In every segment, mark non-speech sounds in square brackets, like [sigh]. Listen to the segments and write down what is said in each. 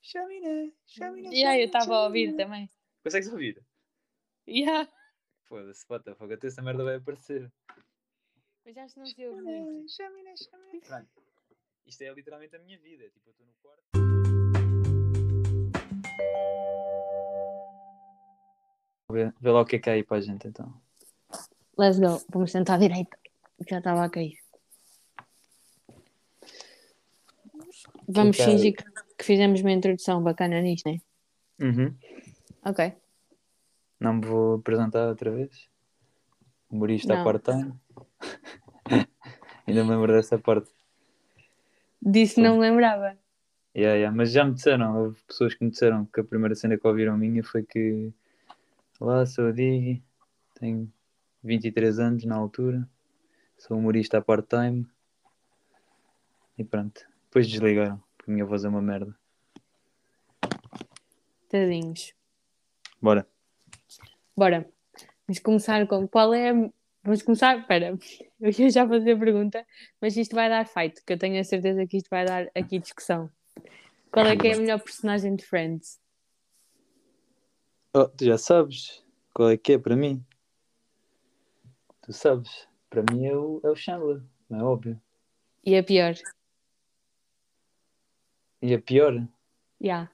chaminé, chaminé, chaminé. E aí, eu estava a ouvir também. Consegues ouvir? Yeah. Foda-se, the fuck, até essa merda vai aparecer. Mas acho que não se ouve muito. Chaminé, chaminé. Pronto. Isto é literalmente a minha vida. Tipo, eu estou no quarto. Vê, vê lá o que é que há aí para a gente então. Let's go. Vamos tentar direito. Já estava a cair. Vamos Fica- fingir que, que fizemos uma introdução bacana nisto, né? Uhum. Ok. Não me vou apresentar outra vez. Humorista a part-time. Ainda me lembro dessa parte. Disse não me lembrava. Yeah, yeah. Mas já me disseram, houve pessoas que me disseram que a primeira cena que ouviram minha foi que Olá, sou a Diggy, tenho 23 anos na altura, sou humorista a part-time e pronto. Depois desligaram, porque a minha voz é uma merda. Tadinhos. Bora. Bora. Vamos começar com qual é. a- Vamos começar. Espera, [laughs] eu ia já fazer a pergunta, mas isto vai dar fight, que eu tenho a certeza que isto vai dar aqui discussão. Qual é que é a melhor personagem de Friends? Oh, tu já sabes qual é que é para mim? Tu sabes, para mim é o, é o Chandler, não é óbvio. E a pior? E a pior, Yeah.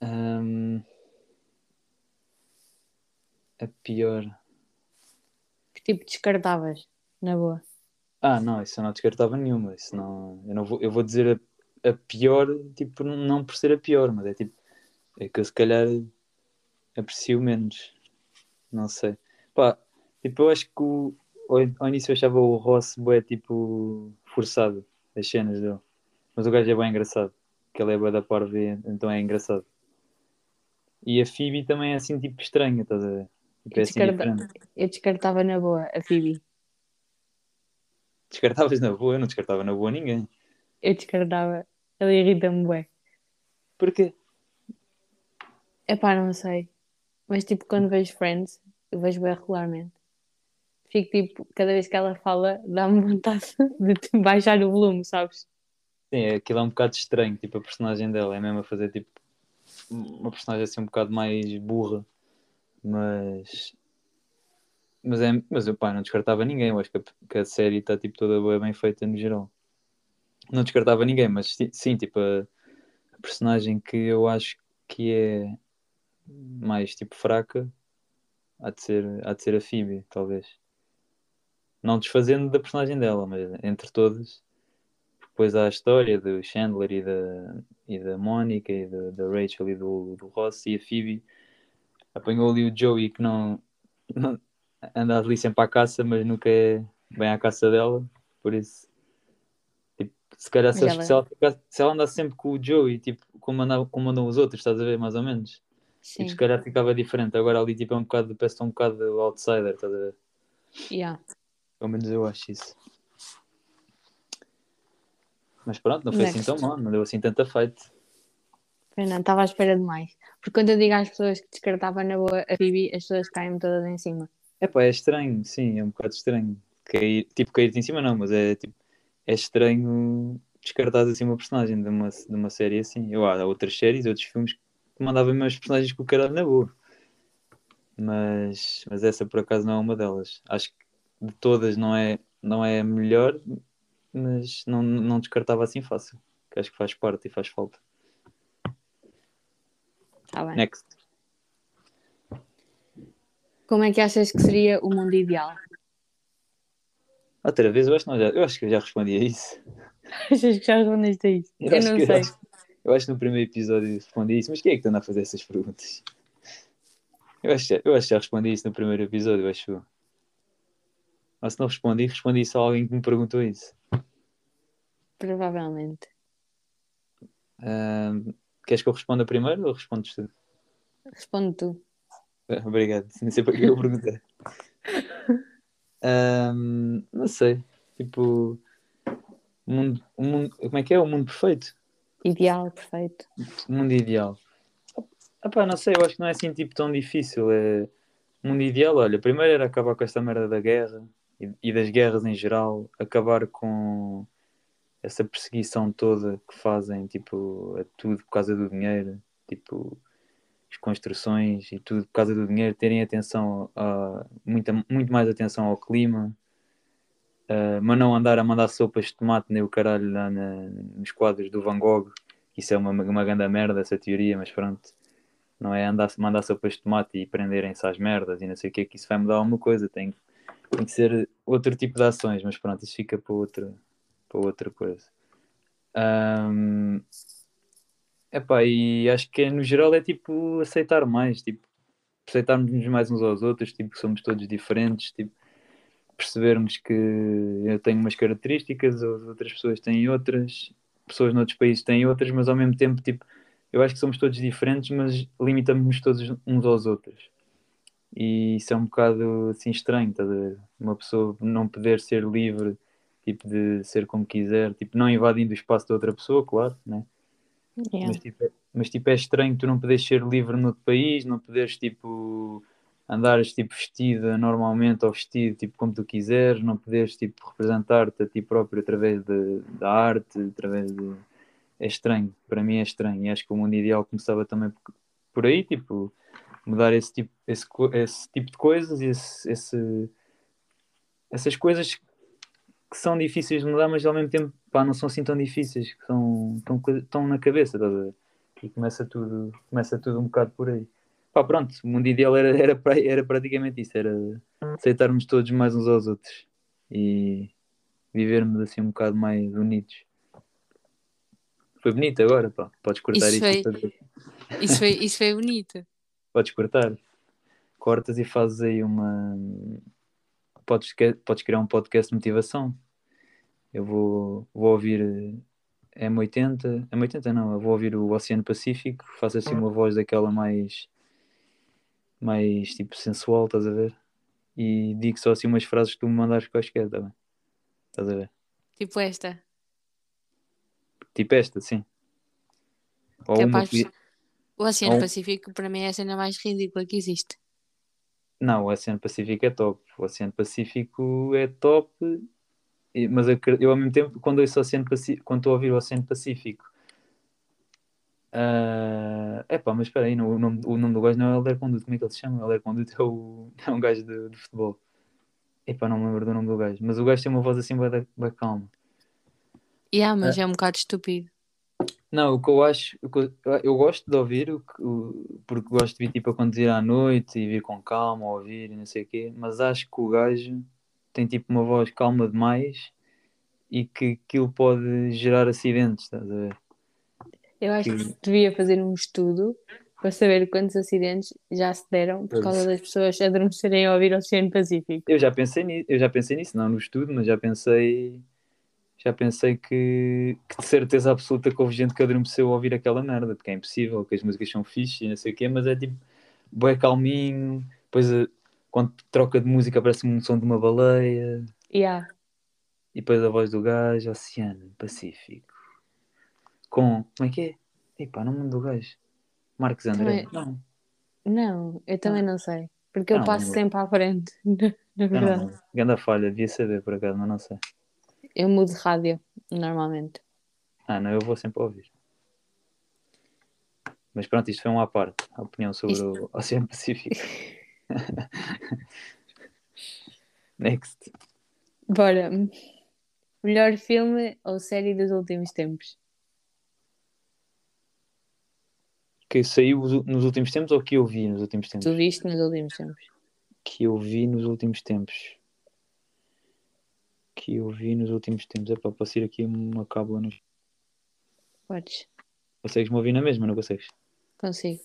hum, a pior. Que tipo descartavas? Na boa. Ah, não, isso eu não descartava nenhuma. Isso não, eu, não vou, eu vou dizer a, a pior, tipo, não por ser a pior, mas é tipo, é que eu se calhar aprecio menos. Não sei. Pá, tipo, eu acho que o, ao, ao início eu achava o Ross bué, tipo, forçado, as cenas dele. Mas o gajo é bem engraçado. Que ele é bué da parva, e então é engraçado. E a Phoebe também é assim, tipo, estranha, estás a ver? Tipo, é assim Descarta-. Eu descartava na boa a Phoebe. Descartavas na boa, eu não descartava na boa ninguém. Eu descartava. Ela irrita-me bué. Porquê? Epá, não sei. Mas tipo, quando vejo Friends, eu vejo bem regularmente. Fico tipo, cada vez que ela fala, dá-me [laughs] vontade de baixar o volume, sabes? Sim, aquilo é um bocado estranho, tipo, a personagem dela é mesmo a fazer tipo uma personagem assim um bocado mais burra, mas mas é, mas eu pá, não descartava ninguém, eu acho que a, que a série está tipo toda bem feita no geral. Não descartava ninguém, mas sim, tipo a, a personagem que eu acho que é mais tipo fraca há de ser, há de ser a Phoebe, talvez. Não desfazendo da personagem dela, mas entre todas depois há a história do Chandler e da, e da Mónica e da, da Rachel e do, do Ross e a Phoebe apanhou ali o Joey que não, não anda ali sempre à caça, mas nunca é bem à caça dela, por isso tipo, se calhar se, ela... se, ela, se ela andasse sempre com o Joey, tipo, como, andava, como andam os outros, estás a ver, mais ou menos, Sim. tipo, se calhar ficava diferente, agora ali tipo, é um bocado, parece um bocado outsider, estás a ver, Yeah. pelo menos eu acho isso. Mas pronto, não foi assim Next. tão mal, não deu assim tanta. Eu não estava à espera demais. Porque quando eu digo às pessoas que descartava na boa a Phoebe, as pessoas caem todas em cima. É pá, é estranho, sim, é um bocado estranho. Cair, tipo, cair-te em cima não, mas é tipo, é estranho descartar assim uma personagem de uma, de uma série assim. Eu há outras séries, outros filmes que mandavam meus personagens com o caralho na boa. Mas, mas essa por acaso não é uma delas. Acho que de todas não é, não é a melhor, mas não, não descartava assim fácil. Que acho que faz parte e faz falta. Tá bem. Next. Como é que achas que seria o mundo ideal? Outra vez, eu acho, não, já, eu acho que eu já respondi a isso. [laughs] Achas que já respondeste a isso? Eu, acho não que- sei. Eu acho, eu acho que no primeiro episódio respondi isso, mas quem é que está a fazer essas perguntas? Eu acho, eu acho que já respondi isso no primeiro episódio, eu acho. Ou se não respondi, respondi só a alguém que me perguntou isso. Provavelmente. Ahm, queres que eu responda primeiro ou respondes tu? Responde tu. Ah, [laughs] Obrigado, nem sei para que eu perguntei. Ahm, não sei, tipo, o mundo, o mundo, como é que é? O mundo perfeito? Ideal, perfeito. O mundo ideal. Epá, não sei, eu acho que não é assim tipo tão difícil. É... O mundo ideal, olha, primeiro era acabar com esta merda da guerra e, das guerras em geral, acabar com essa perseguição toda que fazem, tipo, a tudo por causa do dinheiro, tipo, as construções e tudo por causa do dinheiro, terem atenção, a, muita, muito mais atenção ao clima, uh, mas não andar a mandar sopas de tomate nem o caralho lá na, nos quadros do Van Gogh, isso é uma, uma grande merda, essa teoria, mas pronto, não é andar, mandar sopas de tomate e prenderem-se às merdas e não sei o que, que isso vai mudar alguma coisa, tem, tem que ser outro tipo de ações, mas pronto, isso fica para outra, para outra coisa. Um, epá, e acho que no geral é tipo aceitar mais, tipo, aceitarmos mais uns aos outros, tipo, somos todos diferentes, tipo, percebermos que eu tenho umas características, outras pessoas têm outras, pessoas noutros países têm outras, mas ao mesmo tempo, tipo, eu acho que somos todos diferentes, mas limitamos-nos todos uns aos outros. E isso é um bocado assim estranho, tá uma pessoa não poder ser livre tipo, de ser como quiser, tipo, não invadindo o espaço de outra pessoa, claro, né? Yeah. Mas, tipo, é, mas, tipo, é estranho tu não poderes ser livre no país, não poderes, tipo, andares, tipo, vestida normalmente ou vestido, tipo, como tu quiseres, não poderes, tipo, representar-te a ti próprio através de, da arte, através de... É estranho, para mim é estranho, e acho que o mundo ideal começava também por aí, tipo, mudar esse tipo, esse, esse tipo de coisas, esse, esse essas coisas que são difíceis de mudar, mas ao mesmo tempo pá, não são assim tão difíceis, que são, estão, estão na cabeça, estás a ver? E começa tudo, começa tudo um bocado por aí. Pá, pronto, o mundo ideal era, era, era praticamente isso, era aceitarmos todos mais uns aos outros e vivermos assim um bocado mais unidos. Foi bonito agora, pá. Podes cortar isso. Foi, isso, foi, isso foi bonito. Podes cortar. Cortas e fazes aí uma. Podes, podes criar um podcast de motivação eu vou, vou ouvir eh, M80, M80 não, eu vou ouvir o Oceano Pacífico, faço assim uma voz daquela mais mais tipo sensual, estás a ver? E digo só assim umas frases que tu me mandares quaisquer, tá bem? Estás a ver? Tipo esta. Tipo esta, sim. Ou Capaz uma... O Oceano Ou... Pacífico para mim é a cena mais ridícula que existe. Não, o Oceano Pacífico é top. O Oceano Pacífico é top mas eu, eu, ao mesmo tempo, quando ouço o Oceano Pacífico, quando estou a ouvir o Oceano Pacífico, uh, epá, mas espera aí, o nome, o nome do gajo não é Helder Conduto, como é que ele se chama? Helder Conduto é, o, [laughs] é um gajo de, de futebol. Epá, não me lembro do nome do gajo, mas o gajo tem uma voz assim bem, bem calma. Yeah, mas uh, é um bocado estúpido. Não, o que eu acho, eu, eu gosto de ouvir, o, o, porque gosto de vir tipo a conduzir à noite e vir com calma, ouvir e não sei o quê, mas acho que o gajo tem tipo uma voz calma demais e que aquilo pode gerar acidentes, estás a ver? Eu acho que, que devia fazer um estudo para saber quantos acidentes já se deram por causa das pessoas adormecerem a ouvir o Oceano Pacífico. Eu já pensei nisso, eu já pensei nisso, não no estudo, mas já pensei já pensei que, que de certeza absoluta que houve gente que adormeceu a ouvir aquela merda, porque é impossível, que as músicas são fixe e não sei o quê, mas é tipo, bué calminho, depois quando troca de música parece um som de uma baleia. Yeah. E depois a voz do gajo, Oceano Pacífico. Com. Como é que é? Epá, não mundo do gajo. Marcos André? Também... Não. Não, eu também não, não sei. Porque eu não, passo não sempre à frente, [laughs] na verdade. Não, Ganda falha, devia saber por acaso, mas não sei. Eu mudo de rádio, normalmente. Ah, não, eu vou sempre ouvir. Mas pronto, isto foi um à parte, a opinião sobre isto... o Oceano Pacífico. [laughs] Next. Bora. Melhor filme ou série dos últimos tempos? Que saiu nos últimos tempos ou que eu vi nos últimos tempos? Tu viste nos últimos tempos. Que eu vi nos últimos tempos. Que eu vi nos últimos tempos. É para passar aqui uma cábula nos. Podes. Consegues-me ouvir na mesma, não consegues? Consigo.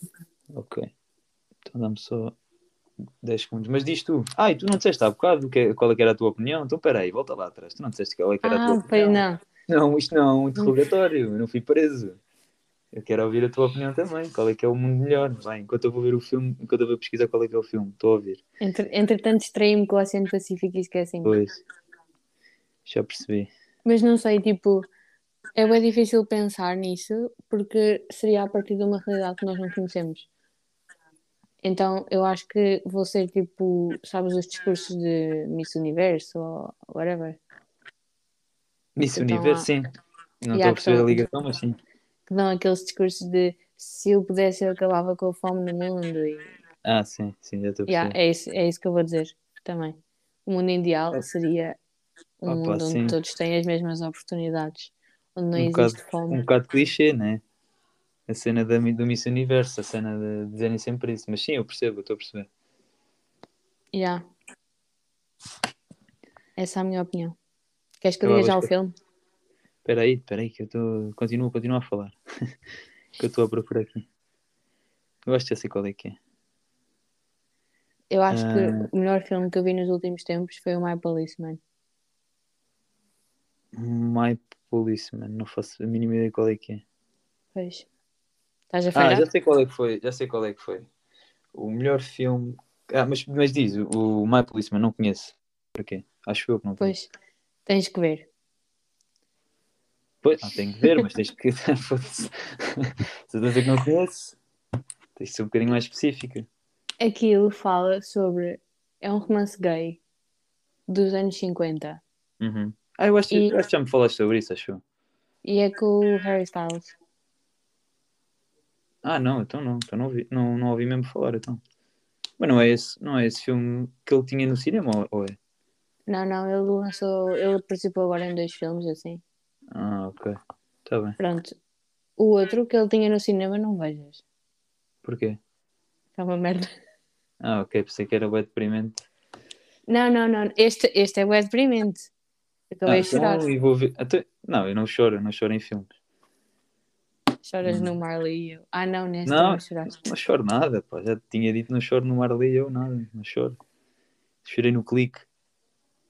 Ok. Então dá-me só 10 segundos. Mas diz tu. Ai, tu não disseste há bocado que, qual é que era a tua opinião? Então peraí, volta lá atrás. Tu não disseste qual é que era ah, a tua opinião. não. Não, isto não é um interrogatório. Eu não fui preso. Eu quero ouvir a tua opinião também. Qual é que é o mundo melhor? Vai, enquanto eu vou ver o filme, enquanto eu vou pesquisar qual é que é o filme, estou a ouvir. Entre, entretanto, distraí-me com o Oceano Pacífico e esqueci-me. Pois. Já percebi. Mas não sei, tipo, é bem difícil pensar nisso porque seria a partir de uma realidade que nós não conhecemos. Então eu acho que vou ser tipo, sabes, os discursos de Miss Universo ou whatever. Miss então, Universo, sim. Não estou a perceber a ligação, mas sim. Que dão aqueles discursos de se eu pudesse eu acabava com a fome no mundo e Ah, sim, sim, já estou a perceber. Yeah, é, isso, é isso que eu vou dizer também. O mundo ideal seria um mundo onde todos têm as mesmas oportunidades, onde não Um existe bocado- fome. Um bocado clichê, né? A cena da, do Miss Universo, a cena de dizerem sempre isso. Mas sim, eu percebo, estou a perceber. Yeah. Essa é a minha opinião. Queres que eu diga já o que- filme? Espera aí, espera aí, que eu estou. Continuo, continuo a falar. [laughs] que eu estou a procurar aqui. Eu acho que já sei qual é que é. Eu acho Ah. que o melhor filme que eu vi nos últimos tempos foi o My Policeman. My Policeman, não faço a mínima ideia qual é que é. Pois. Estás a Ah, falhar? já sei qual é que foi, já sei qual é que foi. O melhor filme. Ah, mas, mas diz, o My Policeman não conheço. Para quê? Acho eu que não conheço. Pois. Tens que ver. Pois, não tenho que ver, mas tens que. [laughs] Se eu dizer que não conheço, tens de ser um bocadinho mais específica. Aquilo fala sobre. É um romance gay dos anos 50 Uhum. Ah, eu acho, E- eu acho que já me falaste sobre isso, acho e é com o Harry Styles. Ah, não, então não, então não ouvi, não, não ouvi mesmo falar, então. Mas não é esse, não é esse filme que ele tinha no cinema, ou- é? Não, não, ele lançou. Ele participou agora em dois filmes, assim. Ah, ok. Está bem. Pronto. O outro que ele tinha no cinema, não vejas. Porquê? É uma merda. Ah, ok, pensei que era bem deprimente. Não, não, não. Este, este é o deprimente. Eu Estou Ah, a chorar. então, e vou ver. Até... Não, eu não choro, eu não choro em filmes. Choras no Marley e eu. Ah, não, neste Não. não choraste. Não choro nada, pá. Já tinha dito, não choro no Marley, eu nada, não choro. Chorei no clique.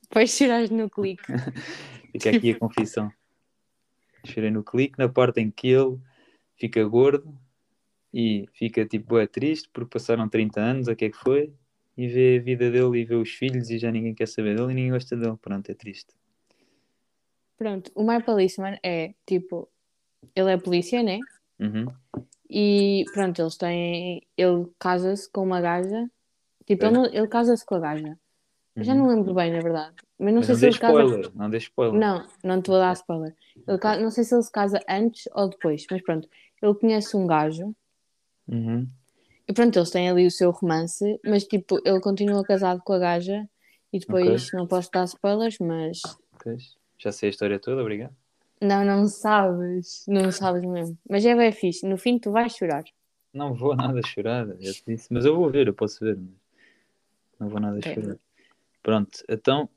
Depois choraste no clique. [laughs] Fica aqui a confissão. Chorei no clique, na parte em que ele fica gordo e fica tipo, é triste porque passaram 30 anos, o que é que foi? E vê a vida dele e vê os filhos e já ninguém quer saber dele e ninguém gosta dele. Pronto, é triste. Pronto, o My Policeman é tipo. Ele é polícia, né? Uhum. E pronto, eles têm. Ele casa-se com uma gaja. Tipo, ele, não- ele casa-se com a gaja. Eu já uhum. não lembro bem, na verdade. Mas não Mas sei não se ele casa. spoiler, não dê spoiler. Não, não te vou dar spoiler. Ele Não sei se ele se casa antes ou depois, mas pronto. Ele conhece um gajo Uhum. e pronto, eles têm ali o seu romance, mas tipo, ele continua casado com a gaja e depois não posso dar spoilers, mas Pois, Já sei a história toda, obrigado. não, não sabes, não sabes mesmo. Mas é bem fixe, no fim tu vais chorar. Não vou nada chorar, já te disse. Mas eu vou ver, eu posso ver. Não vou nada Ok. chorar. Pronto, então,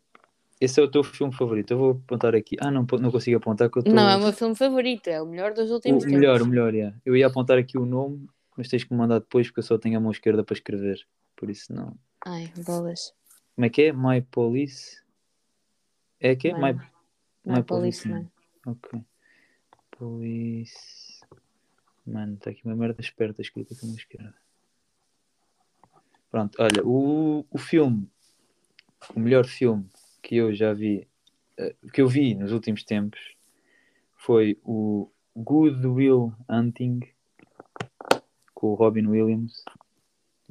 esse é o teu filme favorito. Eu vou apontar aqui. Ah, não, não consigo apontar que eu estou. Não, é o meu filme favorito, é o melhor dos O últimos tempos. melhor, o melhor, yeah. Eu ia apontar aqui o nome, mas tens que me mandar depois porque eu só tenho a mão esquerda para escrever. Por isso não. Ai, bolas. Como é que é? My Police? É que é? My- My, My My Policeman. Ok. Police. Mano, está aqui uma merda esperta escrita com a mão esquerda. Pronto, olha, o, o filme, o melhor filme que eu já vi, eh, que eu vi nos últimos tempos, foi o Good Will Hunting com o Robin Williams.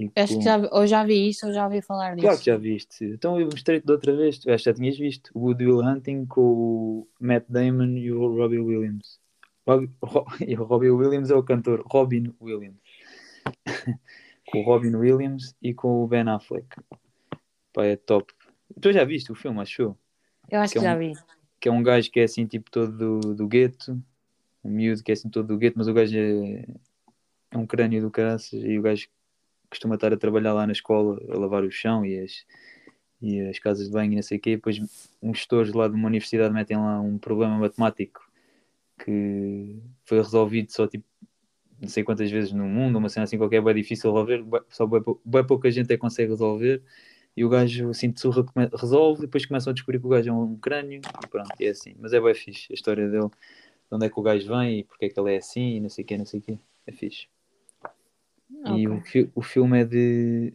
E Acho que já, ou já vi isso ou já ouvi falar disso. Claro que já viste. Então eu mostrei-te de outra vez. Tu acho que já tinhas visto. O Good Will Hunting com o Matt Damon e o Robbie Williams. Rob, [laughs] e o Robbie Williams é o cantor. Robin Williams. [laughs] com o Robin Williams e com o Ben Affleck. Pá, é top. Tu já viste o filme, achou? Eu acho que que é já um- vi. Que é um gajo que é assim, tipo, todo do, do gueto. Um miúdo que é assim, todo do gueto, mas o gajo é, é um crânio do caraças e o gajo costuma estar a trabalhar lá na escola, a lavar o chão e as, e as casas de banho e não sei o quê. Depois uns gestores lá de uma universidade metem lá um problema matemático que foi resolvido só tipo não sei quantas vezes no mundo, uma cena assim qualquer, é difícil resolver, só bem, bem pouca gente é que consegue resolver. E o gajo assim de surra resolve, depois começam a descobrir que o gajo é um crânio, e pronto, é assim. Mas é bem fixe a história dele, de onde é que o gajo vem e porque é que ele é assim, e não sei o quê, não sei o quê. É fixe. E o, fi- o filme é de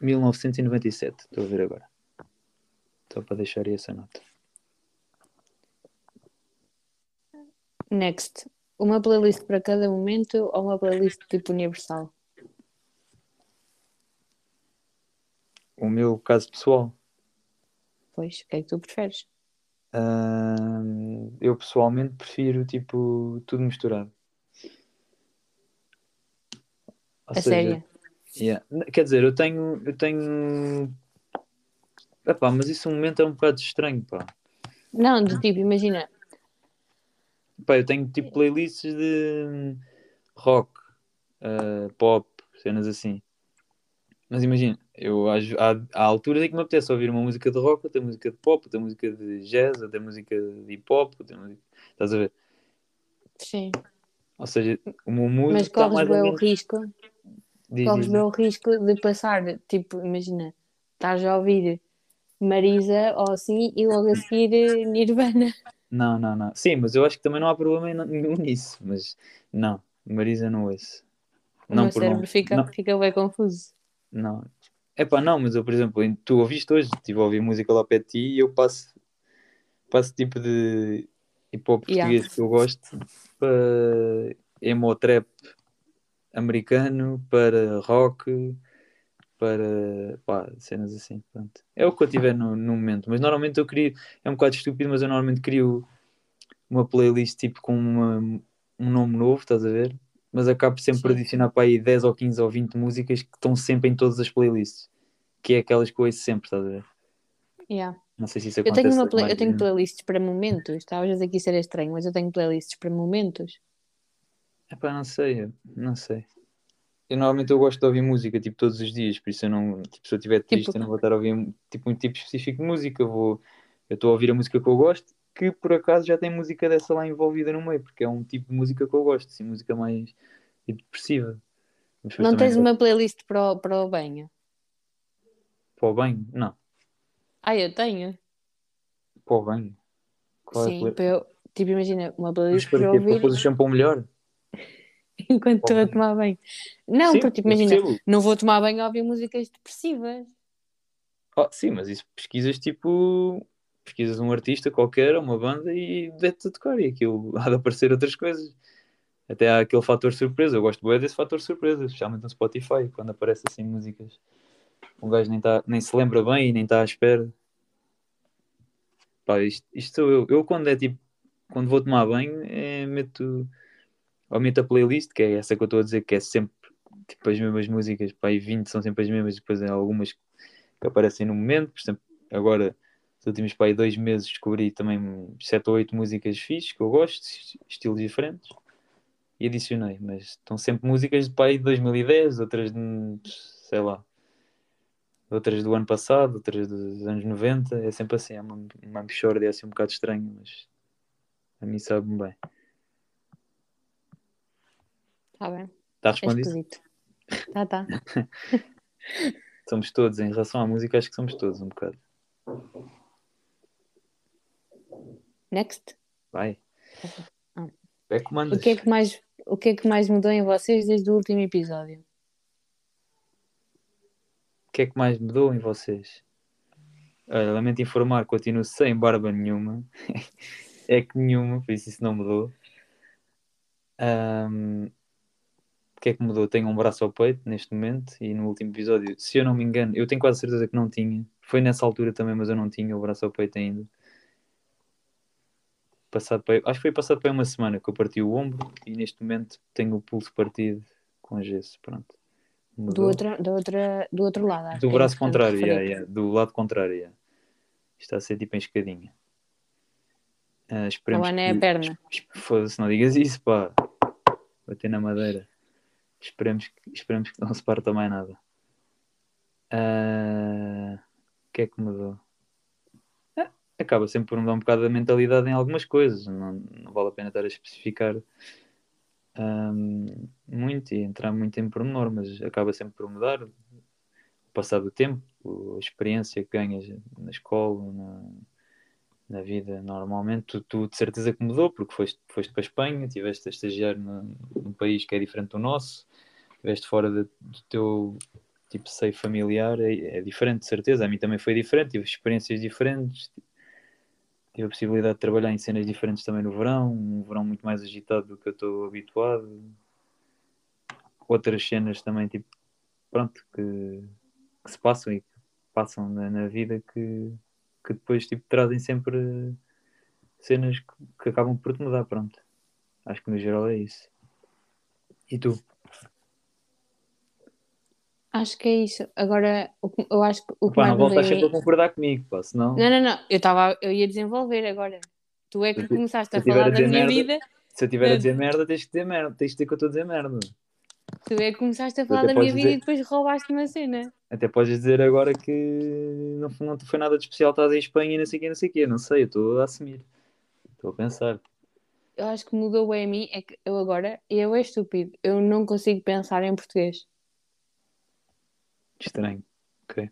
1997, estou a ver agora. Só para deixar aí essa nota. Next. Uma playlist para cada momento ou uma playlist tipo universal? O meu caso pessoal, Pois, o que é que tu preferes? Ahm, eu pessoalmente prefiro tipo tudo misturado. Ou A seja, sério. yeah. Quer dizer, eu tenho. Eu tenho. Epá, mas isso um momento é um bocado estranho, pá. Não, do tipo, imagina. Pá, eu tenho tipo playlists de rock, ah, pop, cenas assim. Mas imagina, eu às- há, há alturas em que me apetece ouvir uma música de rock, outra música de pop, outra música de jazz, outra música de hip hop, outra música... Estás a ver? Sim. Ou seja, o meu mood Mas está corres mais ou bem o risco. Diz, Corres bem o risco de passar, tipo, imagina, estás a ouvir Marisa ou assim e logo a seguir eh, Nirvana. Não, não, não. Sim, mas eu acho que também não há problema nenhum nisso. Mas não, Marisa não ouço. O Não meu por cérebro não. fica, Não, fica bem confuso. não. Epá, não, mas eu, por exemplo, tu ouviste hoje, estive a ouvir música lá para ti e eu passo, passo tipo de hip hop Yeah. português que eu gosto para emo trap americano, para rock, para pá, cenas assim. Pronto. É o que eu tiver no, no momento. Mas normalmente eu crio, é um bocado estúpido, mas eu normalmente crio uma playlist tipo com uma- um nome novo, estás a ver? Mas acabo sempre por adicionar para aí 10 ou 15 ou 20 músicas que estão sempre em todas as playlists, que é aquelas que eu ouço sempre, estás a ver? Yeah. Não sei se isso Eu acontece. tenho, uma play- eu tenho playlists para momentos. Estavas a dizer que isso era estranho, mas eu tenho playlists para momentos. Epá, não sei, não sei. Eu normalmente eu gosto de ouvir música tipo todos os dias, por isso eu não, tipo, se eu estiver triste, Tipo- eu não vou estar a ouvir tipo um tipo específico de música, eu vou, eu estou a ouvir a música que eu gosto, que por acaso já tem música dessa lá envolvida no meio, porque é um tipo de música que eu gosto, assim, música mais depressiva. Mas depois Não tens uma playlist para o, para o banho? para o banho? Não, Ah, eu tenho. para o banho. Qual é Sim, play- para eu, tipo, imagina, uma playlist para para quê? Para ouvir pôr o shampoo melhor? [laughs] enquanto estou a tomar banho. Não, Sim, porque tipo, imagina, percebo. não vou tomar banho a ouvir músicas depressivas. Oh, sim, mas isso pesquisas tipo. Pesquisas um artista qualquer, uma banda e deve-te tocar e aquilo [laughs] há de aparecer outras coisas. Até há aquele fator surpresa. Eu gosto bem desse fator surpresa, especialmente no Spotify, quando aparece assim músicas. Um gajo nem, tá, nem se lembra bem e nem está à espera. Pá, isto, isto sou eu. Eu quando é tipo. Quando vou tomar banho, é, meto. Ou meto a playlist, que é essa que eu estou a dizer, que é sempre tipo as mesmas músicas. Pá, e 20 são sempre as mesmas, depois há algumas que aparecem no momento. Por exemplo, agora, nos últimos pá, dois meses, descobri também 7 ou 8 músicas fixes que eu gosto, est- estilos diferentes. E adicionei, mas estão sempre músicas de pá, aí de 2010, outras de, sei lá, outras do ano passado, outras dos anos 90. É sempre assim, é uma, uma mixórdia assim um bocado estranha, mas a mim sabe-me bem. Está bem, Está é respondido? esquisito. Tá, tá. [laughs] Somos todos, em relação à música, acho que somos todos um bocado. Next. Vai. Ah. É. O que é que mais, o que é que mais mudou em vocês desde o último episódio? O que é que mais mudou em vocês? Olha, lamento informar, continuo sem barba nenhuma. [laughs] é que nenhuma, por isso isso não mudou. Ahm, o que é que mudou? Tenho um braço ao peito neste momento e no último episódio, se eu não me engano, eu tenho quase certeza que não tinha. Foi nessa altura também, mas eu não tinha o braço ao peito ainda. Passado para, acho que foi passado para uma semana que eu parti o ombro e neste momento tenho o pulso partido com gesso. Pronto. Do, outra, do, outra, do outro lado. Do é braço importante contrário, yeah, yeah, do lado contrário. yeah. Está a ser tipo em escadinha. A esperemos Ana é a perna. Foda-se, não digas isso, pá. Bater na madeira. Esperemos que, esperemos que não se parta mais nada. Ah, O que é que mudou? Ah, acaba sempre por mudar um bocado a mentalidade em algumas coisas. Não, não vale a pena estar a especificar ahm, muito e entrar muito em pormenor, mas acaba sempre por mudar. O passar do tempo, a experiência que ganhas na escola, na, na vida normalmente, tu, tu de certeza que mudou, porque foste, foste para a Espanha, estiveste a estagiar num país que é diferente do nosso, estiveste fora de- do teu tipo seio familiar, é, é diferente de certeza. A mim também foi diferente, tive experiências diferentes, tive a possibilidade de trabalhar em cenas diferentes também no verão, um verão muito mais agitado do que eu estou habituado. Outras cenas também, tipo, pronto, que, que se passam e que passam na, na vida que, que depois tipo, trazem sempre cenas que, que acabam por te mudar, pronto. Acho que no geral é isso. E tu? Acho que é isso. Agora, eu acho que o que Pá, mais não voltas em sempre a mim... concordar comigo, pá, senão Não, não, não. Eu, tava, eu ia desenvolver agora. Tu é que começaste a falar da dizer minha merda- vida. se eu estiver a dizer merda, tens que dizer merda, tens que dizer que eu estou a dizer merda. Tu é que começaste a falar da minha podes vida dizer- e depois roubaste uma cena. Até podes dizer agora que não, não foi nada de especial, estás em Espanha e não sei o quê, não sei o quê. Não sei, eu estou a assumir. Estou a pensar. Eu acho que mudou bem a mim. É que eu agora, eu é estúpido. Eu não consigo pensar em português. Estranho. Ok.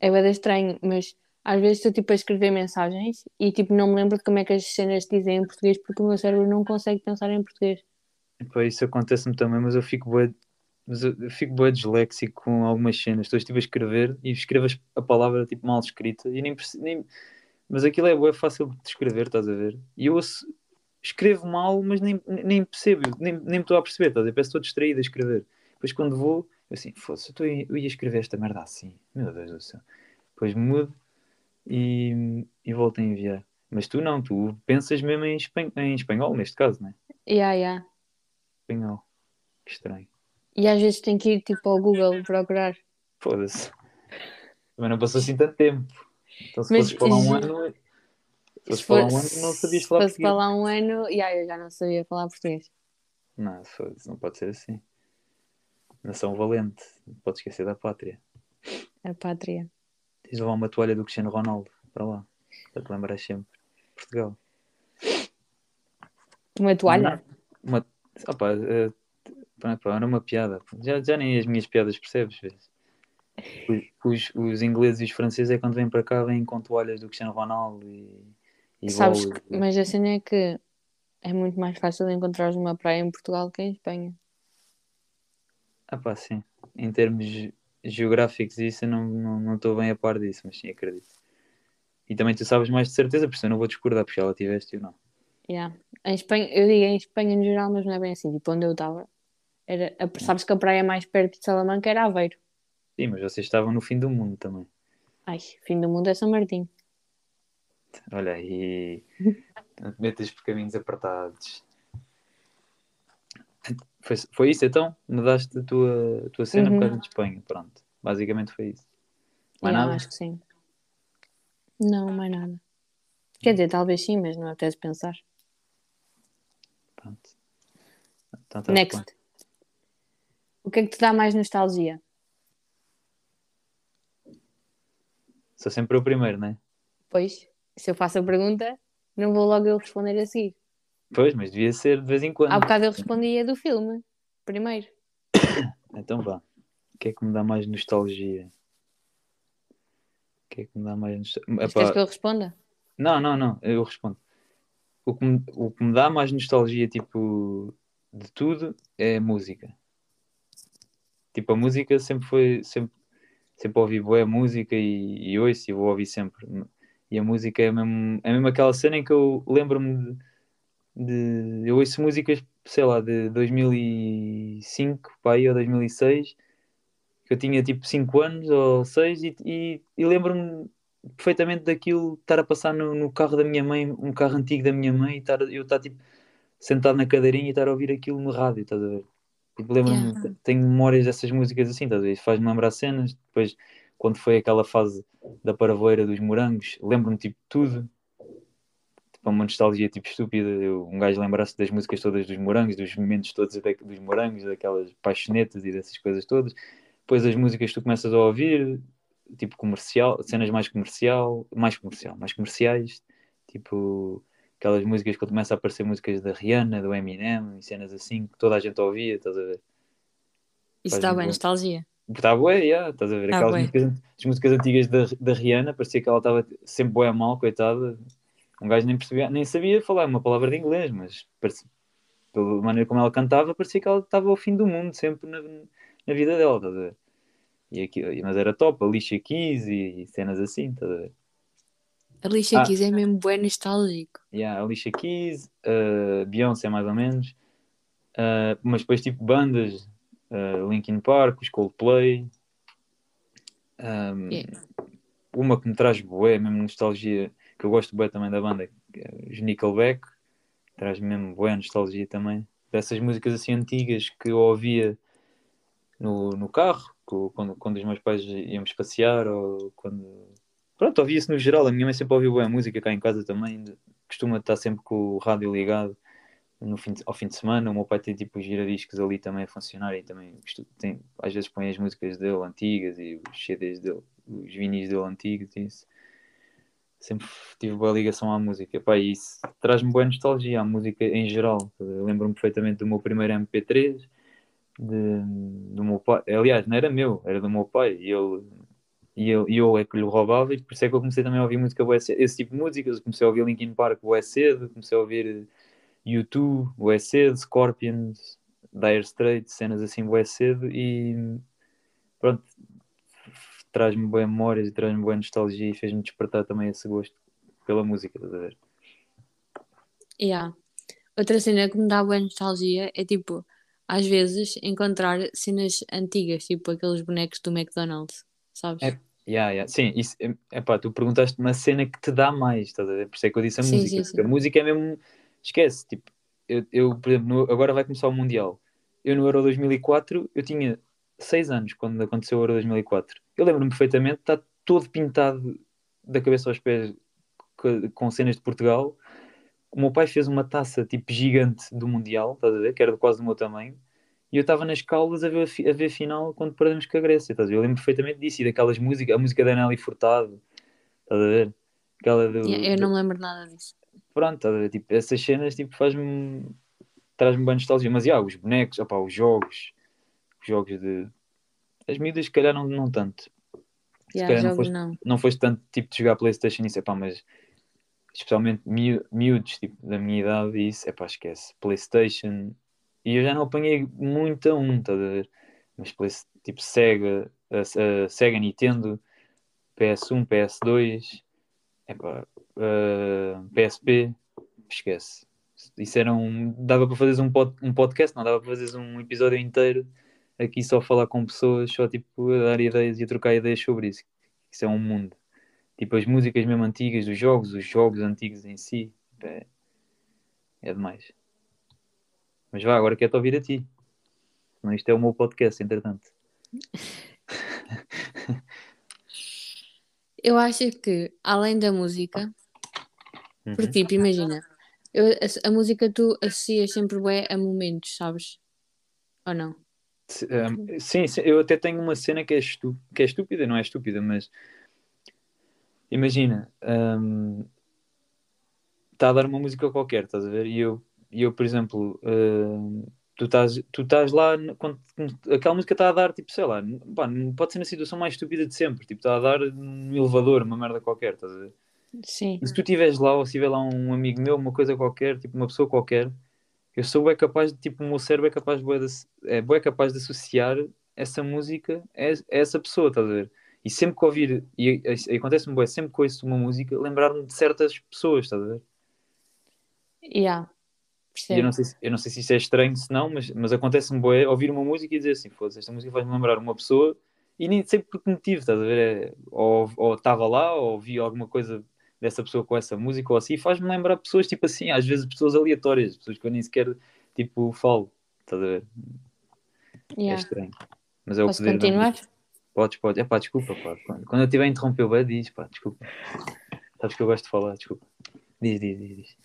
É bem estranho, mas às vezes estou tipo a escrever mensagens e tipo não me lembro de como é que as cenas se dizem em português porque o meu cérebro não consegue pensar em português. Epá, isso acontece-me também, mas eu fico bué, mas eu fico bué disléxico com algumas cenas. Estou tipo a escrever e escrevo as- a palavra tipo mal escrita e nem, nem mas aquilo é bué fácil de escrever, estás a ver? E eu escrevo mal, mas nem, nem percebo, nem, nem me estou a perceber, estás a ver? Parece que estou distraído a escrever. Depois quando vou, eu assim, fosse, eu, eu ia escrever esta merda assim, meu Deus do céu. Depois mudo e, e volto a enviar. Mas tu não, tu pensas mesmo em, espan- em espanhol, neste caso, né? Yeah, yeah. Espanhol. Que estranho. E às vezes tenho que ir tipo ao Google procurar. Foda-se. Também não passou assim tanto tempo. Então se Mas, fosses para lá um ano, se fosses Se para lá um ano, não sabias se falar fosse para português. lá um ano, yeah, eu já não sabia falar português. Não, foda-se, não pode ser assim. Nação valente, não pode esquecer da pátria. A pátria. Tens de levar uma toalha do Cristiano Ronaldo para lá, para te lembrar sempre. Portugal. Uma toalha? Uma... Opa, pá, era uma piada. Já, já nem as minhas piadas percebes, vês? Os, os, ingleses e os franceses é quando vêm para cá, vêm com toalhas do Cristiano Ronaldo e, e Sabes, que- mas a cena é que é muito mais fácil encontrar uma praia em Portugal que em Espanha. Ah pá, sim. Em termos ge- geográficos isso eu não estou não, não estou bem a par disso, mas sim, acredito. E também tu sabes mais de certeza, por isso eu não vou discordar, porque lá tiveste ou não. Yeah. Em Espanha, eu digo em Espanha no geral, mas não é bem assim. Tipo, onde eu estava, era, a- sabes que a praia mais perto de Salamanca era Aveiro. Sim, mas vocês estavam no fim do mundo também. Ai, fim do mundo é São Martim. Olha aí, não [laughs] te metas por caminhos apertados. Foi, foi isso então? Mudaste a tua, a tua cena Uhum. por causa de Espanha, pronto. Basicamente foi isso. Mais nada? acho que sim. Não, mais nada. Quer dizer, talvez sim, mas não apetece pensar. Pronto. Então, tá Next. O que é que te dá mais nostalgia? Sou sempre eu primeiro, né? Pois, se eu faço a pergunta, não vou logo eu responder a seguir. Pois, mas devia ser de vez em quando. Há bocado eu respondia do filme, primeiro. [coughs] Então vá. O que é que me dá mais nostalgia? O que é que me dá mais nostalgia? Mas queres que eu responda? Não, não, não, eu respondo. O que, me, o que me dá mais nostalgia, tipo, de tudo é a música. Tipo, a música sempre foi, sempre, sempre ouvi boa música e, e ouço e vou ouvir sempre. E a música é mesmo, é mesmo aquela cena em que eu lembro-me de, de- Eu ouço músicas, sei lá, de 2005 para aí, ou 2006, que eu tinha tipo 5 anos ou 6 e, e, e lembro-me perfeitamente daquilo estar a passar no, no carro da minha mãe, um carro antigo da minha mãe, e estar, eu estar tipo sentado na cadeirinha e estar a ouvir aquilo no rádio, estás a ver? Tipo, lembro-me, Yeah. tenho memórias dessas músicas assim, estás a ver? Faz-me lembrar cenas. Depois, quando foi aquela fase da paravoeira dos morangos, lembro-me tipo tudo. Tipo, uma nostalgia tipo estúpida. Eu, um gajo lembrar-se das músicas todas dos morangos, dos momentos todos da- dos morangos, daquelas paixonetas e dessas coisas todas. Depois as músicas que tu começas a ouvir, tipo comercial, cenas mais comercial, mais comercial, mais comerciais, tipo aquelas músicas quando começa a aparecer músicas da Rihanna, do Eminem e cenas assim que toda a gente ouvia, estás a ver? Isso dá bem nostalgia. Está bué, yeah, estás a ver? Tá Aquelas músicas, as músicas antigas da, da Rihanna, parecia que ela estava sempre bué mal, coitada. Um gajo nem percebia, nem sabia falar uma palavra de inglês, mas parecia, pela maneira como ela cantava, parecia que ela estava ao fim do mundo, sempre na, na vida dela, estás a ver? E aqui, mas era top, a Alicia Keys e, e cenas assim, estás a ver? A lixa Ah. Keys é mesmo bem nostálgico. Yeah, Alicia Keys, uh, Beyoncé mais ou menos, Uh, mas depois tipo bandas, uh, Linkin Park, os Coldplay, um, Yeah. uma que me traz bué, mesmo nostalgia, que eu gosto bué também da banda, os Nickelback, traz mesmo boa nostalgia também. Dessas músicas assim antigas que eu ouvia no, no carro, quando, quando os meus pais íamos passear, ou quando. Pronto, ouvia-se no geral. A minha mãe sempre ouviu boa música cá em casa também, costuma estar sempre com o rádio ligado no fim de, ao fim de semana. O meu pai tem tipo os giradiscos ali também a funcionar e também tem, às vezes põe as músicas dele antigas e os CDs dele, os vinis dele antigos isso. Sempre tive boa ligação à música. Pá, e isso traz-me boa nostalgia à música em geral. Lembro-me perfeitamente do meu primeiro MP3, de, do meu pai. Aliás, não era meu, era do meu pai. E ele e eu, eu é que lhe roubava, e por isso é que eu comecei também a ouvir música cedo. Esse tipo de músicas, comecei a ouvir Linkin Park boa cedo, comecei a ouvir U2 boa cedo, Scorpions, Dire Straits, cenas assim boa cedo, e pronto, traz-me boas memórias e traz-me boa nostalgia e fez-me despertar também esse gosto pela música, estás a ver? Yeah. Outra cena que me dá boa nostalgia é tipo, às vezes, encontrar cenas antigas, tipo aqueles bonecos do McDonald's, sabes? É, Yeah, yeah. Sim, isso, é, pá, tu perguntaste uma cena que te dá mais, estás a ver? Por isso é que eu disse a Sim, música. sim, sim. A música é mesmo. Esquece, tipo, eu, eu por exemplo, no- agora vai começar o Mundial. Eu no Euro 2004, eu tinha 6 anos quando aconteceu o Euro 2004. Eu lembro-me perfeitamente, está todo pintado da cabeça aos pés co- com cenas de Portugal. O meu pai fez uma taça tipo gigante do Mundial, estás a ver? Que era quase do meu tamanho. E eu estava nas Caldas a ver a, ver a final quando perdemos com a Grécia, estás a ver? Eu lembro perfeitamente disso e daquelas músicas, a música da Nelly Furtado, estás a ver? Aquela do. Eu não me lembro nada disso. Pronto, estás a ver? Tipo, essas cenas tipo, faz-me. traz-me bem nostalgia. Mas, yeah, os bonecos, opá, os jogos, os jogos de. As miúdas, se calhar, não, não tanto. Se Yeah, calhar não foste, não. não foste tanto tipo de jogar Playstation isso, epá, mas especialmente miú- miúdos tipo, da minha idade e isso, epá, esquece. Playstation, e eu já não apanhei muito a um, estás a ver? Mas tipo Sega, a, a Sega Nintendo, PS1, PS2, epá, ah, PSP, esquece. Isso era um. Dava para fazeres um, pod, um podcast, não dava para fazeres um episódio inteiro aqui só falar com pessoas, só tipo a dar ideias e a trocar ideias sobre isso. Isso é um mundo. Tipo as músicas mesmo antigas dos jogos, os jogos antigos em si. É, é demais. Mas vá, agora quero-te ouvir a ti. Senão isto é o meu podcast, entretanto. [laughs] Eu acho que, além da música, Uhum. porque tipo, imagina, eu, a, a música tu associas sempre bué a momentos, sabes? Ou não? Se- um, sim, sim, eu até tenho uma cena que é, estu que é estúpida, não é estúpida, mas imagina, está a dar uma música qualquer, estás a ver? E eu, e eu por exemplo, hum, tu estás, tu estás lá, quando, aquela música está a dar, tipo, sei lá, pá, pode ser na situação mais estúpida de sempre, tipo, está a dar num elevador, uma merda qualquer, estás a ver? Sim. E se tu estiveres lá, ou se tiver lá um amigo meu, uma coisa qualquer, tipo, uma pessoa qualquer, eu sou bué capaz de, tipo, o meu cérebro é capaz, de, é bué capaz de associar essa música a, essa pessoa, estás a ver? E sempre que ouvir, e, e, acontece-me bué, sempre que ouço uma música, lembrar-me de certas pessoas, estás a ver? Yeah. Eu não sei, se- eu não sei se isso é estranho, se não, mas, mas acontece-me bué ouvir uma música e dizer assim, foda-se, esta música faz-me lembrar uma pessoa e nem sei por que motivo, estás a ver? É, ou estava lá, ou vi alguma coisa dessa pessoa com essa música ou assim, faz-me lembrar pessoas tipo assim, às vezes pessoas aleatórias, pessoas que eu nem sequer tipo falo, estás a ver? É Yeah. estranho. Mas é o Posso poder da continuar? Podes, podes. É pá, desculpa, pá. Quando, eu tiver a interromper o diz, pá, desculpa. Sabes que eu gosto de falar, desculpa. Diz, diz, diz, diz.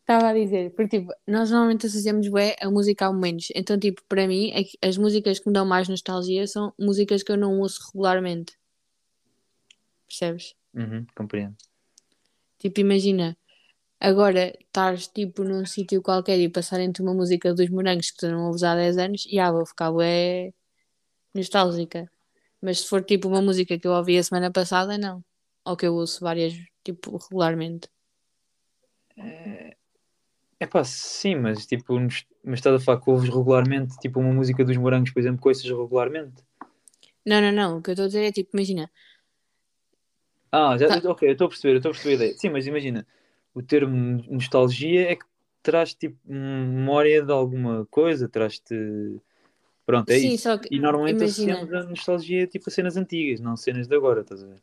Estava a dizer, porque tipo, nós normalmente associamos bué a música a momentos. Então, tipo, para mim, é as músicas que me dão mais nostalgia são músicas que eu não ouço regularmente. Percebes? Uhum, compreendo. Tipo, imagina, agora estás tipo num sítio qualquer e passarem-te uma música dos morangos que tu não ouves há 10 anos, e ah, vou ficar bué nostálgica. Mas se for tipo uma música que eu ouvi a semana passada, não. Ou que eu ouço várias, tipo, regularmente. É pá, sim, mas tipo, mas estás a falar que ouves regularmente, tipo uma música dos morangos, por exemplo, ouças regularmente. Não, não, não. O que eu estou a dizer é tipo, imagina, Ah, já, Tá. ok, eu estou a perceber, eu estou a perceber a ideia. Sim, mas imagina, o termo nostalgia é que traz tipo memória de alguma coisa, traz-te. Pronto, é sim, isso. só que E normalmente imagina. associamos a nostalgia tipo a cenas antigas, não cenas de agora, estás a ver?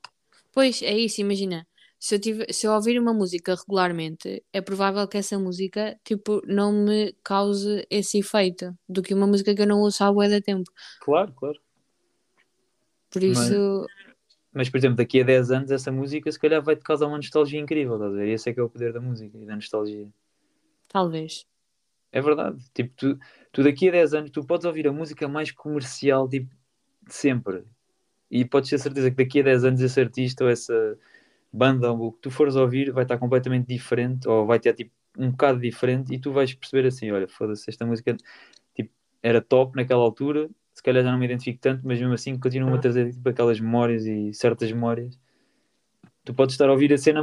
Pois é isso, imagina. se eu, tiver, se eu ouvir uma música regularmente, é provável que essa música, tipo, não me cause esse efeito do que uma música que eu não ouço há bué de tempo. Claro, claro. Por isso, Mas, por exemplo, daqui a 10 anos, essa música se calhar vai-te causar uma nostalgia incrível, estás a ver? Esse é que é o poder da música e da nostalgia. talvez. É verdade. Tipo, tu, tu daqui a 10 anos, tu podes ouvir a música mais comercial, tipo, de sempre. E podes ter certeza que daqui a 10 anos esse artista ou essa banda ou o que tu fores ouvir vai estar completamente diferente ou vai ter, tipo, um bocado diferente e tu vais perceber assim, olha, foda-se, esta música, tipo, era top naquela altura, se calhar já não me identifico tanto, mas mesmo assim continuam a trazer, tipo, aquelas memórias e certas memórias. Tu podes estar a ouvir a cena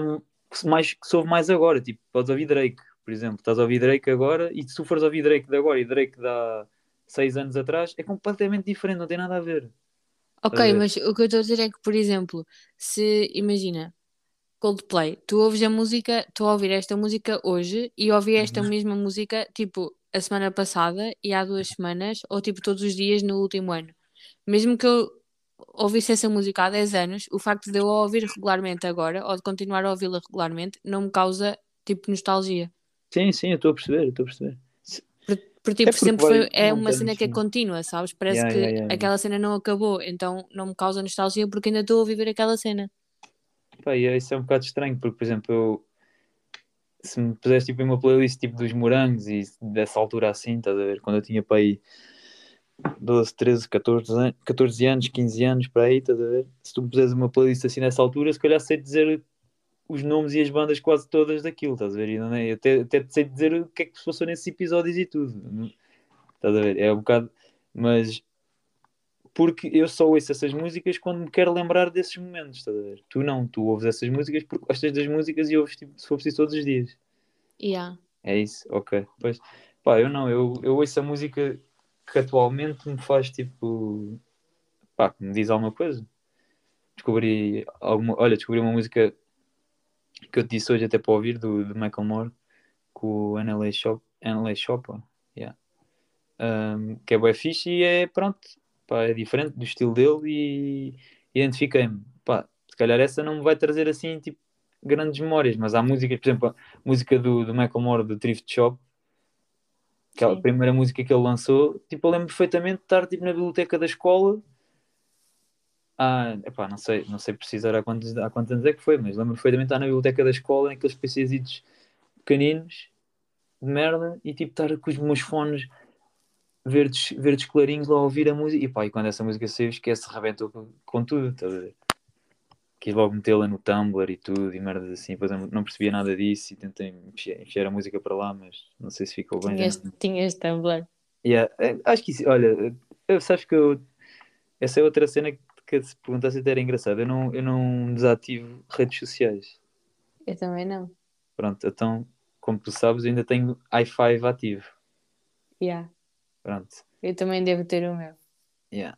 que mais, que se ouve mais agora, tipo, podes ouvir Drake, por exemplo, estás a ouvir Drake agora e se tu fores ouvir Drake de agora e Drake de há 6 anos atrás, é completamente diferente, não tem nada a ver. Ok, ver? mas o que eu estou a dizer é que, por exemplo, se imagina Coldplay, tu ouves a música, tu a ouvir esta música hoje e ouvi esta Uhum. mesma música tipo a semana passada e há duas semanas, ou tipo todos os dias no último ano. Mesmo que eu ouvisse essa música há 10 anos, o facto de eu a ouvir regularmente agora, ou de continuar a ouvi-la regularmente, não me causa tipo nostalgia. Sim, sim, eu estou a perceber, eu estou a perceber. Porque tipo, É sempre foi, é uma cena que é contínua, sabes? Parece Yeah, que yeah, yeah, aquela cena não acabou, então não me causa nostalgia porque ainda estou a viver aquela cena. Pá, e é- isso é um bocado estranho, porque, por exemplo, eu, se me pusesse tipo, uma playlist tipo dos morangos e dessa altura assim, estás a ver? Quando eu tinha para aí 12, 13, 14, an 14 anos, 15 anos, para aí, estás a ver? Se tu me puseres uma playlist assim nessa altura, se calhar sei dizer os nomes e as bandas quase todas daquilo, estás a ver? Não é? Até, até sei dizer o que é que se passou nesses episódios e tudo, estás a ver? É um bocado, mas porque eu só ouço essas músicas quando me quero lembrar desses momentos, estás a ver? Tu não, tu ouves essas músicas porque gostas das músicas e ouves tipo, se for preciso todos os dias. Yeah. É isso, ok. Pois, pá, eu não, eu, eu ouço a música que atualmente me faz tipo, pá, que me diz alguma coisa. Descobri alguma, olha, descobri uma música que eu te disse hoje até para ouvir do, do Michael Moore com o NLA Shop, NLA Shop, yeah. Um, que é bem fixe e é pronto, pá, é diferente do estilo dele e identifiquei-me. Pá, se calhar essa não me vai trazer assim tipo grandes memórias, mas há músicas, por exemplo, a música do, do Michael Moore do Thrift Shop, aquela primeira música que ele lançou, tipo, eu lembro perfeitamente de estar tipo, na biblioteca da escola. Ah, epá, não sei, não sei precisar há quantos, há quantos anos é que foi, mas lembro perfeitamente de estar na biblioteca da escola, naqueles PCzitos pequeninos de merda, e tipo estar com os meus fones verdes, verdes clarinhos lá a ouvir a música. E pá, e quando essa música saiu, esquece, rebentou com, com tudo, estás a ver? Quis logo metê-la no Tumblr e tudo, e merdas assim, depois não percebia nada disso e tentei enfiar, a música para lá, mas não sei se ficou bem. Tinhas, não- tinhas Tumblr. Yeah, é, acho que isso, olha, eu, sabes que eu, essa é outra cena que, se perguntasse até era engraçado. Eu não, eu não desativo redes sociais. Eu também não. Pronto, então, como tu sabes, eu ainda tenho i5 ativo. Yeah. Pronto, Eu também devo ter o meu. yeah.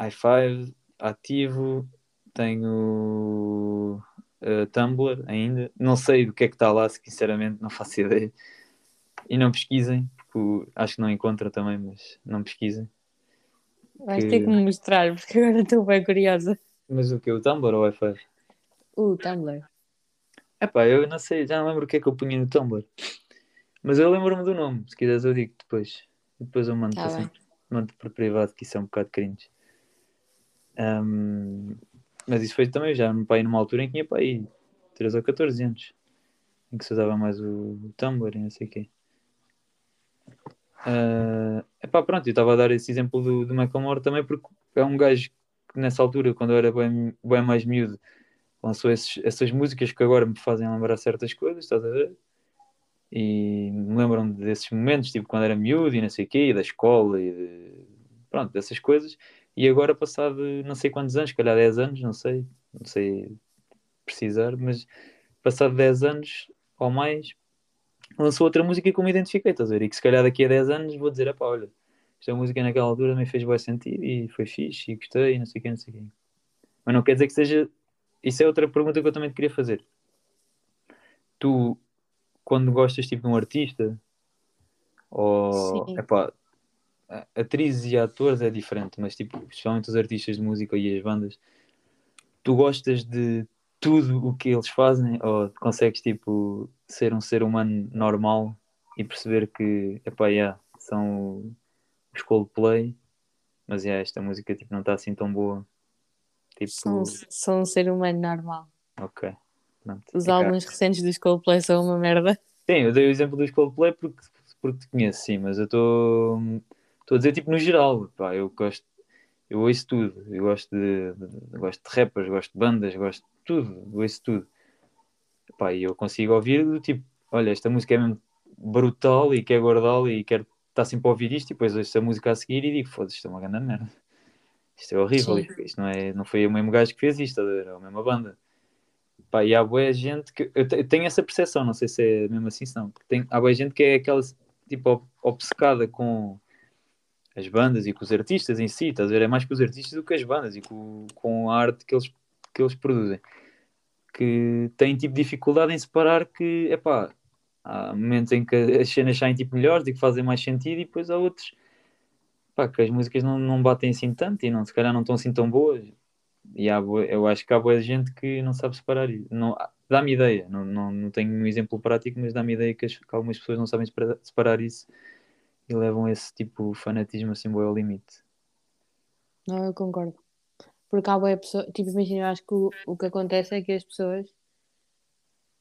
i5 ativo, tenho uh, Tumblr ainda. Não sei do que é que está lá, sinceramente, não faço ideia. E não pesquisem, porque acho que não encontram também, mas não pesquisem. Vais Que- ter que me mostrar, porque agora estou bem curiosa. Mas o que? O Tumblr ou o i5? O Tumblr. Epá, eu não sei, já não lembro o que é que eu punha no Tumblr. Mas eu lembro-me do nome, se quiseres eu digo depois. Depois eu mando, Tá assim, mando por privado, que isso é um bocado cringe. Ahm, mas isso foi também já para aí numa altura em que tinha para aí 13 ou 14 anos. Em que se usava mais o Tumblr e não sei o quê. Ah, epá, pronto, eu estava a dar esse exemplo do, do Michael Moore também porque é um gajo que nessa altura, quando eu era bem, bem mais miúdo, lançou esses- essas músicas que agora me fazem lembrar certas coisas, estás a ver? E me lembram desses momentos, tipo quando era miúdo e não sei o quê, e da escola e de... pronto, dessas coisas. E agora, passado não sei quantos anos, se calhar 10 anos, não sei, não sei precisar, mas passado 10 anos ou mais, lançou outra música que eu me identifiquei, estás a ver? E que se calhar daqui a 10 anos vou dizer, pá, olha, esta música naquela altura me fez bem sentido e foi fixe e gostei e não sei o quê, não sei o quê. Mas não quer dizer que seja. Isso é outra pergunta que eu também te queria fazer. Tu, quando gostas tipo de um artista, ou Sim. epá, atrizes e atores é diferente, mas tipo, especialmente os artistas de música e as bandas, tu gostas de tudo o que eles fazem, ou consegues tipo ser um ser humano normal e perceber que epá, yeah, são os Coldplay, mas yeah, esta música tipo, não está assim tão boa. Tipo, Sou, sou um ser humano normal. ok. Pronto. Os É álbuns recentes dos Coldplay são uma merda. Sim, eu dei o exemplo dos Coldplay porque, porque te conheço, sim, mas eu estou a dizer tipo no geral, pá, eu gosto, eu ouço tudo, eu gosto de, de- gosto de rappers, gosto de bandas, gosto de tudo, ouço tudo. Pá, e eu consigo ouvir do tipo, olha, esta música é mesmo brutal e quero guardá-la e quero estar sempre a ouvir isto e depois ouço a música a seguir e digo, foda-se, isto é uma grande merda. Isto é horrível, Sim. isto, não, é, não foi o mesmo gajo que fez isto, é a mesma banda. Pá, e há boa gente que. Eu eu tenho essa percepção, não sei se é mesmo assim, não. Tem, há boa gente que é aquela tipo ob- obcecada com as bandas e com os artistas em si, estás a ver? É mais com os artistas do que as bandas e com, com a arte que eles, que eles produzem. Que têm tipo dificuldade em separar que, epá, há momentos em que as cenas saem tipo melhores e que fazem mais sentido e depois há outros pá, que as músicas não, não batem assim tanto e não, se calhar não estão assim tão boas. E há, bué- eu acho que há boa gente que não sabe separar isso. Não, dá-me ideia, não, não, não tenho um exemplo prático, mas dá-me ideia que, as- que algumas pessoas não sabem separa- separar isso e levam esse tipo de fanatismo assim ao limite. Não, eu concordo. Porque há boa pessoa, tipo, imagina, eu acho que o, o que acontece é que as pessoas,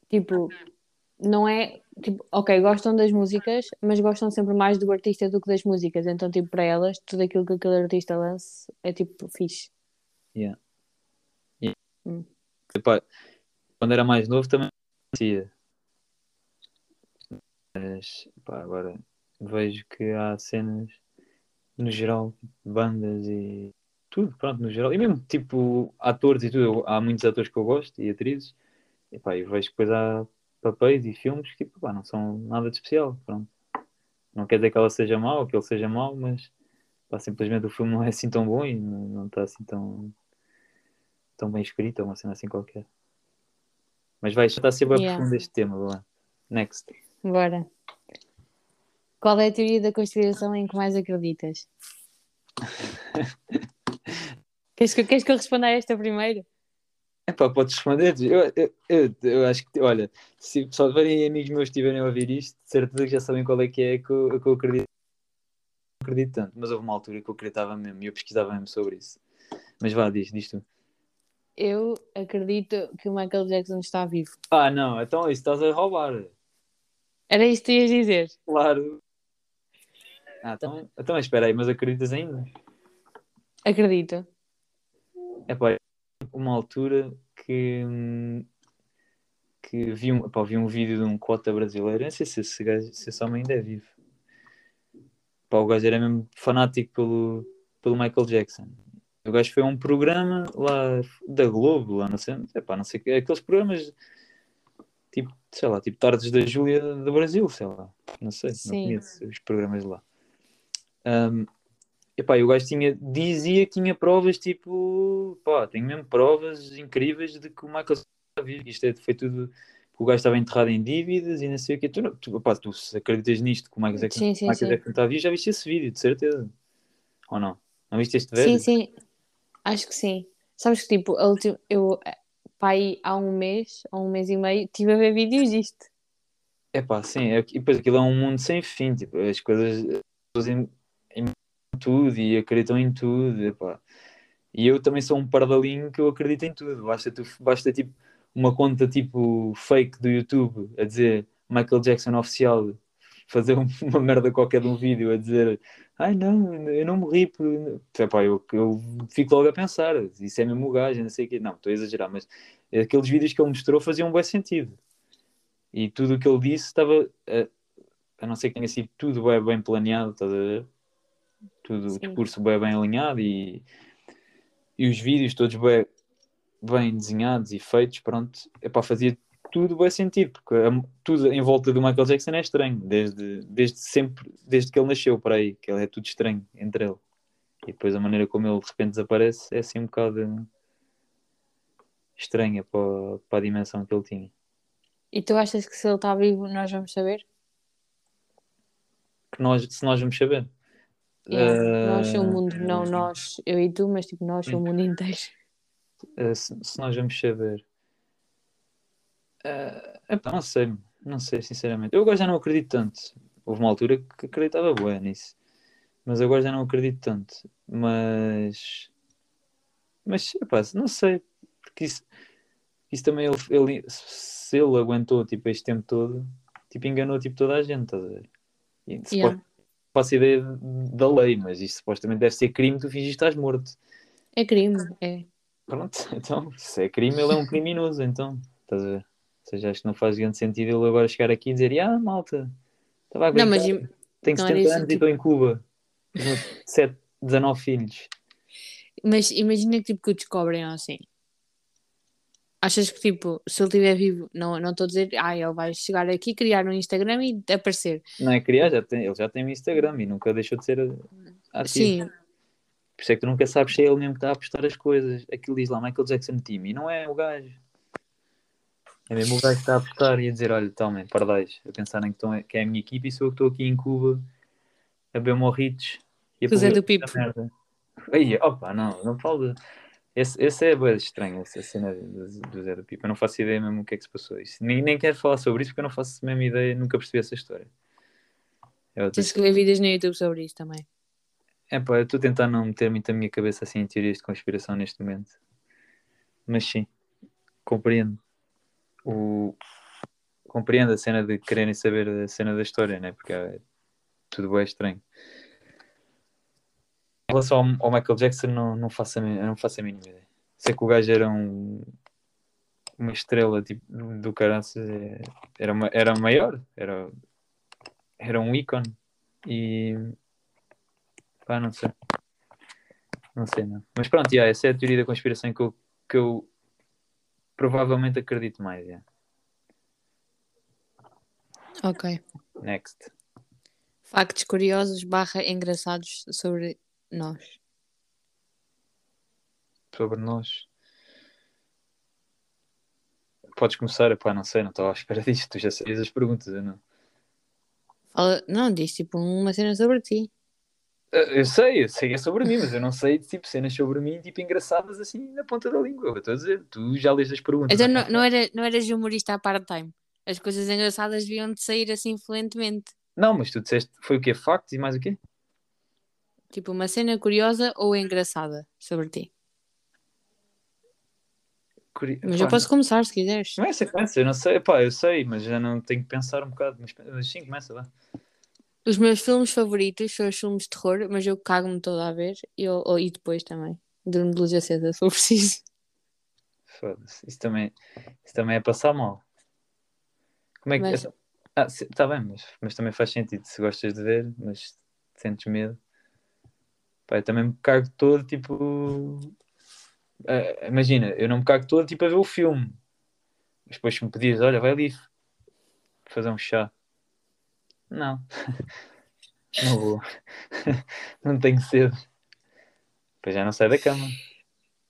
tipo, não é, tipo, ok, gostam das músicas, mas gostam sempre mais do artista do que das músicas. Então, tipo, para elas, tudo aquilo que aquele artista lance é tipo fixe. Yeah. Hum. Epá, quando era mais novo também conhecia. Mas pá, agora vejo que há cenas no geral, bandas e tudo, pronto, no geral. E mesmo tipo atores e tudo, há muitos atores que eu gosto e atrizes. E pá, eu vejo que depois há papéis e filmes que tipo, não são nada de especial, pronto. Não quer dizer que ela seja mau ou que ele seja mau, mas simplesmente o filme não é assim tão bom e não está assim tão tão bem escrito, ou uma cena assim qualquer. Mas vai, já está a ser bem Yeah. profundo este tema, lá. Next. Bora. Qual é a teoria da conspiração em que mais acreditas? [laughs] queres, que, queres que eu responda a esta primeiro? Epá, podes responder. Eu, eu, eu, eu acho que, olha, se só tiverem amigos meus que estiverem a ouvir isto, de certeza que já sabem qual é que é que eu, que eu acredito. Não acredito tanto, mas houve uma altura que eu acreditava mesmo e eu pesquisava mesmo sobre isso. Mas vá, diz, diz tu. Eu acredito que o Michael Jackson está vivo. Ah, não, então isso estás a roubar. Era isto que ias dizer? Claro. Ah, então, então espera aí, mas acreditas ainda? Acredito. É pá, uma altura que, que vi, um, pá, vi um vídeo de um cota brasileiro, não sei se esse, gajo, se esse homem ainda é vivo. Pá, o gajo era mesmo fanático pelo, pelo Michael Jackson. O gajo foi a um programa lá da Globo, lá não sei, epá, não sei, que- aqueles programas tipo, sei lá, tipo Tardes da Júlia do Brasil, sei lá, não sei, Sim. não conheço os programas lá. Um, epá, e o gajo tinha, dizia que tinha provas tipo, pá, tenho mesmo provas incríveis de que o Michael vivo, isto é, foi tudo, o gajo estava enterrado em dívidas e não sei o que, tu, não- tu, pá, tu se acreditas nisto que o Michael Jackson, Sim, sim, sim. Jackson está vivo, já viste esse vídeo, de certeza, ou não? Não viste este Sim, vídeo? sim. Acho que sim. Sabes que, tipo, a eu, pai, há um mês, ou um mês e meio, estive a ver vídeos disto. É pá, sim, e depois aquilo é um mundo sem fim, tipo, as coisas, as pessoas em, em tudo e acreditam em tudo, epá. E eu também sou um pardalinho que eu acredito em tudo, basta, tu, basta tipo uma conta tipo fake do YouTube a dizer Michael Jackson oficial fazer um- uma merda qualquer de um vídeo a dizer ai não, eu não morri por... Epá, eu, eu fico logo a pensar, isso é mesmo o gajo, não sei o quê, não, estou a exagerar, mas aqueles vídeos que ele mostrou faziam um bom sentido e tudo o que ele disse estava a, a não ser que tenha sido tudo bem, bem planeado, estás a ver? Tudo o Sim. discurso bem, bem alinhado e, e os vídeos todos bem, bem desenhados e feitos, pronto, epá, fazia tudo bem sentido, porque tudo em volta do Michael Jackson é estranho, desde, desde sempre, desde que ele nasceu para aí, que ele é tudo estranho entre ele. E depois a maneira como ele de repente desaparece é assim um bocado estranha para, para a dimensão que ele tinha. E tu achas que se ele está vivo, nós vamos saber? Que nós, se nós vamos saber. Yeah. Nós, o Ah, mundo, não nós, eu e tu, mas tipo, nós, o mundo inteiro. Uh, se, se nós vamos saber, Uh, não sei, não sei, sinceramente. Eu agora já não acredito tanto. Houve uma altura que acreditava boa nisso. Mas agora já não acredito tanto. Mas. Mas, epá, não sei. Porque isso, isso também, ele, ele, se ele aguentou tipo, este tempo todo, tipo, enganou tipo, toda a gente, estás a ver? E, yeah. faço ideia da lei, mas isto supostamente deve ser crime, tu fingiste que estás morto. É crime, é. Pronto, [laughs] então, se é crime, ele é um [laughs] criminoso, então, estás a ver? Ou seja, acho que não faz grande sentido ele agora chegar aqui e dizer, ah, malta, estava a aguentar, não, mas, tenho 70 anos tipo... e estou em Cuba, tenho 7, 19 filhos. Mas imagina que tipo que o descobrem assim. Achas que tipo, se ele estiver vivo, não não estou a dizer, ah, ele vai chegar aqui, criar um Instagram e aparecer. Não é criar, já tem, ele já tem um Instagram e nunca deixou de ser ativo. Sim. Por isso é que tu nunca sabes se é ele mesmo que está a postar as coisas. Aquilo diz lá Michael Jackson Team e não é o gajo. É mesmo o gajo que está a postar e a dizer: Olha, tomem, pardais, a pensarem que, estão, que é a minha equipe e sou eu que estou aqui em Cuba a beber morritos e a fazer do Pipo. Aí, opa, não, não falo. Esse, esse é bem estranho, essa cena do, do Zé do Pipo. Eu não faço ideia mesmo o que é que se passou. Isso. Nem, nem quero falar sobre isso porque eu não faço a mesma ideia, nunca percebi essa história. É Tens que ver vídeos no YouTube sobre isso também. É pá, eu estou a tentar não meter muito a minha cabeça assim em teorias de conspiração neste momento. Mas sim, compreendo. O... Compreendo a cena de quererem saber a cena da história, né? Porque é... tudo é estranho. Em relação ao, ao Michael Jackson, não, não, faço a, não faço a mínima ideia. Sei que o gajo era um, uma estrela tipo, do caraças, é, era, era maior, era, era um ícone. E pá, não sei. Não sei, não. Mas pronto, yeah, essa é a teoria da conspiração que eu, que eu provavelmente acredito mais. Yeah. Ok. Next. Factos curiosos barra engraçados sobre nós. Sobre nós. Podes começar, pá, não sei, não estava à espera [laughs] disto, tu já sabias as perguntas, eu não. Fala, não, diz tipo uma cena sobre ti. Eu sei, eu sei é sobre mim, mas eu não sei tipo cenas sobre mim, tipo engraçadas assim na ponta da língua. Eu estou a dizer, tu já lês as perguntas. Então não, não, era, não eras humorista a part-time. As coisas engraçadas deviam de sair assim fluentemente. Não, mas tu disseste, foi o quê? Factos e mais o quê? Tipo, uma cena curiosa ou engraçada sobre ti. Mas pá, eu posso começar se quiseres. Não é sequência, eu não sei, pá, eu sei, mas já não tenho que pensar um bocado. Mas sim, começa lá. Os meus filmes favoritos são os filmes de terror, mas eu cago-me toda a ver e, eu, e depois também. Durmo de luz acesa, se for preciso. Foda-se, isso também, isso também é passar mal. Como é que. Mas... Ah, está bem, mas, mas também faz sentido se gostas de ver, mas sentes medo. Pá, eu também me cago todo, tipo. Uh, imagina, eu não me cago todo, tipo, a ver o filme. Mas depois me pedias, olha, vai ali fazer um chá. Não. não vou. [laughs] não tenho cedo. Depois já não sai da cama.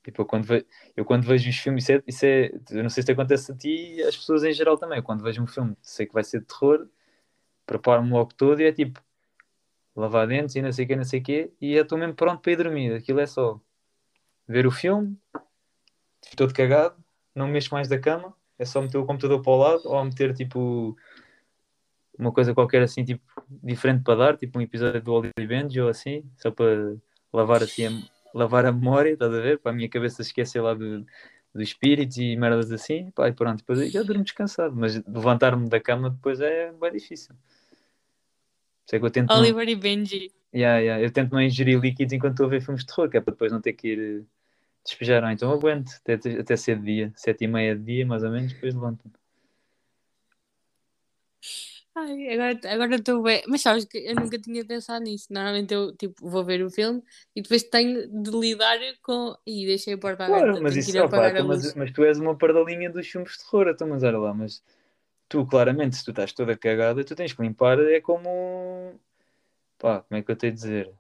Tipo, eu quando, ve... eu quando vejo os filmes, isso é... isso é, Eu não sei se acontece a ti e às pessoas em geral também. Eu quando vejo um filme, sei que vai ser de terror, preparo-me logo todo e é tipo lavar dentes e não sei o que, não sei o quê, e eu estou mesmo pronto para ir dormir. Aquilo é só ver o filme, estou de cagado, não mexo mais da cama, é só meter o computador para o lado ou meter tipo uma coisa qualquer assim, tipo, diferente para dar, tipo um episódio do Oliver Benji ou assim, só para lavar assim a, lavar a memória, estás a ver? Para a minha cabeça esquecer lá do, do espírito e merdas assim, pá, e pronto, depois já durmo descansado, mas levantar-me da cama depois é bem difícil. Sei que eu tento Oliver não... e Benji. Yeah, yeah. Eu tento não ingerir líquidos enquanto estou a ver filmes de terror, que é para depois não ter que ir eh, despejar. Ou então aguento até, até de dia, sete e meia de dia, mais ou menos, depois levanto-me. Ai, agora agora estou bem. Mas sabes que eu nunca tinha pensado nisso. Normalmente eu tipo, vou ver o filme e depois tenho de lidar com. Ih, deixei a porta aberta. Claro, mas, isso, opa, então, mas, mas, tu és uma pardalinha dos filmes de terror, então, mas olha lá, mas tu claramente, se tu estás toda cagada, tu tens que limpar, é como. Pá, como é que eu tenho a dizer?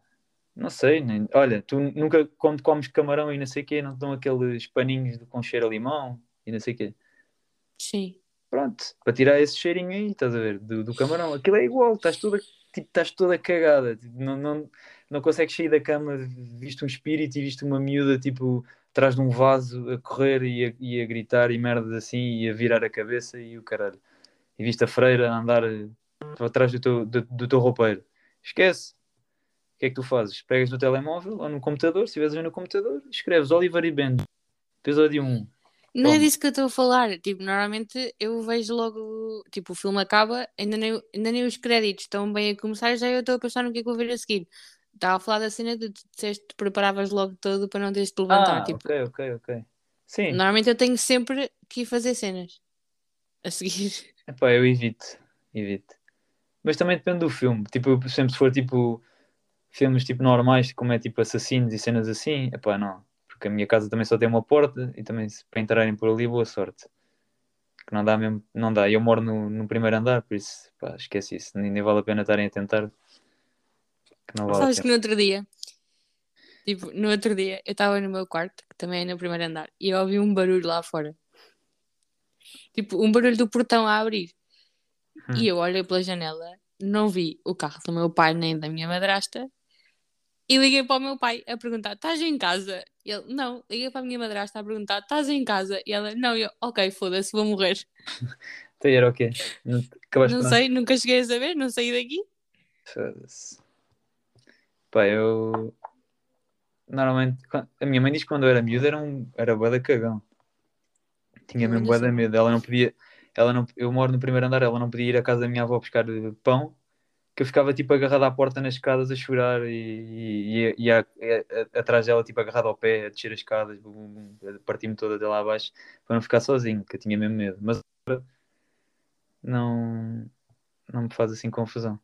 Não sei, nem... olha, tu nunca, quando comes camarão e não sei o quê, não te dão aqueles paninhos com cheiro a limão e não sei o quê? Sim. Pronto, para tirar esse cheirinho aí, estás a ver, do, do camarão. Aquilo é igual, estás toda, tipo, estás toda cagada, tipo, não, não, não consegues sair da cama, visto um espírito e visto uma miúda, tipo, atrás de um vaso a correr e a, e a gritar e merdas assim e a virar a cabeça e o caralho. E viste a freira a andar eh, atrás do teu, do, do teu roupeiro. Esquece. O que é que tu fazes? Pegas no telemóvel ou no computador, se estiveres no computador, escreves Oliver e Benji, episódio 1. Não é disso que eu estou a falar. Tipo, normalmente eu vejo logo, tipo, o filme acaba, ainda nem, ainda nem os créditos estão bem a começar, já eu estou a pensar no que é que vou ver a seguir. Estava a falar da cena de tu disseste te preparavas logo todo para não teres de te levantar. Ah, tipo, ok, ok, ok. Sim, normalmente eu tenho sempre que ir fazer cenas a seguir. [laughs] Epá, eu evito, evito. Mas também depende do filme. Tipo, sempre se for tipo filmes tipo normais, como é tipo assassinos e cenas assim, epá, não. Porque a minha casa também só tem uma porta e também se- para entrarem por ali, boa sorte. Que não dá mesmo, não dá. Eu moro no, no primeiro andar, por isso, pá, esquece isso. Nem, nem vale a pena estarem a tentar. Que não vale a Sabes que no outro dia, tipo, no outro dia, eu estava no meu quarto, que também é no primeiro andar, e eu ouvi um barulho lá fora. Tipo, um barulho do portão a abrir. Hum. E eu olhei pela janela, não vi o carro do meu pai nem da minha madrasta, e liguei para o meu pai a perguntar: estás em casa? E ele: não. Liguei para a minha madrasta a perguntar: estás em casa? E ela: não. E eu: ok, foda-se, vou morrer. [laughs] Então era o quê? Não, Não sei, nunca cheguei a saber, não saí daqui. Foda-se. Pá, eu. Normalmente, a minha mãe diz que quando eu era miúdo era, um, era bué da cagão. Tinha mesmo bué da medo. Ela não podia. Ela não, eu moro no primeiro andar, ela não podia ir à casa da minha avó buscar pão, que eu ficava tipo agarrado à porta nas escadas a chorar e, e, e, e a- a- atrás dela tipo agarrado ao pé, a descer as escadas, a partir-me toda até lá abaixo, para não ficar sozinho, que eu tinha mesmo medo. Mas não, não me faz assim confusão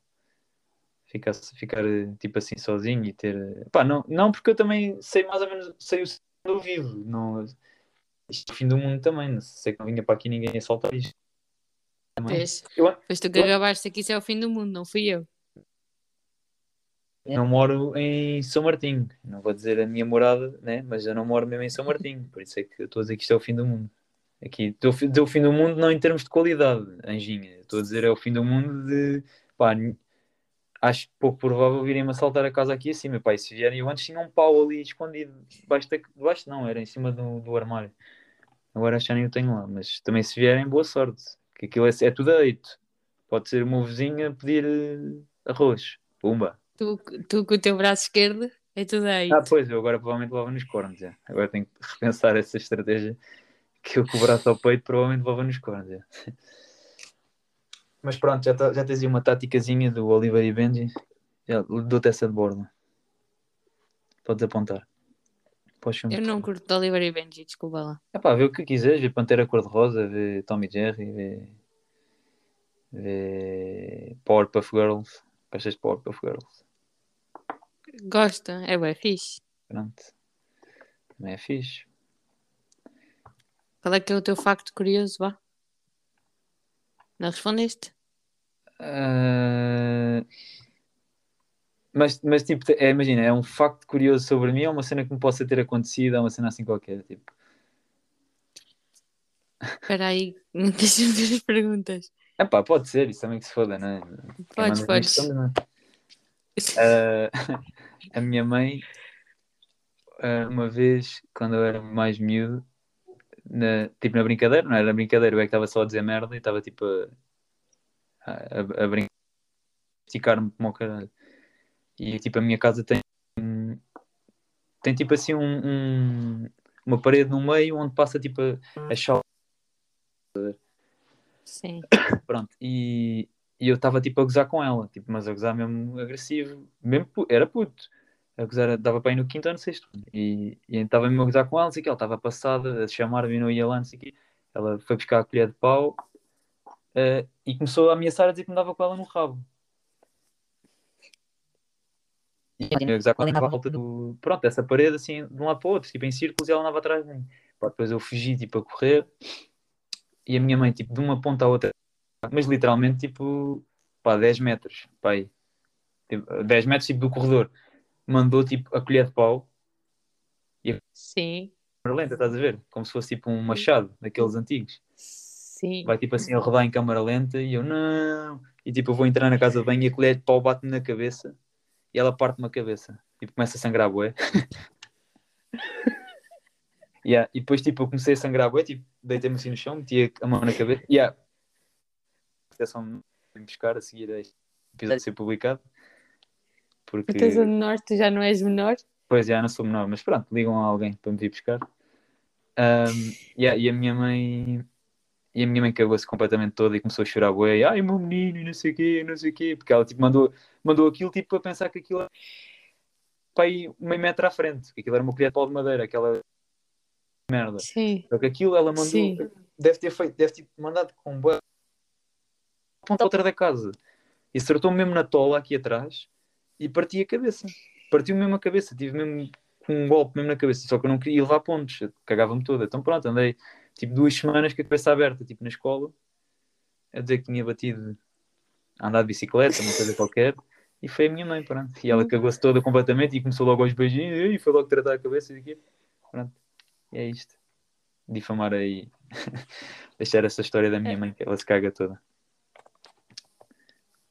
ficar, ficar tipo assim sozinho e ter. Pá, não, não porque eu também sei mais ou menos, sei o eu vivo. Não, isto é o fim do mundo também. Sei que não vinha para aqui ninguém assaltar isto. Vês? Eu Pois tu que acabaste que isso é o fim do mundo, não fui eu. não moro em São Martinho. Não vou dizer a minha morada, né? mas eu não moro mesmo em São Martinho. Por isso é que eu estou a dizer que isto é o fim do mundo. Aqui estou a dizer o fim do mundo não em termos de qualidade, Anjinha. Estou a dizer é o fim do mundo de. Pá, acho pouco provável virem-me assaltar a casa aqui acima. Pá, e se vierem, eu antes tinha um pau ali escondido debaixo, da... debaixo não, era em cima do, do armário. Agora acho que já nem o tenho lá, mas também se vierem, boa sorte. Que aquilo é, é tudo deito. Pode ser o meu vizinho a pedir eh, arroz. Pumba. Tu, tu com o teu braço esquerdo é tudo aí. Ah, pois, eu agora provavelmente levava nos cornos. Já. Agora tenho que [laughs] repensar essa estratégia que eu com o braço ao peito provavelmente levava nos cornos. Já. Mas pronto, já, tá- já tens aí uma táticazinha do Oliver e Benji. Dou-te essa de borda. Podes apontar. Eu não curto de Oliver e Benji, desculpa lá. É pá, vê o que quiseres, vê Pantera Cor-de-Rosa, vê Tom e Jerry, vê, vê Powerpuff Girls. Gostas de Powerpuff Girls? Gosta, é bem fixe. Pronto. Também é fixe. Qual é que é o teu facto curioso, vá? Não respondeste? Ah, Mas, mas tipo, é, imagina, é um facto curioso sobre mim, é uma cena que me possa ter acontecido, é uma cena assim qualquer, tipo. Espera aí, [laughs] deixa-me ver as perguntas. É pá, pode ser, isso também que se foda, não é? Podes, podes. nisto, não é? [laughs] Ah, [laughs] a minha mãe, ah, uma vez, quando eu era mais miúdo, na- tipo na brincadeira, não era na brincadeira, eu é que estava só a dizer merda e estava tipo a, a, a brincar, esticar-me como o caralho. E tipo, a minha casa tem, tem tipo assim um, um- uma parede no meio onde passa tipo a, a chave, Sim. pronto. E, e eu estava tipo a gozar com ela, tipo, mas a gozar mesmo agressivo, mesmo pu- era puto. A gozar, dava para ir no quinto ou no sexto. E e estava mesmo a gozar com ela, não sei o que, ela estava passada, a chamar-me e não ia lá, não sei o que. Ela foi buscar a colher de pau eh, e começou a ameaçar a dizer que me dava com ela no rabo. E eu à volta do. Pronto, essa parede assim, de um lado para o outro, tipo em círculos, e ela andava atrás de mim. Pá, depois eu fugi, tipo, a correr, e a minha mãe, tipo, de uma ponta à outra, mas literalmente, tipo, pá, 10 metros, pá, aí. Tipo, 10 metros, tipo, do corredor. Mandou, tipo, a colher de pau, Sim. câmara lenta, estás a ver? Como se fosse, tipo, um machado, daqueles antigos. Sim. Vai, tipo, assim, a rodar em câmara lenta, e eu, não. E, tipo, eu vou entrar na casa de banho e a colher de pau bate-me na cabeça, e ela parte-me a cabeça. Tipo, começa a sangrar, bué. [laughs] Yeah. E depois, tipo, eu comecei a sangrar, bué, tipo, deitei-me assim no chão, meti a mão na cabeça. Yeah. Atenção, vim buscar a seguir a este episódio ser publicado. Porque, Tu és o menor, tu já não és menor. pois, já não sou menor, mas pronto, ligam a alguém para me vir buscar. Um, yeah, e a minha mãe e a minha mãe cagou-se completamente toda e começou a chorar bué, ai meu menino e não sei o quê, não sei o quê, porque ela tipo mandou, mandou aquilo tipo a pensar que aquilo era para ir meio metro à frente, que aquilo era uma colher de pau de madeira, aquela merda. Sim. Só que aquilo ela mandou, Sim. deve ter feito, deve ter mandado com bué ponta outra da casa. E acertou mesmo na tola aqui atrás e parti a cabeça. Partiu mesmo a cabeça, tive mesmo com um golpe mesmo na cabeça, só que eu não queria levar pontos, cagava-me toda. Então pronto, andei tipo duas semanas com a cabeça aberta, tipo na escola, a dizer que tinha batido a andar de bicicleta, uma coisa qualquer, e foi a minha mãe, pronto. E ela cagou-se toda completamente e começou logo aos beijinhos e foi logo tratar a cabeça e aqui. Pronto, e é isto. Difamar aí, [laughs] deixar essa história da minha mãe, que ela se caga toda.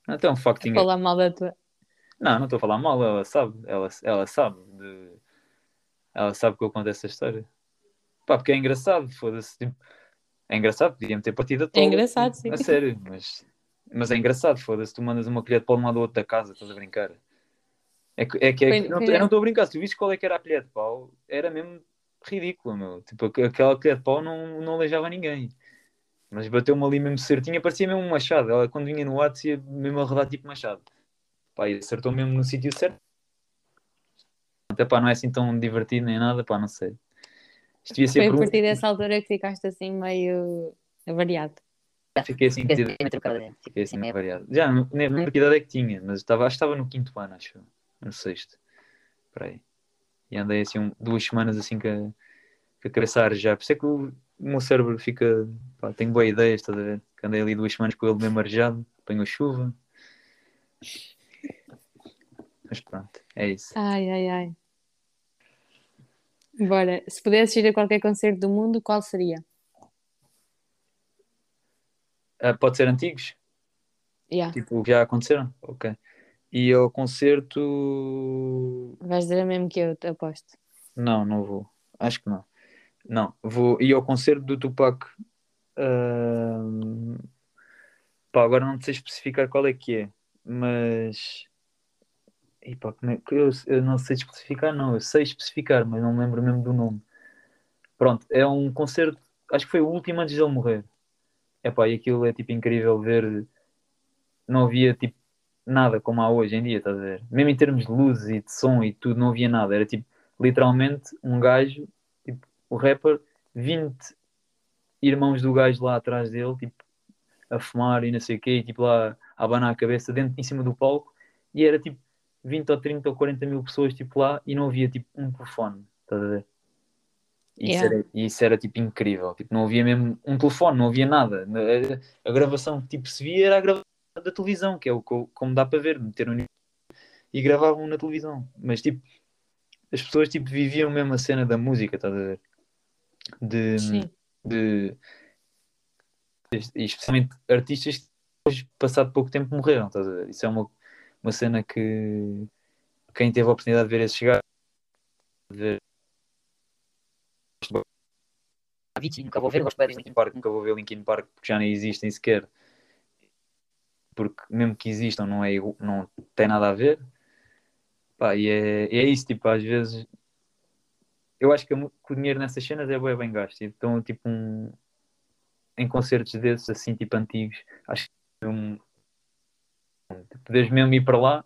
Então, um engra- Falar mal da tua. não, não estou a falar mal, ela sabe, ela, ela sabe de... ela sabe que eu conto essa história. Pá, porque é engraçado, foda-se. tipo, É engraçado, podia-me ter partido a tola. engraçado, sim. A sério, mas, mas é engraçado, foda-se, tu mandas uma colher de pau de um lado outro da casa, estás a brincar. É que, é que, é que- Foi- não, foi- eu não estou a brincar, se tu viste qual é que era a colher de pau, era mesmo ridícula, meu. Tipo, aqu- aquela colher de pau não, não aleijava ninguém. Mas bateu-me ali mesmo certinha, parecia mesmo um machado. Ela quando vinha no ato ia mesmo a rodar tipo machado. Pá, e acertou mesmo no sítio certo. Até pá, não é assim tão divertido nem nada, pá, não sei. Isto devia ser Foi a por um- partir dessa altura que ficaste assim meio avariado. Fiquei assim, Fiquei pedido- meio trocada. fiquei assim meio variado. Já, não nem lembro que idade é que tinha, mas estava, acho que estava no quinto ano, acho. No sexto. Por aí. E andei assim um- duas semanas assim com a, com a cabeça a arejar. Por isso é que o, o meu cérebro fica. Pá, tenho boas ideias, estás a ver? Que andei ali duas semanas com ele mesmo arejado, apanhou chuva. Mas pronto, é isso. Ai, ai, ai. Bora, se pudesses ir a qualquer concerto do mundo, qual seria? Ah, pode ser antigos? Yeah. Tipo, já aconteceram? Ok. E ao concerto. Vais dizer mesmo que eu, te aposto. Não, não vou. Acho que não. Não, vou ir ao concerto do Tupac. Ahm, Pá, agora não sei especificar qual é que é, mas. E pá, como é eu, eu não sei especificar, não. Eu sei especificar, mas não me lembro mesmo do nome. Pronto, é um concerto. Acho que foi o último antes dele morrer. É pá, e aquilo é tipo incrível ver. Não havia tipo nada como há hoje em dia, estás a ver? Mesmo em termos de luzes e de som e tudo, não havia nada. Era tipo literalmente um gajo, tipo, o rapper, 20 irmãos do gajo lá atrás dele, tipo, a fumar e não sei o quê, e tipo lá a abanar a cabeça dentro, em cima do palco, e era tipo 20 ou 30 ou 40 mil pessoas tipo lá e não havia tipo um telefone, estás a ver? E isso, Yeah. era, e isso era tipo incrível, tipo, não havia mesmo um telefone, não havia nada. A, a gravação que tipo se via era a gravação da televisão, que é o co- como dá para ver, meteram no e gravavam na televisão, mas tipo as pessoas tipo viviam mesmo a cena da música, estás a ver? De, Sim. de e especialmente artistas que depois, passado pouco tempo, morreram, estás a ver? Isso é uma, uma cena que quem teve a oportunidade de ver esse chegar, de ver nunca vou ver, gosto de Linkin Park, nunca vou ver Linkin Park porque já nem existem sequer. Porque mesmo que existam não, é, não tem nada a ver. Pá, e é, é isso, tipo, às vezes eu acho que o dinheiro nessas cenas é bem, bem gasto. Então, tipo, um, em concertos desses, assim, tipo, antigos, acho que um, poderes mesmo ir para lá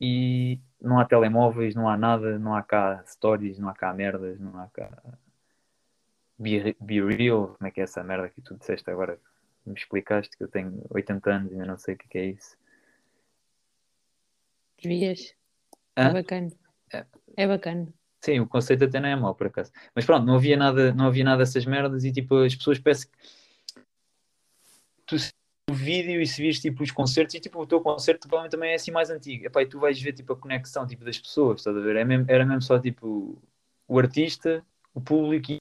e não há telemóveis, não há nada, não há cá stories, não há cá merdas, não há cá be, be real, como é que é essa merda que tu disseste agora? Me explicaste que eu tenho 80 anos e ainda não sei o que é, é isso. Devias. É bacana. É. É bacana. Sim, o conceito até não é mau, por acaso. Mas pronto, não havia nada, não havia nada dessas merdas e tipo, as pessoas parece que vídeo e se vires tipo os concertos e tipo o teu concerto provavelmente também é assim mais antigo. Epá, e tu vais ver tipo a conexão tipo, das pessoas, estás a ver? É mesmo- era mesmo só tipo o artista, o público e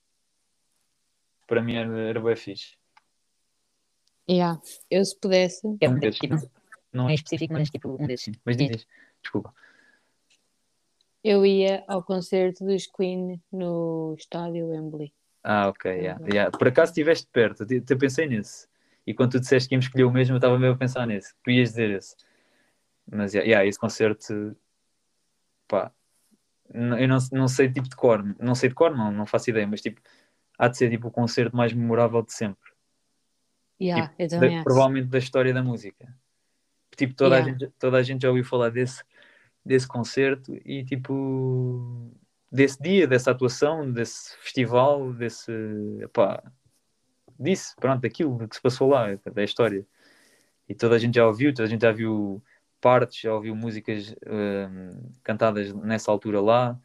para mim era, era bem fixe. Yeah. Eu se pudesse, É um desses, tipo, Não não é é específico, mas tipo um desses. Mas diz, diz. desculpa. Eu ia ao concerto dos Queen no estádio Wembley. Ah, ok, yeah, yeah. Por acaso estiveste perto, eu pensei nisso. E quando tu disseste que íamos escolher o mesmo, eu estava mesmo a pensar nisso. Tu ias dizer esse. Mas, yeah, yeah, esse concerto, pá, eu não, não sei tipo de cor, não sei de cor, não, não faço ideia, mas tipo, há de ser tipo o concerto mais memorável de sempre. Yeah, eu Da- acho. provavelmente da história da música. Tipo, toda, Yeah. a gente, toda a gente já ouviu falar desse, desse concerto e tipo desse dia, dessa atuação, desse festival, desse epá, disso, pronto, daquilo que se passou lá, da história. E toda a gente já ouviu, toda a gente já viu partes, já ouviu músicas hum, cantadas nessa altura lá.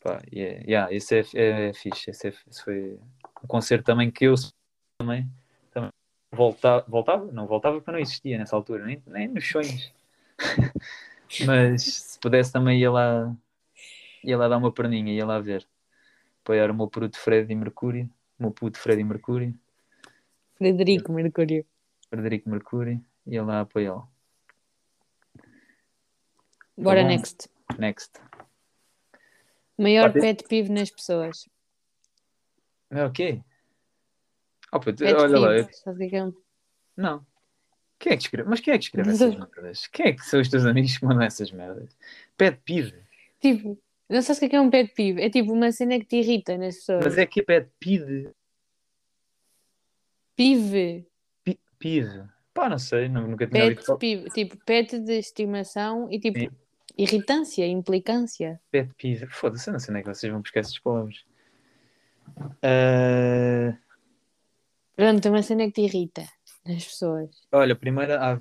Pá, e é- yeah, esse é, é, é fixe. Esse, é- esse foi um concerto também que eu também, também volta, voltava, não voltava porque não existia nessa altura, nem, nem nos sonhos. [laughs] Mas se pudesse também ia lá, ia lá dar uma perninha, ia lá ver. Apoiar o meu puto Freddy Mercúrio, o meu puto Freddy Mercúrio, Frederico Mercúrio. Frederico Mercúrio, ia lá apoiá-lo. Bora bom. next. Next. Maior Pode- pet peeve nas pessoas. É o quê? Oh, puto, Pet olha lá, peeve. eu- Sabes o que é que é um não. Quem é que escreve? Mas quem é que escreve [laughs] essas merdas? Quem é que são os teus amigos que mandam essas merdas? Pet peeve. Tipo, não sabes o que é que é um pet peeve? É tipo uma cena que te irrita nas pessoas. Mas é que é pet peeve. Peeve. Pi- Peeve. Pá, não sei, nu- nunca tinha ouvido Pet falar. peeve. Tipo, pet de estimação e tipo Sim. irritância, implicância. Pet peeve. Foda-se, eu não sei onde é que vocês vão buscar essas palavras. Ah, Pronto, é uma cena que te irrita nas pessoas. olha, primeiro a, a,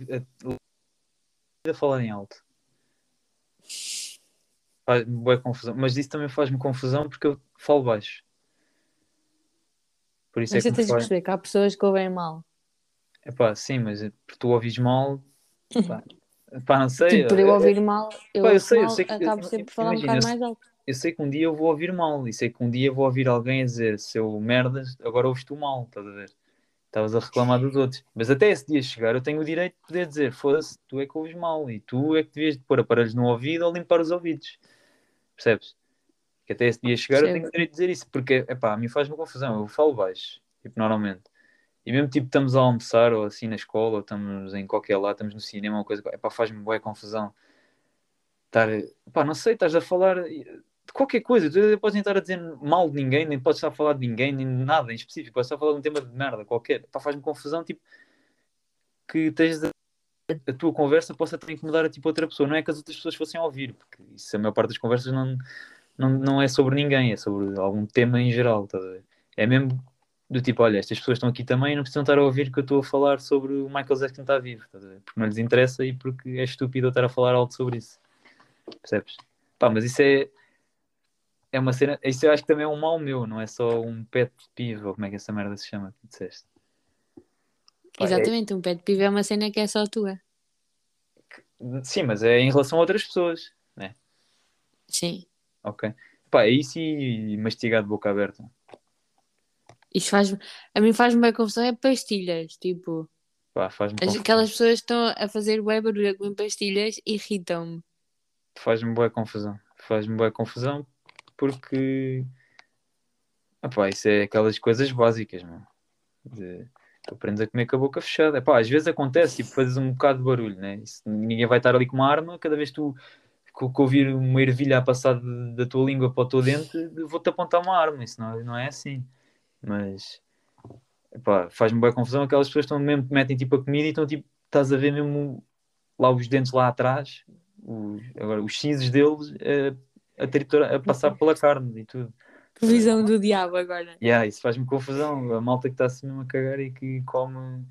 a falar em alto. [laughs] Faz-me boa confusão. Mas isso também faz-me confusão porque eu falo baixo. Por isso Mas é que tens de perceber que há pessoas que ouvem mal. Epá, sim, mas é tu ouvis mal. Pá, [laughs] pá, não sei. Tipo, por eu é- ouvir mal, eu Pá, eu sei, eu mal, sei que- acabo sempre por falar um imagina, bocado eu- mais alto. eu sei que um dia eu vou ouvir mal e sei que um dia vou ouvir alguém a dizer seu merdas, agora ouves tu mal, estás a ver? Estavas a reclamar dos outros. Mas até esse dia chegar, eu tenho o direito de poder dizer: foda-se, tu é que ouves mal e tu é que devias de pôr aparelhos no ouvido ou limpar os ouvidos. Percebes? Que até esse dia chegar, eu Percebo. tenho o direito de dizer isso, porque, epá, a mim faz-me confusão. Eu falo baixo, tipo, normalmente. E mesmo tipo, estamos a almoçar ou assim na escola, ou estamos em qualquer lado, estamos no cinema, uma coisa, epá, faz-me boa confusão estar, pá, não sei, estás a falar de qualquer coisa, tu podes nem estar a dizer mal de ninguém, nem podes estar a falar de ninguém, nem de nada em específico, podes estar a falar de um tema de merda qualquer, pá, faz-me confusão, tipo, que tens a, a tua conversa possa ter incomodar a tipo outra pessoa, não é que as outras pessoas fossem a ouvir, porque isso, a maior parte das conversas não, não, não é sobre ninguém, é sobre algum tema em geral, estás a ver? É mesmo do tipo, olha, estas pessoas estão aqui também e não precisam estar a ouvir que eu estou a falar sobre o Michael Jackson está vivo, estás a ver? Porque não lhes interessa e porque é estúpido eu estar a falar alto sobre isso. Percebes? Pá, mas isso é. É uma cena. Isso eu acho que também é um mal meu, não é só um pet peeve, ou como é que essa merda se chama, que disseste. Pá, é- Exatamente, um pet peeve é uma cena que é só tua. sim, mas é em relação a outras pessoas, né? Sim. Ok. Pá, é isso e mastigar de boca aberta. Isto faz a mim faz-me bem confusão é pastilhas, tipo, Pá, faz-me as- confusão. aquelas pessoas que estão a fazer bué barulho a comer pastilhas irritam-me. Faz-me boa confusão. Faz-me boa confusão porque. Epá, isso é aquelas coisas básicas, mano. De... Tu aprendes a comer com a boca fechada. Epá, às vezes acontece, tipo, fazes um bocado de barulho, né? Isso- ninguém vai estar ali com uma arma, cada vez que tu que ouvir uma ervilha a passar de- da tua língua para o teu dente, vou-te apontar uma arma. Isso não, não é assim. Mas faz-me boa confusão aquelas pessoas estão mesmo, metem tipo a comida e estão tipo, estás a ver mesmo lá os dentes lá atrás, os, agora, os cinzes deles a, a, triturar- a passar pela carne e tudo. Visão do diabo agora. Yeah, isso faz-me confusão. A malta que está assim mesmo a cagar e que come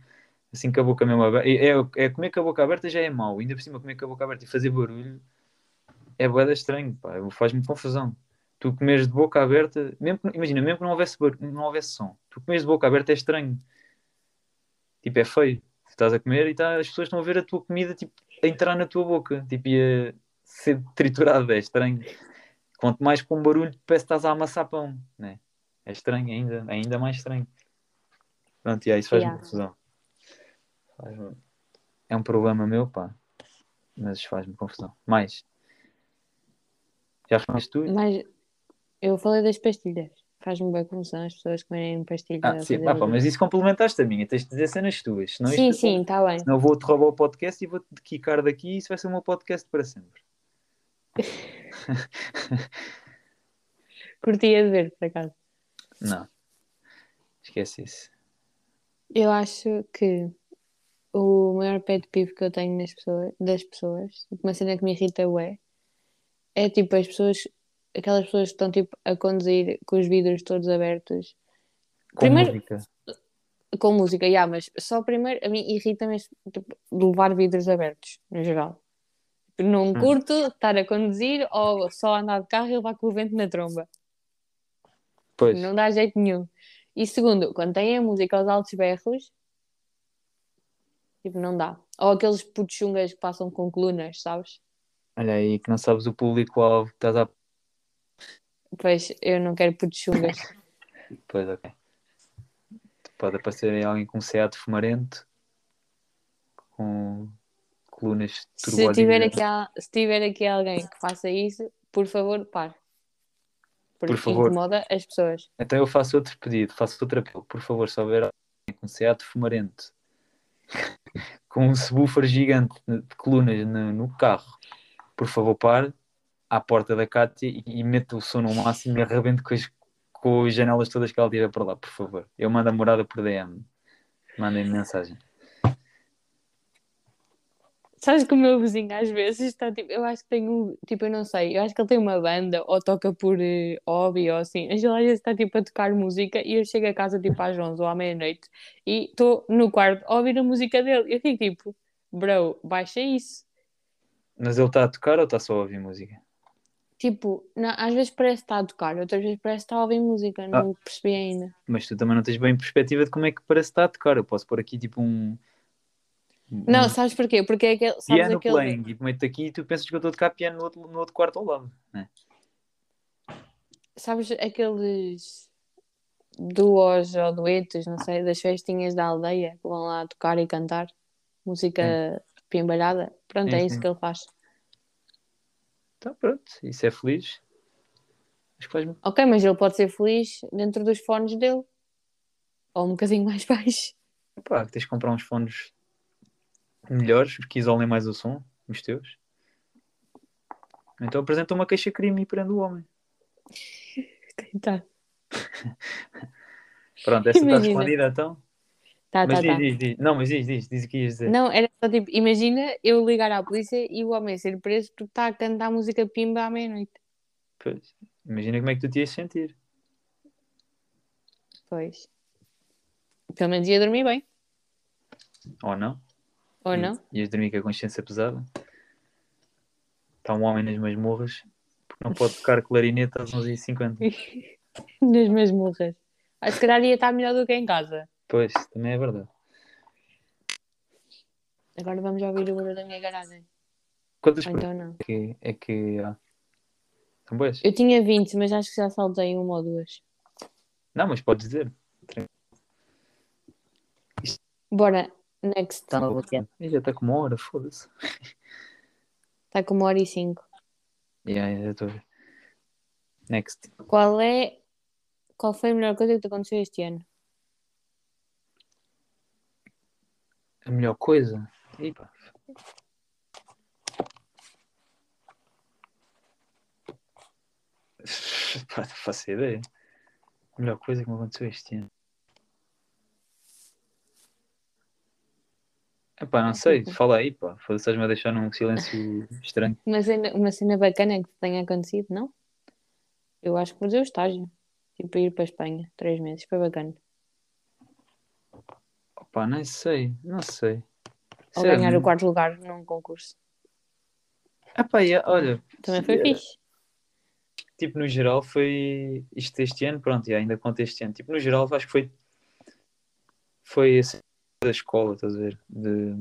assim com a boca mesmo aberta. É, é, é comer com a boca aberta já é mau. Ainda por cima comer com a boca aberta e fazer barulho é boeda estranho, pá. Faz-me confusão. Tu comes de boca aberta, mesmo, imagina, mesmo que não houvesse, não houvesse som, tu comes de boca aberta é estranho. Tipo, é feio. Tu estás a comer e tá, as pessoas estão a ver a tua comida tipo, a entrar na tua boca, tipo, e a ser triturada, é estranho. Quanto mais com barulho, parece que estás a amassar pão, né? É estranho ainda, ainda mais estranho. Pronto, e aí isso faz-me Yeah. confusão. Faz-me- é um problema meu, pá. Mas faz-me confusão. Mais. Já falaste tu? Mas eu falei das pastilhas. Faz-me bem confusão as pessoas comerem pastilhas. Ah, sim, pá, mas isso complementaste a minha, tens de dizer cenas tuas. Senão sim, isto- sim, está bem. Senão vou-te roubar o podcast e vou-te quicar daqui e isso vai ser o meu podcast para sempre. [laughs] Curtia de ver, por acaso. Não. Esquece isso. Eu acho que o maior pet peeve que eu tenho nas pessoas, das pessoas, uma cena que me irrita é, é tipo as pessoas, aquelas pessoas que estão tipo a conduzir com os vidros todos abertos, Com Primeiro- música. com música, já, mas só primeiro a mim irrita-me tipo, levar vidros abertos, no geral. Não Hum. curto estar a conduzir ou só andar de carro e levar com o vento na tromba. Pois. Não dá jeito nenhum. E segundo, quando tem a música aos altos berros, tipo, não dá. Ou aqueles putos chungas que passam com colunas, sabes? Olha aí que não sabes o público-alvo que estás a. Pois eu não quero putos chungas. [laughs] Pois, ok. Pode aparecer aí alguém com um Seat fumarento com colunas se, tiver aqui, se tiver aqui alguém que faça isso, por favor, pare. Porque Por favor. incomoda as pessoas. Então eu faço outro pedido, faço outro apelo. Por favor, se houver alguém com um Seat fumarento [laughs] com um subwoofer gigante de colunas no, no carro, por favor, pare à porta da Cátia e, e meta o som no máximo e arrebente com as, com as janelas todas que ela tiver por lá, por favor. Eu mando a morada por DM. Mandem-me mensagem. Sabes que o meu vizinho às vezes está tipo, eu acho que tem um, tipo, eu não sei, eu acho que ele tem uma banda ou toca por eh, hobby ou assim. Ele às vezes está tipo a tocar música e eu chego a casa tipo às 11 ou à meia-noite e estou no quarto a ouvir a música dele. Eu fico tipo, bro, baixa isso. Mas ele está a tocar ou está só a ouvir música? Tipo, não, às vezes parece que está a tocar, outras vezes parece que está a ouvir música, não percebi ainda. Mas tu também não tens bem perspectiva de como é que parece que está a tocar. Eu posso pôr aqui tipo um. Não, sabes porquê? Porque é aquele, sabes piano aquele, playing e meto aqui e tu pensas que eu estou a tocar piano no outro, no outro quarto ao lado. Né? sabes aqueles duos ou duetos, não sei, das festinhas da aldeia que vão lá tocar e cantar música pimbalhada? Pronto, Sim, é isso que ele faz. Então pronto, isso é feliz. Acho que faz-me. Ok, mas ele pode ser feliz dentro dos fones dele. Ou um bocadinho mais [laughs] baixo. Pá, tens de comprar uns fones melhores que isolem mais o som, os teus. Então apresenta uma queixa crime e prende o homem. Tá, [laughs] Pronto, essa está respondida então. Tá, mas tá. diz, tá. diz, diz. Não, mas diz, diz, diz o que ias dizer. Não, era só tipo, imagina eu ligar à polícia e o homem ser preso porque está a cantar música pimba à meia-noite. Pois, imagina como é que tu te ias sentir. Pois. Pelo menos ia dormir bem, Ou não? ou Ias- não? Ias dormir com a consciência pesada. Está um homem nas masmorras porque não pode tocar clarinete às 11h50. [laughs] Nas masmurras. Ah, se calhar ia estar melhor do que em casa. Pois, também é verdade. Agora vamos ouvir o barulho da minha garagem. Quantas Ou então não. é que, é que há? São boas? Eu tinha 20, mas acho que já saltei uma ou duas. Não, mas podes dizer. Bora, next. Boa Ih, Já está com uma hora, foda-se. Está com uma hora e cinco. Yeah, yeah, já estou a ver. Next. Qual é. Qual foi a melhor coisa que te aconteceu este ano? A melhor coisa? Epa. [laughs] Pá, não faço ideia. A melhor coisa que me aconteceu este ano. Epá, não sei, [laughs] fala aí, pá. Estás-me a deixar num silêncio estranho. Uma cena, uma cena bacana que te tenha acontecido, não? Eu acho que dizer o estágio. Tipo, ir para a Espanha, três meses. Foi bacana. Opá, nem sei, não sei. Ou ganhar o quarto lugar num concurso. Epá, yeah, olha, Também foi yeah, fixe. tipo, no geral foi isto este ano, pronto, e ainda conta este ano. Tipo, no geral acho que foi foi assim da escola, estás a ver? De,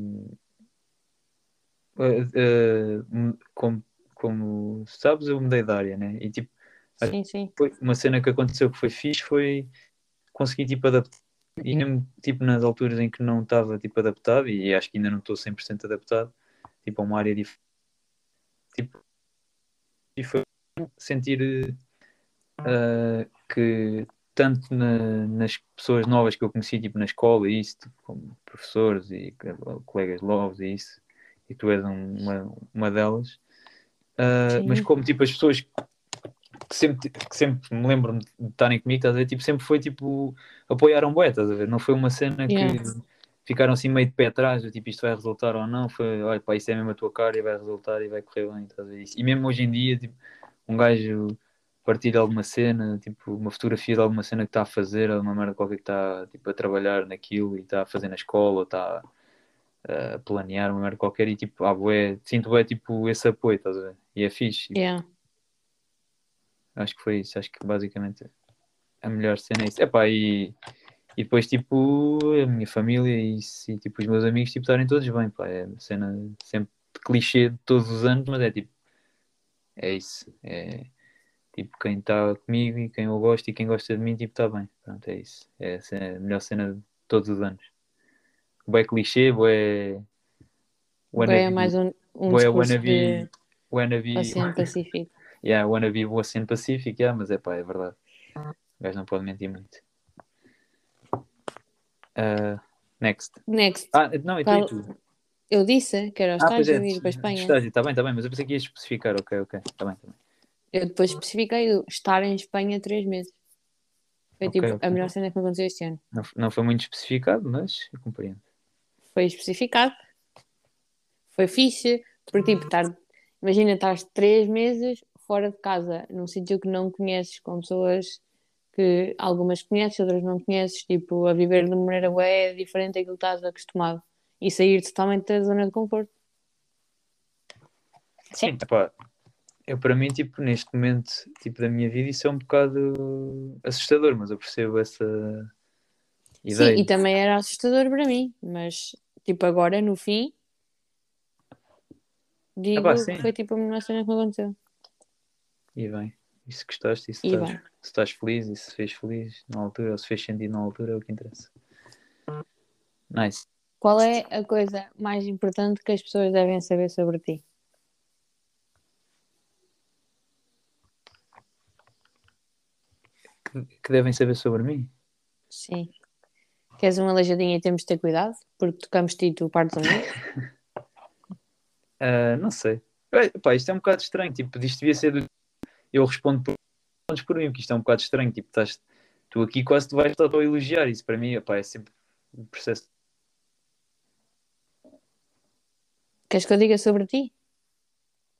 eh, eh, como, como sabes, eu mudei de área, né? E tipo, Sim, sim. foi uma cena que aconteceu que foi fixe foi conseguir tipo adaptar e mesmo tipo nas alturas em que não estava tipo adaptado e acho que ainda não estou 100% adaptado tipo a uma área diferente tipo e foi sentir eh, que tanto na- nas pessoas novas que eu conheci, tipo na escola e isso, tipo, como professores e co- colegas novos e isso, e tu és um- uma, uma delas, uh, mas como tipo as pessoas que sempre, que sempre me lembro de estarem comigo, estás a ver? Tipo, sempre foi tipo apoiaram bué, estás a ver? Não foi uma cena Yeah. que ficaram assim meio de pé atrás, do tipo isto vai resultar ou não, foi olha pá, isso é mesmo a tua cara e vai resultar e vai correr bem, estás a ver? E mesmo hoje em dia, tipo, um gajo partilha alguma cena, tipo, uma fotografia de alguma cena que está a fazer, ou uma merda qualquer que está tipo, a trabalhar naquilo e está a fazer na escola, ou está a planear uma merda qualquer e tipo, ah, bué, sinto bué, tipo, esse apoio, estás a ver? E é fixe. Yeah. Acho que foi isso, acho que basicamente a melhor cena é isso. Epá, e, e depois tipo a minha família e, e tipo os meus amigos tipo estarem todos bem, pá, é uma cena sempre de clichê de todos os anos, mas é tipo é isso, é tipo quem está comigo e quem eu gosto e quem gosta de mim tipo está bem, pronto, é isso, é a, cena- a melhor cena de todos os anos. Bué clichê, bué Agora é mais um, um bué discurso wannabe, de wannabe, Oceano Pacífico. Yeah, wannabe o Oceano Pacífico, yeah, mas é pá, é verdade. O gajo não pode mentir muito. Uh, next. Next. Ah, não, então e tu? Eu disse que era o Ah, estágio de ir para a Espanha. estágio, está bem, está bem, mas eu pensei que ias especificar, ok, ok, está bem, está bem. Eu depois especifiquei estar em Espanha três meses. Foi Ok, tipo ok. a melhor cena que me aconteceu este ano. Não, não foi muito especificado, mas eu compreendo. Foi especificado. Foi fixe. Porque tipo, estar, imagina, estás três meses fora de casa, num sítio que não conheces, com pessoas que algumas conheces, outras não conheces, tipo, a viver de uma maneira bué diferente daquilo que estás acostumado. E sair totalmente da zona de conforto. Sim, epá, eu para mim, tipo, neste momento tipo, da minha vida, isso é um bocado assustador, mas eu percebo essa ideia. Sim, e também era assustador para mim, mas tipo agora no fim digo Epá, sim. que foi tipo a melhor cena que me aconteceu. E bem, e se gostaste, e se E estás, se estás feliz, e se fez feliz na altura, ou se fez sentido na altura, é o que interessa. Nice. Qual é a coisa mais importante que as pessoas devem saber sobre ti? Que, que devem saber sobre mim? Sim. Queres uma aleijadinha e temos de ter cuidado? Porque tocamos-te e tu partes a mim? [laughs] Ah, não sei. Pá, isto é um bocado estranho. Tipo, isto devia ser do. Eu respondo por, respondes por mim, porque isto é um bocado estranho. Tipo, estás, tu aqui quase tu vais estar a elogiar. Isso para mim epá, é sempre um processo. Queres que eu diga sobre ti?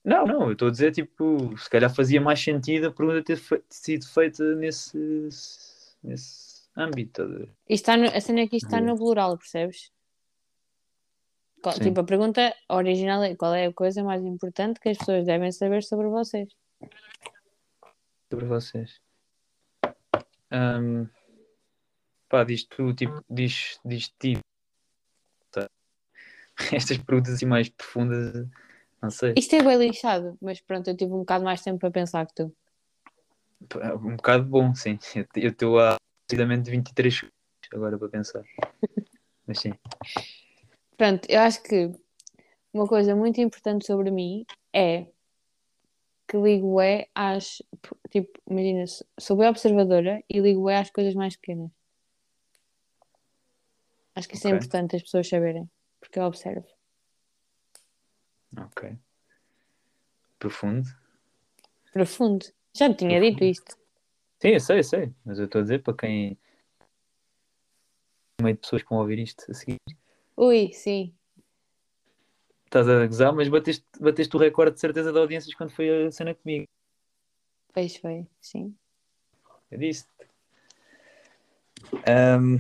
Não, não, eu estou a dizer, tipo, se calhar fazia mais sentido a pergunta ter sido feita nesse, nesse âmbito. está no, a cena é que isto está no plural, percebes? Qual-. Tipo, a pergunta original é qual é a coisa mais importante que as pessoas devem saber sobre vocês? Sobre vocês. Ahm, pá, diz tu, tipo, diz, diz ti. Tá. [laughs] Estas perguntas assim mais profundas, não sei. Isto é bem lixado, mas pronto, eu tive um bocado mais tempo para pensar que tu. Um bocado bom, sim. Eu estou há precisamente 23 segundos agora para pensar. [laughs] Mas sim. Pronto, eu acho que uma coisa muito importante sobre mim é que ligo é às. Tipo, imagina, sou bem observadora e ligo é às coisas mais pequenas. Acho que isso é Ok. importante as pessoas saberem, porque eu observo. Ok. Profundo. Profundo. Já te tinha dito isto. Sim, eu sei, eu sei. Mas eu estou a dizer para quem. No meio de pessoas que vão ouvir isto a seguir. Ui, sim. Estás a gozar, mas bateste, bateste o recorde de certeza de audiências quando foi a cena comigo. Pois foi, sim. Eu disse. Um...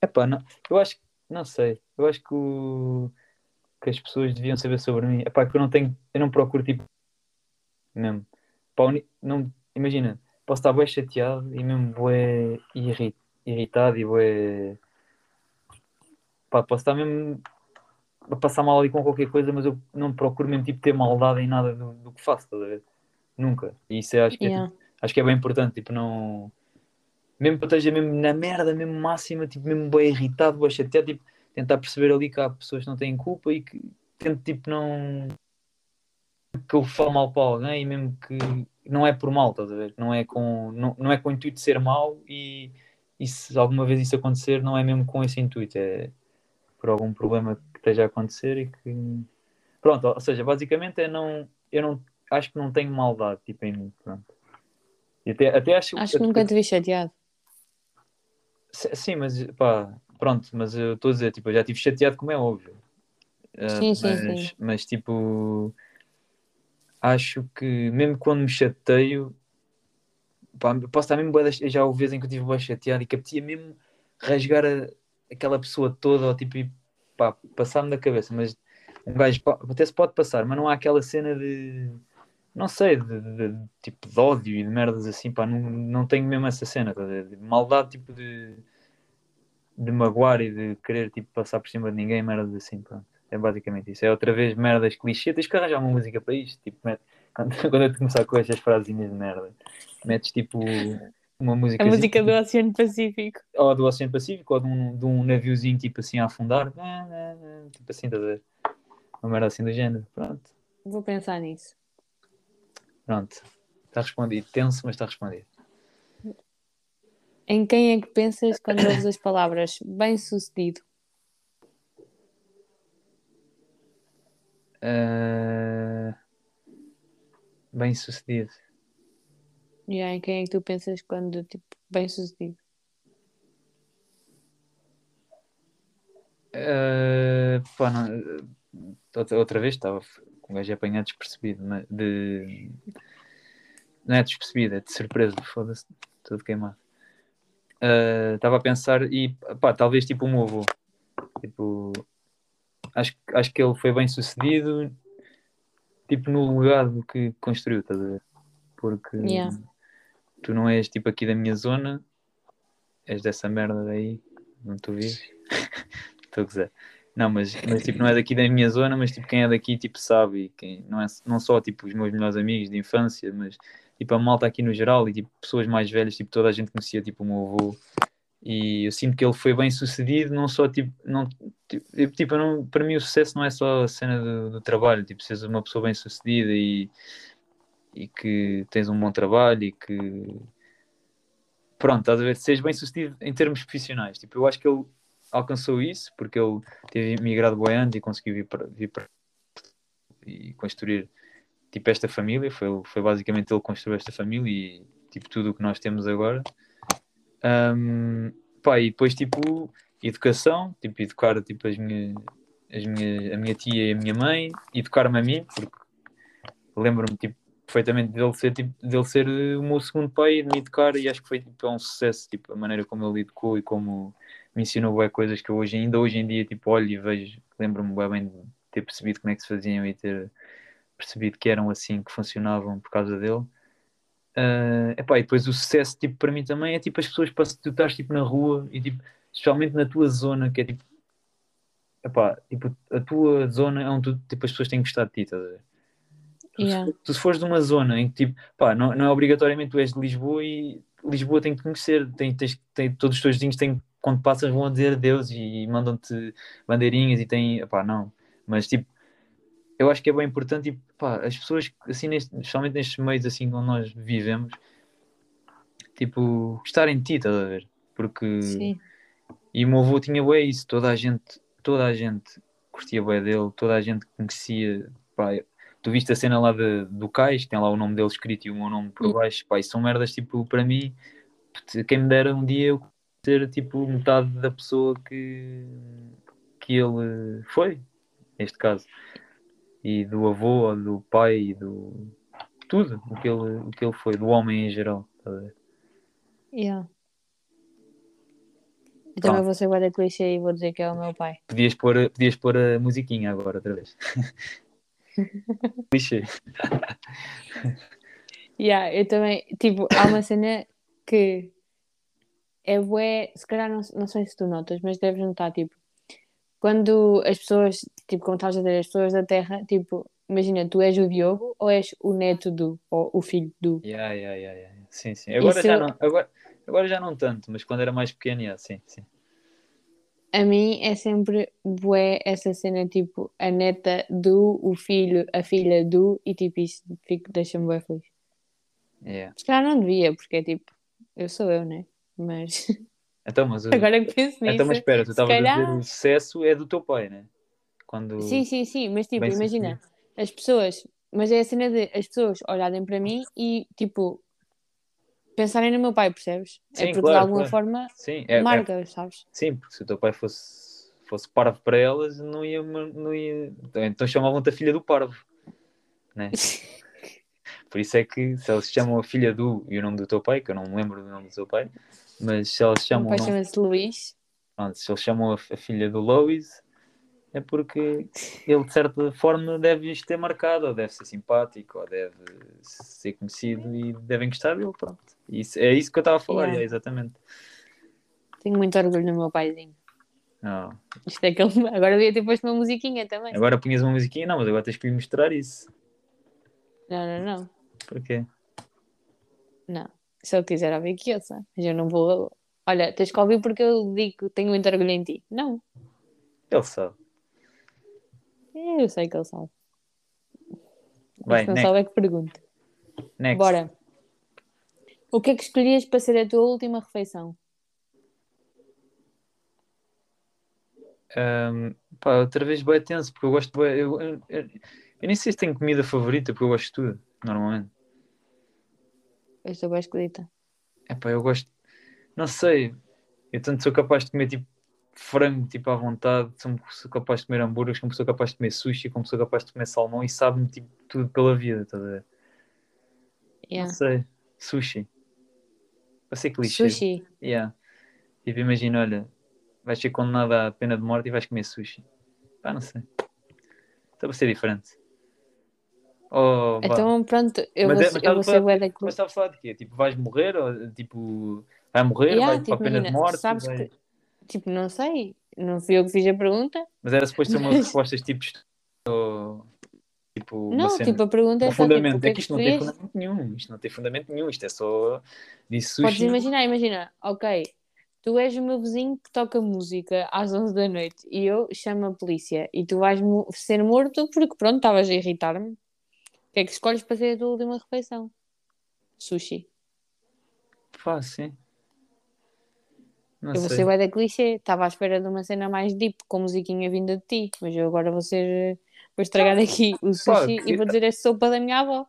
Epá, não, eu acho que, não sei, eu acho que, o, que as pessoas deviam saber sobre mim. Epá, que eu não tenho, eu não procuro tipo, mesmo. Pá, não, imagina, posso estar bem chateado e mesmo irri- irritado e bué, pá, posso estar mesmo a passar mal ali com qualquer coisa, mas eu não procuro mesmo tipo ter maldade em nada do, do que faço, estás a ver? Nunca. E isso eu acho que é, Yeah. acho que é bem importante, tipo, não. Mesmo que eu esteja mesmo na merda, mesmo máxima, tipo, mesmo bem irritado, bem chateado, tipo, tentar perceber ali que há pessoas que não têm culpa e que tento, tipo, não. que eu falo mal para alguém, mesmo que não é por mal, estás a ver? Não é com, não, não é com o intuito de ser mau e, e se alguma vez isso acontecer, não é mesmo com esse intuito, é por algum problema esteja a acontecer e que. Pronto, ou seja, basicamente é não. Eu não acho que não tenho maldade tipo, em mim. Pronto. E até, até acho, Acho que nunca te vi chateado. Sim, mas pá, pronto, mas eu estou a dizer, tipo, eu já estive chateado, como é óbvio. Ah, Sim, sim, mas, sim. mas tipo, acho que mesmo quando me chateio, pá, posso estar mesmo já houve vezes em que eu estive bem chateado e que apetecia mesmo rasgar a- aquela pessoa toda, ou tipo, pá, passar-me da cabeça, mas um gajo pá, até se pode passar, mas não há aquela cena de não sei, de, de- de- tipo de ódio e de merdas assim, pá, não, não tenho mesmo essa cena, ver? de maldade tipo de, de magoar e de querer tipo passar por cima de ninguém, merdas assim, pronto. É basicamente isso. É outra vez merdas clichê, tens que arranjar uma música para isto, tipo, [laughs] quando, quando eu te começar com estas frasinhas de merda, metes tipo uma música A música do Oceano Pacífico. ou do Oceano Pacífico ou de um, de um naviozinho tipo assim a afundar, tipo assim, estás a ver? Uma merda assim do género, pronto. Vou pensar nisso. Pronto, está respondido. Tenso, mas está respondido. Em quem é que pensas quando [coughs] ouves as palavras bem sucedido? Ah, Bem sucedido. E aí, em quem é que tu pensas quando, tipo, bem sucedido? Ah, pá, não- outra, outra vez estava com um gajo a apanhar despercebido, mas de. Não é despercebido, é de surpresa, foda-se, tudo queimado. Ah, Estava a pensar e pá, talvez tipo o meu avô. Tipo, acho, que- acho que ele foi bem sucedido, tipo no legado que construiu, estás a ver? Porque Yeah. Tu não és tipo aqui da minha zona, és dessa merda daí, não tu vives. [laughs] Estou a gozar. Não, mas, mas tipo, não é daqui da minha zona, mas tipo, quem é daqui tipo, sabe, e quem, não, é, não só tipo, os meus melhores amigos de infância, mas tipo, a malta aqui no geral e tipo, pessoas mais velhas, tipo, toda a gente conhecia tipo, o meu avô. E eu sinto que ele foi bem sucedido, não só tipo, não, tipo, tipo, não, para mim o sucesso não é só a cena do, do trabalho, tipo, seres uma pessoa bem sucedida e, e que tens um bom trabalho e que pronto, estás a ver, seres bem sucedido em termos profissionais. Tipo, eu acho que ele alcançou isso porque ele teve migrado antes e conseguiu vir para, vir para e construir tipo esta família. Foi, foi basicamente ele que construiu esta família e tipo tudo o que nós temos agora. Ahm, pá, e depois tipo educação, tipo educar tipo as minhas, as minhas, a minha tia e a minha mãe, educar-me a mim, porque lembro-me tipo, perfeitamente dele ser, tipo, dele ser eh, o meu segundo pai e de me educar e acho que foi tipo, é um sucesso tipo, a maneira como ele educou e como me ensinou bué coisas que eu hoje, ainda hoje em dia tipo, olho e vejo, lembro-me bem de ter percebido como é que se faziam e ter percebido que eram assim, que funcionavam por causa dele. Ah, epá, e depois o sucesso tipo, para mim também é tipo as pessoas para tu estás tipo, na rua e tipo, especialmente na tua zona, que é tipo, epá, tipo a tua zona é onde tipo, as pessoas têm gostar de ti, estás a ver? Tu, Yeah. se, tu se fores de uma zona em que tipo, pá, não, não é obrigatoriamente tu és de Lisboa e Lisboa tem que conhecer, tem, tens, tem, todos os teus vizinhos têm, quando passas vão a dizer adeus e, mandam-te bandeirinhas e têm, pá, não, mas tipo, eu acho que é bem importante e pá, as pessoas, assim, neste, especialmente nestes meios assim onde nós vivemos, tipo, gostarem de ti, estás a ver? Porque Sim. e o meu avô tinha bué isso, toda a gente, toda a gente curtia bué dele, toda a gente conhecia, pá, tu viste a cena lá de, do Cais, tem lá o nome dele escrito e o meu nome por baixo, pá, e são merdas, tipo, para mim, quem me dera um dia eu ser, tipo, metade da pessoa que, que ele foi, neste caso, e do avô, do pai, e do tudo, o que ele, o que ele foi, do homem em geral, estás a ver? Yeah. Eu também vou ser guarda clichê e vou dizer que é o meu pai. Podias pôr, podias pôr a musiquinha agora, outra vez. [laughs] Clichê. Yeah, eu também, tipo, há uma cena que é bué, se calhar não, não sei se tu notas, mas deves notar, tipo, quando as pessoas, tipo, como estavas a dizer, as pessoas da Terra, tipo, imagina, tu és o Diogo ou és o neto do, ou o filho do. Yeah, yeah, yeah, yeah. Sim, sim. Agora Isso já, não, agora, agora já não tanto, mas quando era mais pequeno, yeah, sim, sim. A mim é sempre bué essa cena tipo a neta do, o filho, a filha do e tipo isso fico, deixa-me bué feliz. Yeah. Se calhar não devia, porque é tipo, eu sou eu, né? Mas [laughs] Então, mas, o- agora que penso nisso. então, mas espera, tu estavas a dizer calhar- o sucesso é do teu pai, né? Quando... Sim, sim, sim, mas tipo, Bem imagina, as pessoas, mas é a cena de as pessoas olharem para mim e tipo pensarem no meu pai, percebes? Sim, é porque claro, de alguma claro. forma Sim, é, é- marca, sabes? sim, porque se o teu pai fosse, fosse parvo para elas, não ia, não ia... Então chamavam-te a filha do parvo, né? [laughs] Por isso é que se elas chamam a filha do e o nome do teu pai, que eu não me lembro do nome do teu pai, mas se elas se O chamam, pai chama-se Luís. pronto, se eles chamam a, a filha do Lois, é porque ele de certa forma deve ter marcado, ou deve ser simpático, ou deve ser conhecido e devem gostar dele, pronto. Isso, é isso que eu estava a falar, Yeah. é, exatamente. Tenho muito orgulho no meu paizinho. Não. Isto é que ele... Agora devia ter posto uma musiquinha também. Agora punhas uma musiquinha, não, mas agora tens que lhe mostrar isso. Não, não, não. Porquê? Não. Se ele quiser ouvir que ouça. Mas eu não vou. Olha, tens que ouvir porque eu digo que tenho muito orgulho em ti. Não. Ele sabe. Eu sei que ele sabe. Vai, Se não next. sabe é que pergunta. Next. Bora. O que é que escolhias para ser a tua última refeição? Ahm, pá, outra vez bem tenso, porque eu gosto bué- eu, eu, eu, eu nem sei se tenho comida favorita, porque eu gosto de tudo, normalmente. Eu estou bem escolhida. É pá, eu gosto, não sei, eu tanto sou capaz de comer tipo frango tipo à vontade, sou, sou capaz de comer hambúrgueres, como sou capaz de comer sushi, como sou capaz de comer salmão e sabe-me tipo tudo pela vida, estás a ver? Yeah. Não sei, sushi. Vai ser clichê. Sushi. Yeah. Tipo, imagina, olha, vais ser condenado à pena de morte e vais comer sushi. Pá, não sei. Então vai ser diferente. Oh. Então pronto, eu Mas vou, é- ser- mas eu vou ser falar- Mas estava a falar de quê? Tipo, vais morrer? Ou, tipo, vai morrer? Yeah, vai tipo, para a pena de morte? sabes vai- que- Tipo, não sei. Não fui eu que fiz a pergunta. Mas era suposto ter umas Mas- respostas tipo. ou, tipo não, cena tipo, a pergunta é só tipo, fundamento. o que é é que isto não tem fundamento nenhum. Isto não tem fundamento nenhum. Isto é só. Disse Podes imaginar, imagina, ok, tu és o meu vizinho que toca música às 11 da noite e eu chamo a polícia e tu vais ser morto porque pronto, estavas a irritar-me. O que é que escolhes para ser a tua última refeição? Sushi. Sim. Não eu vou sei. ser bué da clichê, estava à espera de uma cena mais deep com musiquinha vinda de ti, mas eu agora vou ser. Vou estragar aqui o sushi que- e vou dizer a sopa da minha avó.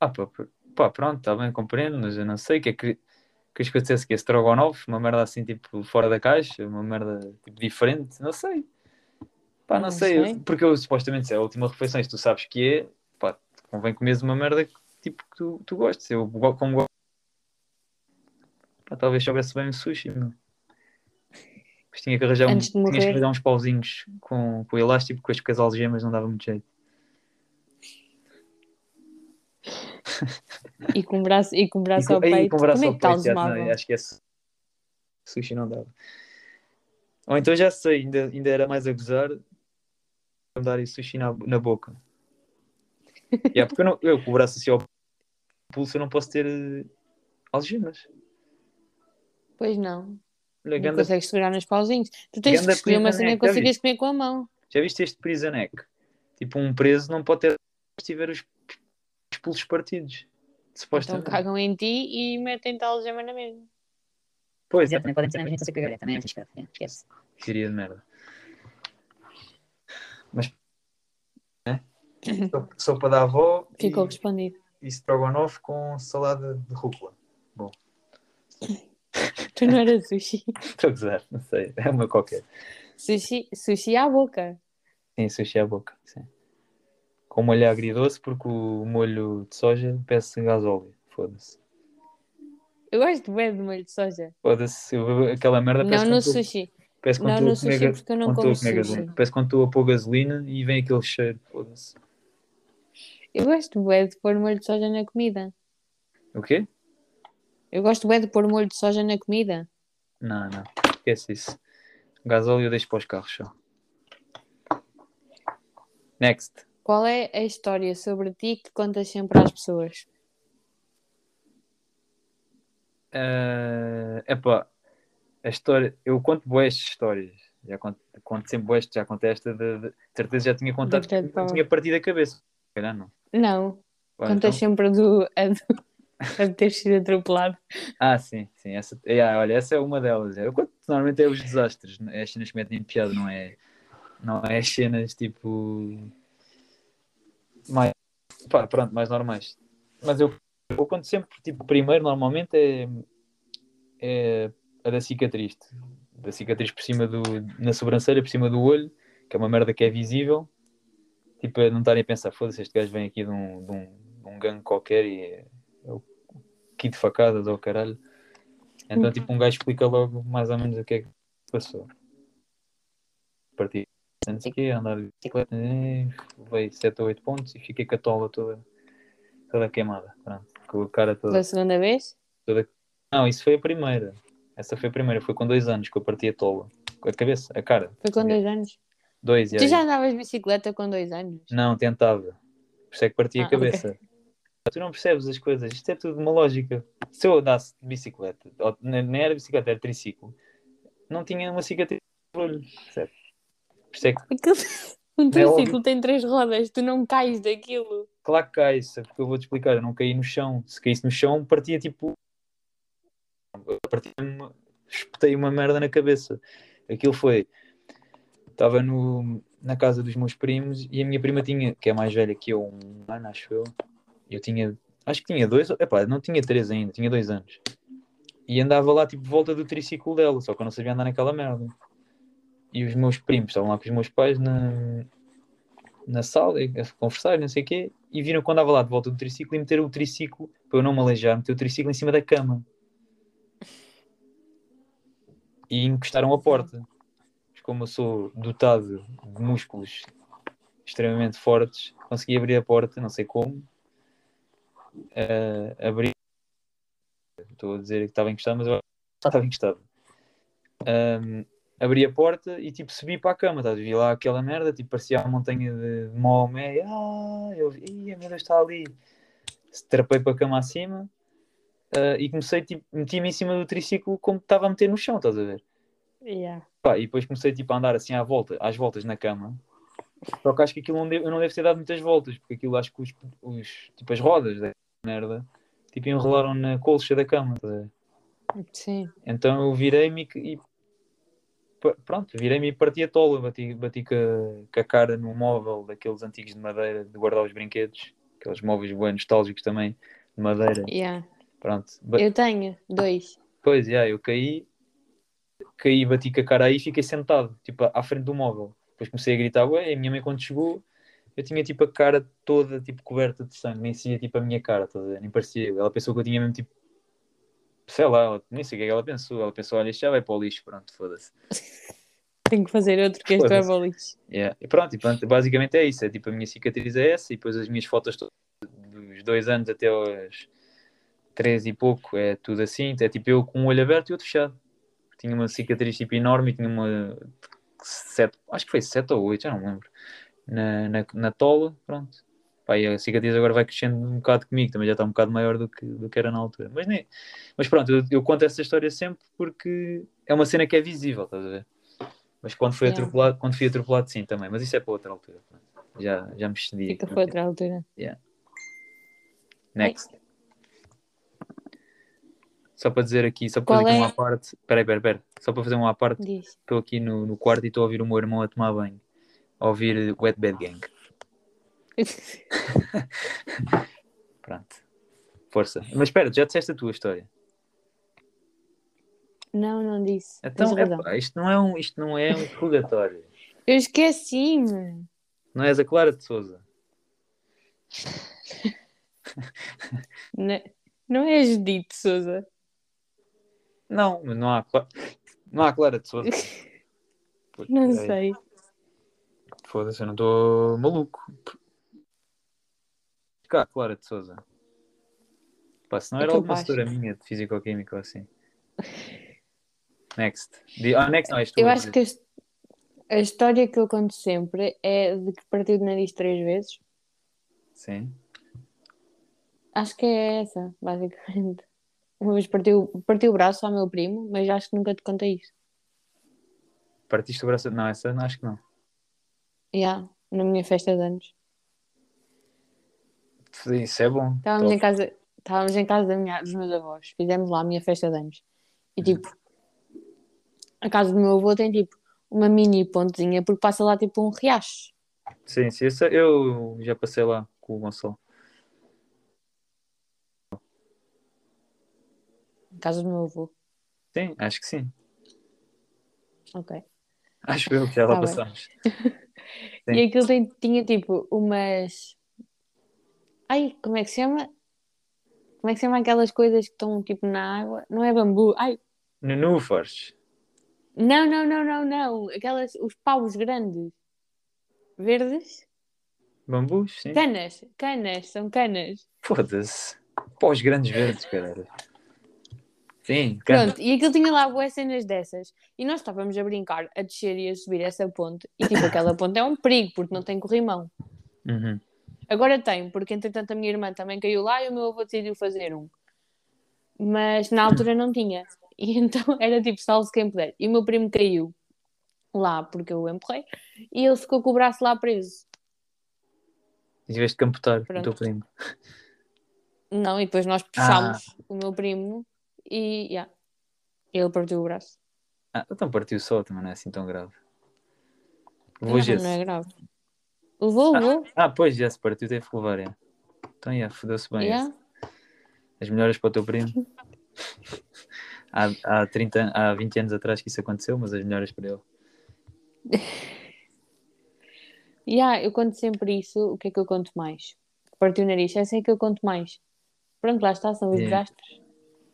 Ah, pá, pá, pá, pronto, está bem, compreendo, mas eu não sei o que é que. Queres que eu dissesse que é Strogonoff? Uma merda assim, tipo, fora da caixa? Uma merda, tipo, diferente? Não sei. Pá, não, Não sei. sei. Porque eu, supostamente, se é a última refeição, se tu sabes que é, pá, convém comeres uma merda que, tipo, que tu, tu gostes. Eu, como gosto. Pá, talvez soubesse bem o sushi, meu. Mas tinha que arranjar, um, de tinhas que arranjar uns pauzinhos com, com elástico, porque com as algemas não dava muito jeito. [laughs] E com o braço, e com o braço com- ao ei, peito. com o braço Como é ao que está o peito, já, não, acho que é su- sushi não dava. Ou então já sei, ainda, ainda era mais a gozar dar sushi na, na boca. [laughs] yeah, porque eu, não, eu com o braço assim ao pulso eu não posso ter eh, algemas. Pois não. Olha, Não consegues segurar nos pauzinhos. Tu tens que escolher uma cena que consigas comer com a mão. já viste este prison neck? Tipo, um preso não pode ter se tiver os, os pulsos partidos. Então Supostamente. cagam em ti e metem-te a algema na mesma. pois, Exato, também podem mas a sei cagar, também é arriscado. é, Esquece. Queria de merda. Mas. Né? Sopa- da avó Ficou e, respondido. e strogonoff com salada de rúcula. [coughs] [laughs] Tu não eras sushi. Estou a gozar, não sei. É uma qualquer. Sushi, sushi à boca. Sim, sushi à boca. Sim. Com molho agridoce, porque o molho de soja peça gasóleo. Foda-se. Eu gosto bem de molho de soja. Foda-se. Aquela merda Não parece no sushi. parece quando Não no sushi ga- porque eu não como sushi. gasolina. Parece quando estou a pôr gasolina e vem aquele cheiro. Foda-se. Eu gosto bem de pôr molho de soja na comida. O quê? Eu gosto bem de pôr molho de soja na comida. Não, não. Esquece isso. Gasóleo eu deixo para os carros só. Next. Qual é a história sobre ti que contas sempre às pessoas? É epá, a história. Eu conto boas histórias. Já conto, conto sempre este, já contei esta de, de, de certeza já tinha contado bom. tinha partido a cabeça. Calhar não. Não, contas então- sempre do, a do- [laughs] a ter sido atropelado. Ah, sim, sim. Essa, é, olha, essa é uma delas. Eu conto, normalmente é os desastres, é as cenas que metem piada, não é, não é as cenas tipo mais, pá, pronto, mais normais. Mas eu, eu conto sempre, tipo, primeiro normalmente é, é a da cicatriz. Da cicatriz por cima do, na sobrancelha, por cima do olho, que é uma merda que é visível. Tipo, a não estarem a pensar, foda-se, este gajo vem aqui de um, de um, de um gangue qualquer e é, é kit de facadas ou caralho. Então, tipo, um gajo explica logo mais ou menos o que é que passou. Parti, não sei o quê, andar de bicicleta, levei 7 ou 8 pontos e fiquei com a tola toda, toda queimada. Pronto, com a cara toda. Pela segunda vez? Não, isso foi a primeira. Essa foi a primeira, foi com dois anos que eu parti a tola. A cabeça, a cara. Foi com dois anos. Dois, Tu já andavas de bicicleta com dois anos? Não, tentava. Por isso é que parti Ah, a cabeça. Tu não percebes as coisas. Isto é tudo uma lógica. Se eu andasse de bicicleta, ou, nem era bicicleta, era triciclo, não tinha uma cicatriz no olho. Isso é [laughs] Um É triciclo tem três rodas, tu não cais daquilo. claro que cai, sabe? porque eu vou-te explicar. Eu não caí no chão. Se caísse no chão, partia tipo. Partia uma... Espetei uma merda na cabeça. Aquilo foi. Estava no... na casa dos meus primos e a minha prima tinha, que é mais velha que eu, um ano, acho eu. Eu tinha. Acho que tinha dois. Epá, não tinha três ainda, tinha dois anos. E andava lá, tipo, volta do triciclo dela, só que eu não sabia andar naquela merda. E os meus primos estavam lá com os meus pais na, na sala, a conversar, não sei o quê, e viram quando andava lá de volta do triciclo e meteram o triciclo, para eu não me aleijar, meteram o triciclo em cima da cama. E encostaram a porta. Mas como eu sou dotado de músculos extremamente fortes, consegui abrir a porta, não sei como. Eh, abri. Estou a dizer que estava encostado, mas eu estava encostado. Ahm, abri a porta e tipo subi para a cama, estás a ver? Vi lá aquela merda, tipo parecia a montanha de de Maomé. Ah, eu vi, "Ih, a merda está ali. Trapei para a cama acima ah, e comecei, tipo, meti-me em cima do triciclo como estava a meter no chão, estás a ver? Yeah. Pá, e depois comecei tipo, a andar assim à volta, às voltas na cama. Só que acho que aquilo não deve, eu não devo ter dado muitas voltas, porque aquilo acho que os, os- tipo, as rodas da merda tipo, enrolaram na colcha da cama. ver? Sim. Então eu virei-me e, pronto, virei-me e parti a tola, bati, bati com, a, cara no móvel daqueles antigos de madeira de guardar os brinquedos, aqueles móveis bem nostálgicos também de madeira. Yeah. Pronto, Eu tenho dois. Pois, já, eu caí, caí, bati com a cara aí e fiquei sentado, tipo, à frente do móvel. Depois comecei a gritar, ué, e a minha mãe quando chegou, eu tinha tipo a cara toda, tipo, coberta de sangue, nem sabia tipo a minha cara, nem parecia. Ela pensou que eu tinha mesmo, tipo, sei lá, ela- nem sei o que é que ela pensou. Ela pensou, olha, isto já vai para o lixo, pronto, foda-se. [laughs] Tenho que fazer outro que este é Foda-se. boliche. Yeah. E pronto, e pronto, basicamente é isso, é tipo, a minha cicatriz é essa, e depois as minhas fotos dos dois anos até aos três e pouco, é tudo assim, é tipo eu com um olho aberto e outro fechado. Tinha uma cicatriz tipo enorme, e tinha uma sete, acho que foi sete ou oito, já não me lembro, na, na, na tola, pronto. Pá, e a cicatriz agora vai crescendo um bocado comigo, também já está um bocado maior do que, do que era na altura. Mas, nem, mas pronto, eu, eu conto essa história sempre porque é uma cena que é visível, estás a ver? Mas quando fui Yeah. atropelado, quando fui atropelado sim também, mas isso é para outra altura. Já, já me excedi. Fica para outra altura. Next. Só para dizer aqui, só para Qual fazer aqui é? uma parte. Espera aí, espera, espera. Só para fazer uma parte, Diz. estou aqui no, no quarto e estou a ouvir o meu irmão a tomar banho. A ouvir Wet Bad Gang. [laughs] Pronto. Força. Mas espera, já disseste a tua história. Não, não disse. Então, epá, isto não é um, isto não é um interrogatório. Eu esqueci-me. Não és a Clara de Souza. [laughs] Não, não é Judite Souza. Não, não há, não há Clara de Souza. [laughs] Não sei. Foda-se, eu não estou maluco. Cá, Clara de Souza. Pá, se não É era alguma capaz. setora minha de físico-química ou assim. Next. Di- Ah, next não, és tu. Eu acho que a história que eu conto sempre é de que partiu de nariz três vezes. Sim. Acho que é essa, basicamente. Uma vez partiu, partiu o braço ao meu primo, mas acho que nunca te contei isso. Partiste o braço. Não, essa não, acho que não. Yeah, na minha festa de anos. Isso é bom. Estávamos Top. em casa, estávamos em casa da minha, dos meus avós. Fizemos lá a minha festa de anos. E tipo, a casa do meu avô tem tipo uma mini pontezinha porque passa lá tipo um riacho. Sim, sim. eu já passei lá com o Gonçalo. A casa do meu avô. Sim, acho que sim. Ok. Acho eu que já lá Tá bem. [laughs] Sim. E aquilo tem- tinha tipo umas. Ai, como é que se chama? Como é que se chama aquelas coisas que estão tipo na água? Não é bambu. Ai, Nenúfares. não, não, não, não, não. Aquelas, os paus grandes. Verdes? Bambus, sim. Canas, canas, são canas. Foda-se. Pós grandes verdes, caralho. Sim, cana. Pronto, e aquilo tinha lá boas cenas dessas. E nós estávamos a brincar, a descer e a subir essa ponte. E tipo, aquela ponte é um perigo, porque não tem corrimão. Uhum. Agora tem, porque entretanto a minha irmã também caiu lá e o meu avô decidiu fazer um. Mas na altura não tinha. E [laughs] então era tipo, salve quem puder. E o meu primo caiu lá, porque eu o empurrei, e ele ficou com o braço lá preso. E tiveste que amputar o teu primo. Não, e depois nós puxámos o meu primo e, yeah, ele partiu o braço. Ah, então partiu só, também não é assim tão grave. Não, não é grave. Levou, levou. Ah, pois, já se partiu, teve que levar, é. Então, já, fodeu-se bem. Yeah. As melhoras para o teu primo. [laughs] há, há, 30, an- há 20 anos atrás que isso aconteceu, mas as melhoras para ele. [laughs] Yeah, eu conto sempre isso. O que é que eu conto mais? Partiu o nariz, essa é que eu conto mais. Pronto, lá está, são os Yeah. desastres.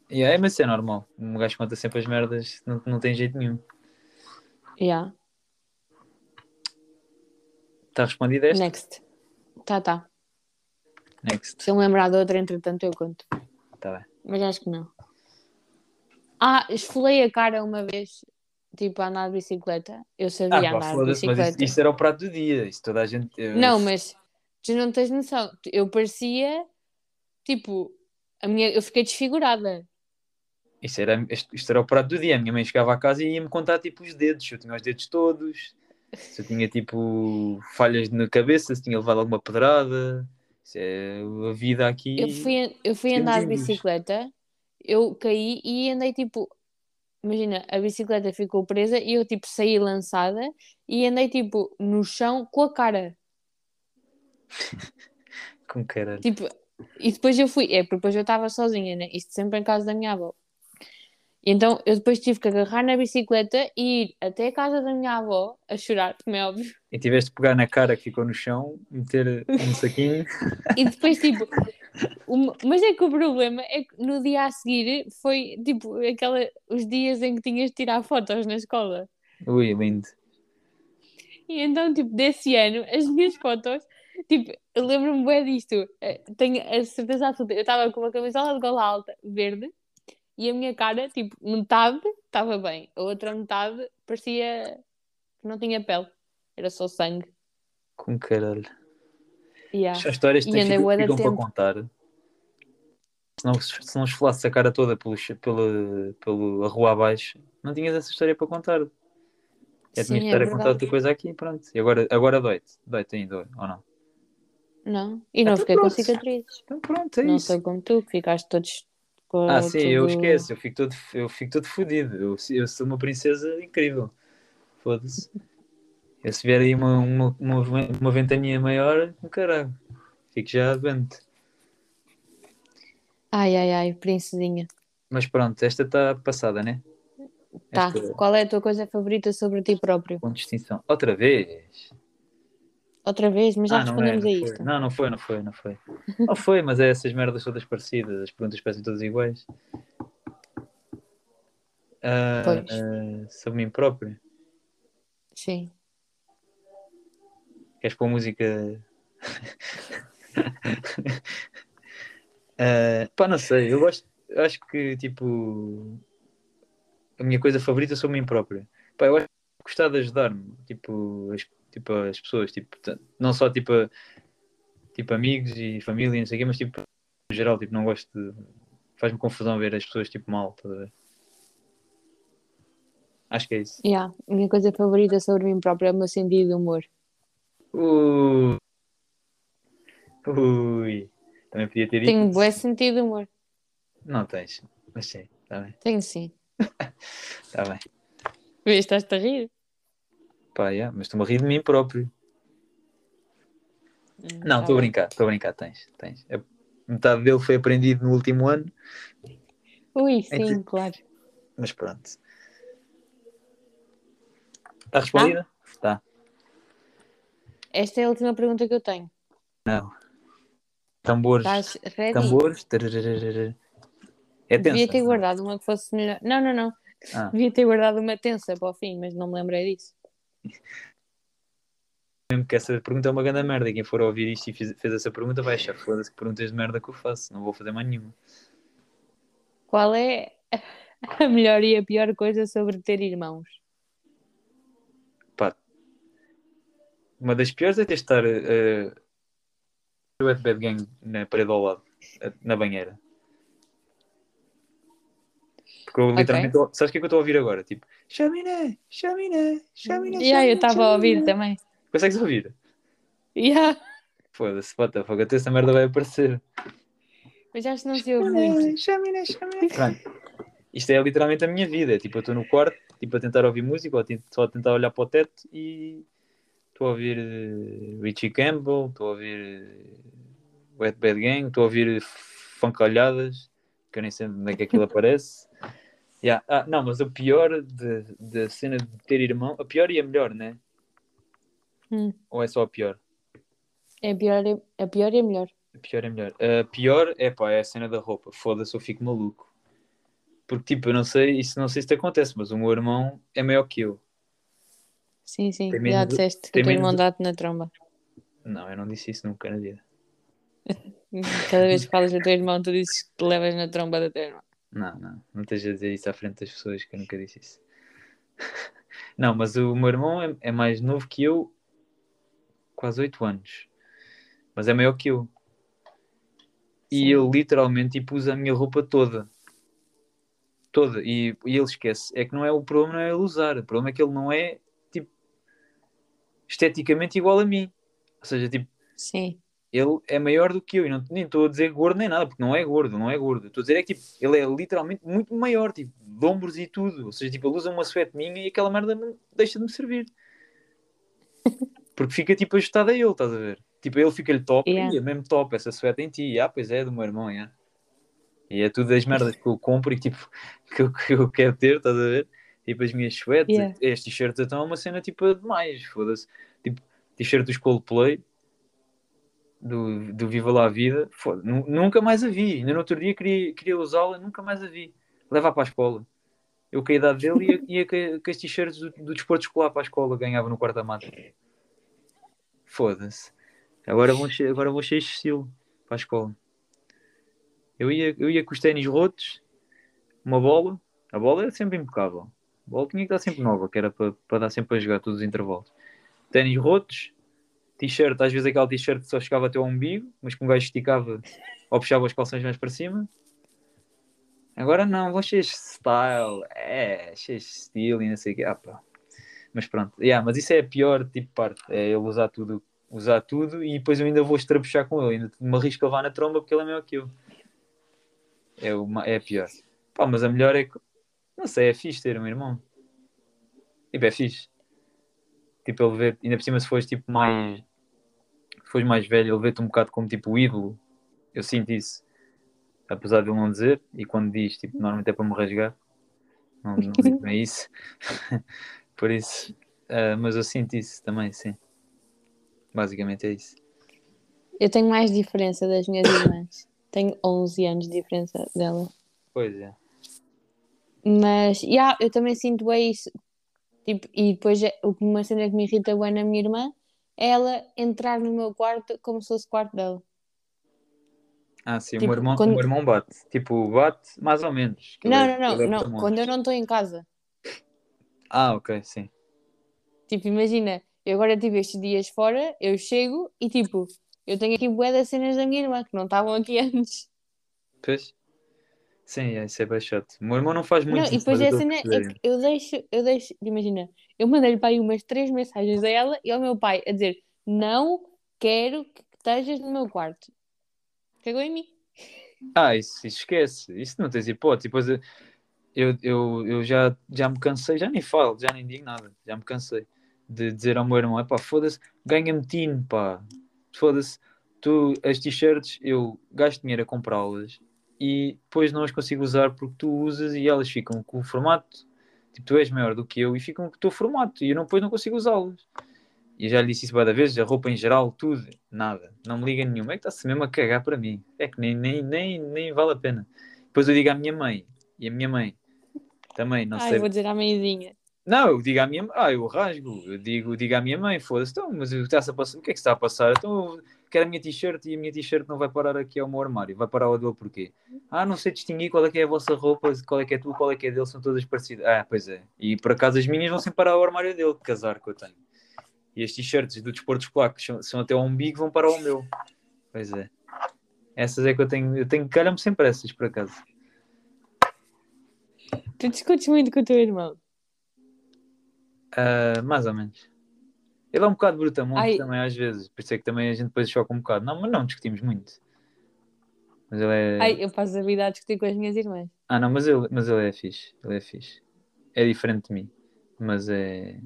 E é, mas isso é normal. Um gajo conta sempre as merdas, não, não tem jeito nenhum. Yeah. Está respondido esta? Next. Tá, tá. Next. Se eu me lembrar de outra, entretanto, eu conto. Tá bem. Mas acho que não. Ah, esfolei a cara uma vez, tipo, a andar de bicicleta. Eu sabia Ah, pá, andar de foda-se, mas bicicleta. isso, isso era o prato do dia. Isso toda a gente. eu- Não, mas tu não tens noção. Eu parecia, tipo, a minha... eu fiquei desfigurada. Isso era, isto, isto era o prato do dia. A minha mãe chegava a casa e ia-me contar tipo os dedos. Se eu tinha os dedos todos, se eu tinha tipo falhas na cabeça, se tinha levado alguma pedrada. Isso é a vida aqui. Eu fui, eu fui andar de bicicleta, eu caí e andei tipo. Imagina, a bicicleta ficou presa e eu tipo saí lançada e andei tipo no chão com a cara. [laughs] Com caralho. Tipo, e depois eu fui, é porque depois eu estava sozinha, né? Isto sempre em casa da minha avó. Então eu depois tive que agarrar na bicicleta e ir até a casa da minha avó a chorar, como é óbvio. E tiveste de pegar na cara que ficou no chão, meter um saquinho. E depois, tipo, uma- mas é que o problema é que no dia a seguir foi tipo aquela, os dias em que tinhas de tirar fotos na escola. Ui, lindo. E então, tipo, desse ano, as minhas fotos, tipo, eu lembro-me bem disto. eh, Tenho a certeza absoluta. Eu estava com uma camisola de gola alta verde e a minha cara, tipo, metade estava bem, a outra metade parecia que não tinha pele, era só sangue. Com caralho. Yeah. As histórias têm- ficam, de ficam para contar. Se não, se não esfolasses a cara toda pelo, pelo, pelo a rua abaixo, não tinhas essa história para contar. Já Sim, tinhas é a contar outra coisa aqui, pronto. E agora, agora dói-te. Dói-te ainda, ou não? Não, e não Então fiquei com pronto. cicatrizes. Então pronto, é Não isso. sou como tu, que ficaste todos com Ah, sim, eu tudo- esqueço. Eu fico todo, eu fico todo fodido. Eu, eu sou uma princesa incrível. Foda-se. Eu se vier aí uma, uma, uma, uma ventania maior, um caralho. Fico já doente. Ai, ai, ai, princesinha. Mas pronto, esta está passada, né? Tá, Esta- qual é a tua coisa favorita sobre ti próprio? Com distinção. Outra vez? Outra vez, mas já Ah, não é, respondemos não a isto. Não, não foi, não foi, não foi. Não foi, mas é essas merdas todas parecidas, as perguntas parecem todas iguais. Pois. ah, sobre mim próprio. Sim. Queres pôr música? [laughs] Ah, pá, não sei, eu gosto, eu acho que tipo a minha coisa favorita sou mim próprio. Pá, eu acho que gostar de ajudar-me, tipo, tipo, as pessoas, tipo, não só tipo, tipo amigos e família, não sei o quê, mas tipo, no geral, tipo, não gosto de. Faz-me confusão ver as pessoas tipo mal, estás a ver? Acho que é isso. Yeah. A minha coisa favorita sobre mim própria é o meu sentido de humor. Ui. Ui. Também podia ter Tenho um bom sentido de humor. Não tens. Mas sim, está bem. Tenho sim. Está [laughs] bem. Vês, estás-te a rir? Pá, yeah, mas estou-me a rir de mim próprio. Não, Tá estou a brincar, estou a brincar, tens, tens. A metade dele foi aprendido no último ano, Ui, É sim, que- claro. mas pronto. Está respondida? Está. Esta é a última pergunta que eu tenho. Tambores. Ready? Tambores. tarararara. É tensa. Devia ter guardado uma que fosse melhor. Não, não, não. Ah. Devia ter guardado uma tensa para o fim, mas não me lembrei disso. Mesmo que essa pergunta é uma grande merda. Quem for ouvir isto e fez, fez essa pergunta vai achar foda-se que perguntas de merda que eu faço. Não vou fazer mais nenhuma. Qual é [laughs] a melhor e a pior coisa sobre ter irmãos? Pá. Uma das piores é ter estar uh, o Bad Gang na parede ao lado, eh, na banheira. Porque eu literalmente. Sabes o que é que eu estou a ouvir agora? Tipo, chaminé, chaminé, chaminé. E aí, eu estava a ouvir também. Consegues ouvir? Yeah. Foda-se, what the fuck, até essa merda vai aparecer. Mas acho que não se ouve muito. Chaminé, chaminé. Pronto. Isto é literalmente a minha vida. É tipo, eu estou no quarto, tipo, a tentar ouvir música, ou só a tentar olhar para o teto e estou a ouvir eh, Richie Campbell, estou a ouvir eh, Wet Bad Gang, estou a ouvir Funkalhadas, que eu nem sei onde é que aquilo [laughs] aparece. Yeah. Ah, não, mas o pior da cena de ter irmão, a pior e a melhor, né? Hum. Ou é só a pior? É pior, é, a pior e a melhor. A pior é melhor. A pior é pá, é a cena da roupa. Foda-se, eu fico maluco. Porque, tipo, eu não sei, isso não sei se te acontece, mas o meu irmão é maior que eu. Sim, sim. Tem Já menos- disseste que o teu menos- irmão dá-te na tromba. Não, eu não disse isso nunca na vida. [laughs] Cada vez que [laughs] falas do teu irmão, tu dizes que te levas na tromba do teu irmão. Não, não. Não esteja a dizer isso à frente das pessoas que eu nunca disse isso. [laughs] Não, mas o meu irmão é, é mais novo que eu, quase 8 anos. Mas é maior que eu. E Sim. ele literalmente tipo, usa a minha roupa toda. Toda. E, e ele esquece. É que não é o problema, não é ele usar. O problema é que ele não é tipo esteticamente igual a mim. Ou seja, tipo, Sim. Ele é maior do que eu. E não, nem estou a dizer gordo nem nada, porque não é gordo, não é gordo. Estou a dizer é que tipo, ele é literalmente muito maior, tipo, de ombros e tudo. Ou seja, tipo, ele usa uma suéte minha e aquela merda deixa de me servir. Porque fica tipo ajustado a ele, estás a ver? Tipo, ele fica-lhe top, Yeah. e é mesmo top essa suéte em ti. Ah, pois é, do meu irmão, yeah. E é tudo das merdas que eu compro e tipo, [laughs] que eu, que eu quero ter, estás a ver? Tipo, as minhas suétes, Yeah. estes t-shirts então é uma cena tipo demais, foda-se. Tipo, t-shirt dos Coldplay, do, do Viva lá a Vida, nu- nunca mais a vi. Ainda no outro dia queria, queria usá-la, nunca mais a vi. Levar para a escola. Eu, com a idade dele, ia, ia com, com as t-shirts do, do desporto escolar para a escola, ganhava no quarto mata. Foda-se. Agora vou, agora vou cheio de estilo para a escola. Eu ia, eu ia com os ténis rotos, uma bola. A bola era sempre impecável. A bola tinha que estar sempre nova, que era para, para dar sempre a jogar todos os intervalos. Ténis rotos, t-shirt, às vezes aquele t-shirt só chegava até ao umbigo, mas que um gajo esticava ou puxava os calções mais para cima. Agora não, vou cheio de style, é, cheio de estilo e não sei o quê. Ah, pá. Mas pronto, yeah, mas isso é a pior tipo parte, é ele usar tudo, usar tudo e depois eu ainda vou estrapuchar com ele, ainda me arrisco a levar na tromba porque ele é maior que eu. É, uma, é a pior. Pá, mas a melhor é que, não sei, é fixe ter um irmão. Tipo, é fixe. Tipo, ele vê, ainda por cima se fores tipo mais, se fores mais velho, ele vê-te um bocado como tipo ídolo. Eu sinto isso. Apesar de ele não dizer, e quando diz, tipo, normalmente é para me rasgar. Não, não digo [laughs] bem isso. [laughs] Por isso, ah, mas eu sinto isso também, sim. Basicamente é isso. Eu tenho mais diferença das minhas [coughs] irmãs. Tenho 11 anos de diferença dela. Pois é. Mas, yeah, eu também sinto é isso. Tipo, e depois, é- o que uma cena que me irrita bem na minha irmã é ela entrar no meu quarto como se fosse o quarto dela. Ah, sim, o, Tipo, meu irmão, quando- o meu irmão bate. Tipo, bate mais ou menos. que ele Não, é- não, não, é não. Quando eu não estou em casa. Ah, ok, sim. Tipo, imagina, eu agora tive estes dias fora, eu chego e tipo, eu tenho aqui bué das cenas da minha irmã que não estavam aqui [laughs] antes. Pois. Sim, é, isso é bem chato. O meu irmão não faz muito Não, e depois mas a eu estou a cena é que eu deixo, eu deixo, imagina, eu mandei-lhe para aí umas três mensagens a ela e ao meu pai a dizer: Não quero que estejas no meu quarto. Cagou em mim. Ah, isso, isso esquece. Isso não tens hipótese. Depois eu, eu, eu, eu já, já me cansei, já nem falo, já nem digo nada. Já me cansei de dizer ao meu irmão: pá, foda-se, ganha-me tino, pá. Foda-se, tu, as t-shirts, eu gasto dinheiro a comprá-las e depois não as consigo usar porque tu usas e elas ficam com o formato. Tipo, tu és maior do que eu e ficam com o teu formato e eu não, depois não consigo usá-las. E já lhe disse isso várias vezes, a roupa em geral, tudo, nada. Não me liga nenhuma. É que está-se mesmo a cagar para mim. É que nem, nem, nem, nem vale a pena. Depois eu digo à minha mãe, e a minha mãe também, não Ai, sei. vou dizer à mãezinha. Não, eu digo à minha ah, eu rasgo, eu digo, digo à minha mãe, foda-se, então, mas o que está-se a passar? O que é que está a passar? Então, quero a minha t-shirt e a minha t-shirt não vai parar aqui ao meu armário, vai parar ao dele porquê? Ah, não sei distinguir qual é que é a vossa roupa, qual é que é tua, qual é que é dele, são todas parecidas. Ah, pois é. E por acaso as minhas vão sempre parar ao armário dele, de casar que eu tenho. E as t-shirts do desporto escolar, que são, são até ao umbigo, vão parar ao meu. Pois é. Essas é que eu tenho, eu tenho, calham-me sempre essas, por acaso. Tu discutes muito com o teu irmão. Ah, mais ou menos. Ele é um bocado brutamonte Ai. também às vezes, por isso é que também a gente depois choca um bocado. Não, mas não discutimos muito. Mas ele é. Ai, eu passo a vida a discutir com as minhas irmãs. Ah, não, mas ele, mas ele é fixe. Ele é fixe. É diferente de mim. Mas é.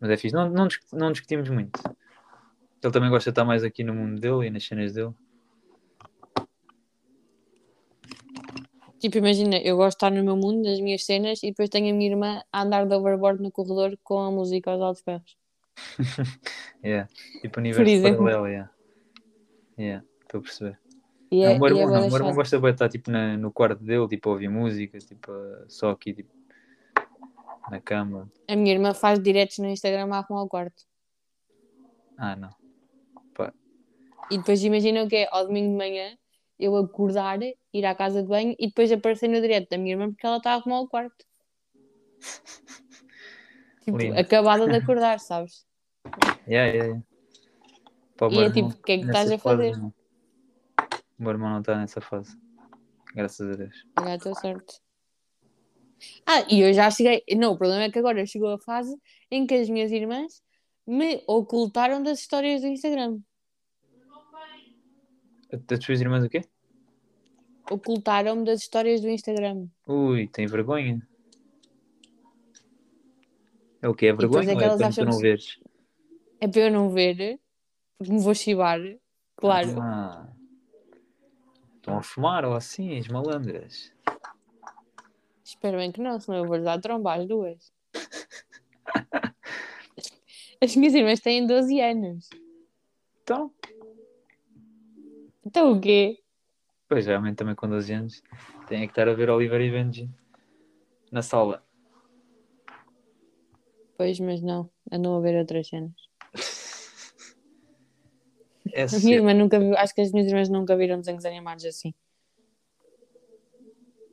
Mas é fixe. Não, não, não discutimos muito. Ele também gosta de estar mais aqui no mundo dele e nas cenas dele. Tipo, imagina, eu gosto de estar no meu mundo, nas minhas cenas, e depois tenho a minha irmã a andar de overboard no corredor com a música aos altos berros. [laughs] Yeah. Tipo universo paralelo, yeah. Yeah, estou a perceber. E Não, é, o meu é irmão, não, o meu irmão gosta de estar tipo na- no quarto dele, tipo a ouvir música, tipo só aqui tipo, na cama. A minha irmã faz diretos no Instagram a arrumar o quarto. Ah, não. E depois imagina o que é, ao domingo de manhã, eu acordar, ir à casa de banho e depois aparecer no direto da minha irmã porque ela está a arrumar o quarto. [laughs] Tipo, Lindo. acabada de acordar, sabes? Yeah, yeah, yeah. Pá, E é tipo, o que é que estás a fase, fazer? não. O meu irmão não está nessa fase. Graças a Deus. A tua sorte. Ah, e eu já cheguei. Não, o problema é que agora chegou a fase em que as minhas irmãs me ocultaram das histórias do Instagram. Das tuas irmãs o quê? Ocultaram-me das histórias do Instagram. Ui, tem vergonha. É o quê? É vergonha é ou é para tu não veres? É para eu não ver, porque me vou chivar. Claro. Ah, estão a fumar ou assim, as malandras. Espero bem que não, senão eu vou-lhes dar tromba às duas. [laughs] As minhas irmãs têm 12 anos. Então, Então o quê? pois realmente também com 12 anos tem que estar a ver Oliver e Benji na sala. Pois, mas não. Andam a ver outras cenas. É [laughs] A minha irmã nunca viu, acho que as minhas irmãs nunca viram desenhos animados assim.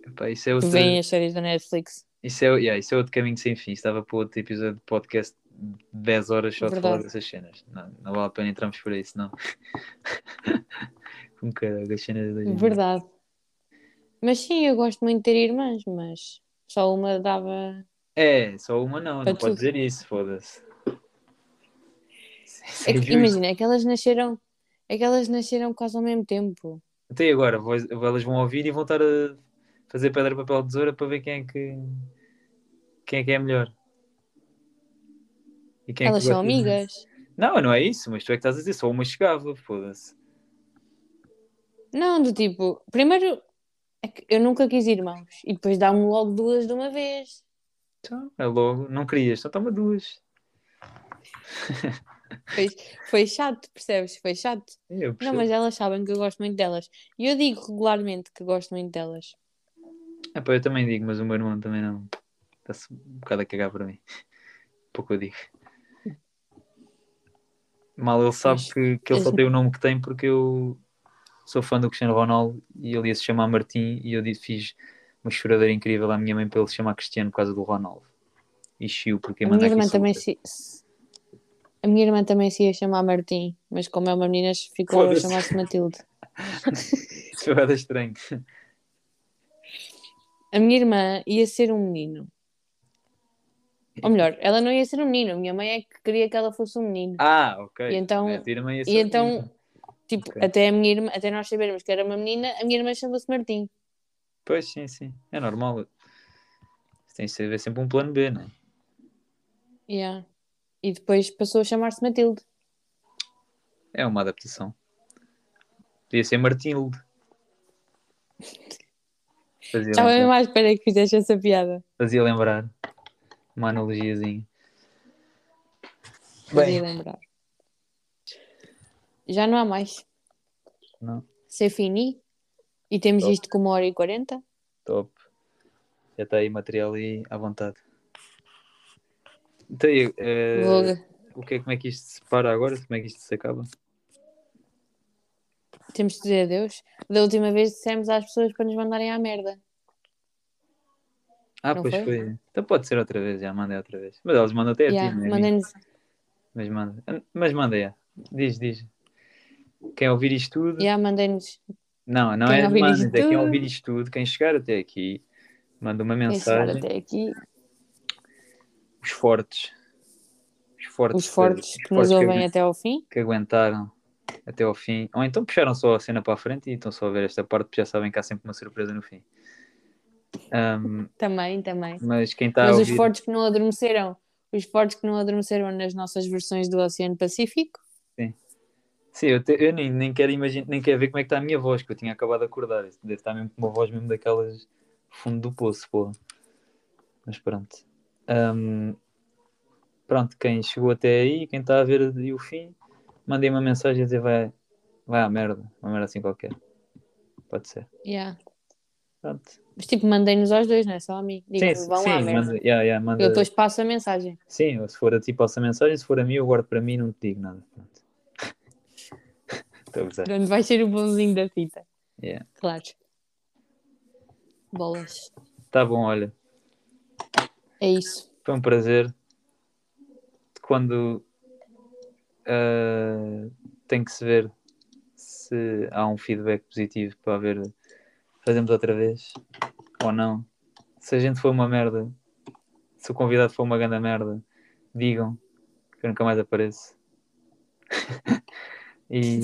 Epá, isso, é outro, veem as séries da Netflix. isso, é, yeah, isso é outro caminho sem fim. Estava para outro episódio de podcast de 10 horas só de falar dessas cenas. Não, não vale a pena entrarmos por isso, não. [laughs] Com caralho, as cenas gente. Verdade. Mas sim, eu gosto muito de ter irmãs, mas só uma dava. É, só uma não, não pode dizer isso, foda-se. É que, imagina, é que elas nasceram. É que elas nasceram quase ao mesmo tempo. Até agora, vós- elas vão ouvir e vão estar a fazer pedra, papel, tesoura para ver quem é que quem é que é melhor. É elas são amigas. Não, não é isso, mas tu é que estás a dizer, só uma chegava, foda-se. Não, do tipo, primeiro é que eu nunca quis irmãos e depois dá-me logo duas de uma vez. Então, é logo, não querias, então toma duas. Foi, foi chato, percebes? Foi chato. Eu Não, mas elas sabem que eu gosto muito delas. E eu digo regularmente que gosto muito delas. É pá, eu também digo, mas o meu irmão também não. Está-se um bocado a cagar para mim. Pouco eu digo. Mal ele sabe que, que ele só tem o nome que tem porque eu sou fã do Cristiano Ronaldo e ele ia se chamar Martim e eu disse, fiz uma choradeira incrível à minha mãe para ele se chamar Cristiano por causa do Ronaldo. E chiu porque A minha irmã também se. A minha irmã também se ia chamar Martim, mas como é uma menina, ficou a chamar-se Matilde. [laughs] Isso é estranho. a minha irmã ia ser um menino. Ou melhor, ela não ia ser um menino, a minha mãe é que queria que ela fosse um menino. Ah, ok. E então- e então-. Tipo, ok. até, a minha irmã, até nós sabermos que era uma menina, a minha irmã chama-se Martim. Pois, sim, sim. É normal. Tem de haver sempre um plano B, não é? Yeah. E depois passou a chamar-se Matilde. É uma adaptação. Podia ser Martilde. Fazia Estava mesmo lembrar, à espera que fizeste essa piada. fazia lembrar. Uma analogiazinha. Fazia Bem, lembrar. Já não há mais. não, C'est fini. E temos Top. isto com uma hora e quarenta. top. Já está aí material aí à vontade. Então, e, eh, o que é, como é que isto se para agora? Como é que isto se acaba? Temos de dizer adeus. Da última vez dissemos às pessoas para nos mandarem à merda. Ah, Não pois foi? foi? Então pode ser outra vez, já mandei outra vez. Mas eles mandam até a Yeah, ti, não é? mandem-nos- Mas manda. Mas manda. Diz, diz. Quem ouvir isto tudo. yeah, mandem-nos. Não, não Quem é isto é quem ouvir isto tudo, quem chegar até aqui, manda uma Quem chegar mensagem. até aqui. Os fortes. Os fortes, Os fortes os que nos ouvem aguent- até ao fim. que aguentaram até ao fim. Ou então puxaram só a cena para a frente e estão só a ver esta parte, porque já sabem que há sempre uma surpresa no fim. Ahm, Também, também. mas quem está a Mas os ouvir. fortes que não adormeceram, os fortes que não adormeceram nas nossas versões do Oceano Pacífico, Sim, eu, te- eu nem, nem quero imaginar, nem quero ver como é que está a minha voz, que eu tinha acabado de acordar. Deve estar mesmo com uma voz mesmo daquelas fundo do poço, pô. Mas pronto. Ahm, pronto, quem chegou até aí, quem está a ver aí o fim, mandei uma mensagem a dizer vai, vai à merda, uma merda assim qualquer. Pode ser. yeah. Pronto. mas tipo, mandem-nos aos dois, não é só a mim. Digam, sim, vão sim, lá, manda, yeah, yeah, manda- Eu depois passo a mensagem. Sim, se for a ti, passa a mensagem, se for a mim, eu guardo para mim e não te digo nada. Pronto. Estou a gozar. Pronto, vai ser o bonzinho da fita. Yeah. Claro. Bolas. Tá bom, olha. É isso. Foi um prazer. Quando ah, tem que se ver se há um feedback positivo para ver fazemos outra vez ou não. Se a gente for uma merda, se o convidado for uma grande merda, digam que eu nunca mais apareço. [laughs] e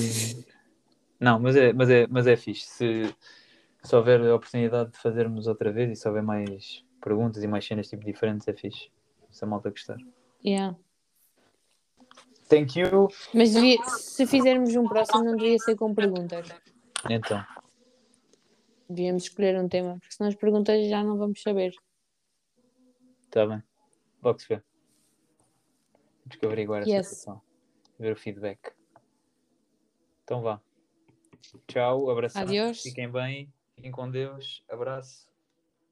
não, mas é, mas é, mas é fixe. Se, se houver a oportunidade de fazermos outra vez e se houver mais perguntas e mais cenas tipo diferentes, é fixe. Se a malta gostar. Yeah. Thank you. Mas devia- se fizermos um próximo, não devia ser com perguntas. Então, Devíamos escolher um tema, porque senão as perguntas já não vamos saber. está bem. Logo se vê. Temos que averiguar essa Yes. situação. Ver o feedback. Então vá. Tchau, abraço. Adiós. Fiquem bem. Fiquem com Deus. Abraço.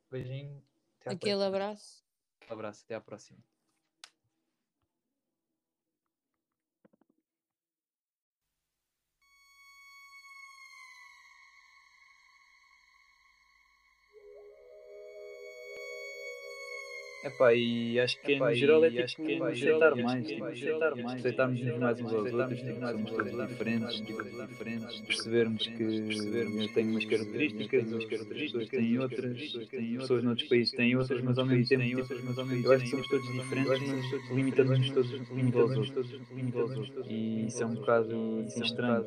Beijinho. Aquele abraço. abraço. Até à próxima. Epá, e acho que Epá, no geral é e tipo que aceitar é mais, tipo tipo, aceitar mais, aceitarmos tipo, mais uns aos outros, tipo, somos todos diferentes, tipo, diferentes, percebermos que percebermos eu tenho umas características, umas características, têm as outras, pessoas noutros países têm outras, mas ao mesmo tempo, tipo, eu acho que somos todos diferentes, mas limitamos-nos todos uns aos todos outros. E isso é um bocado assim, é um estranho,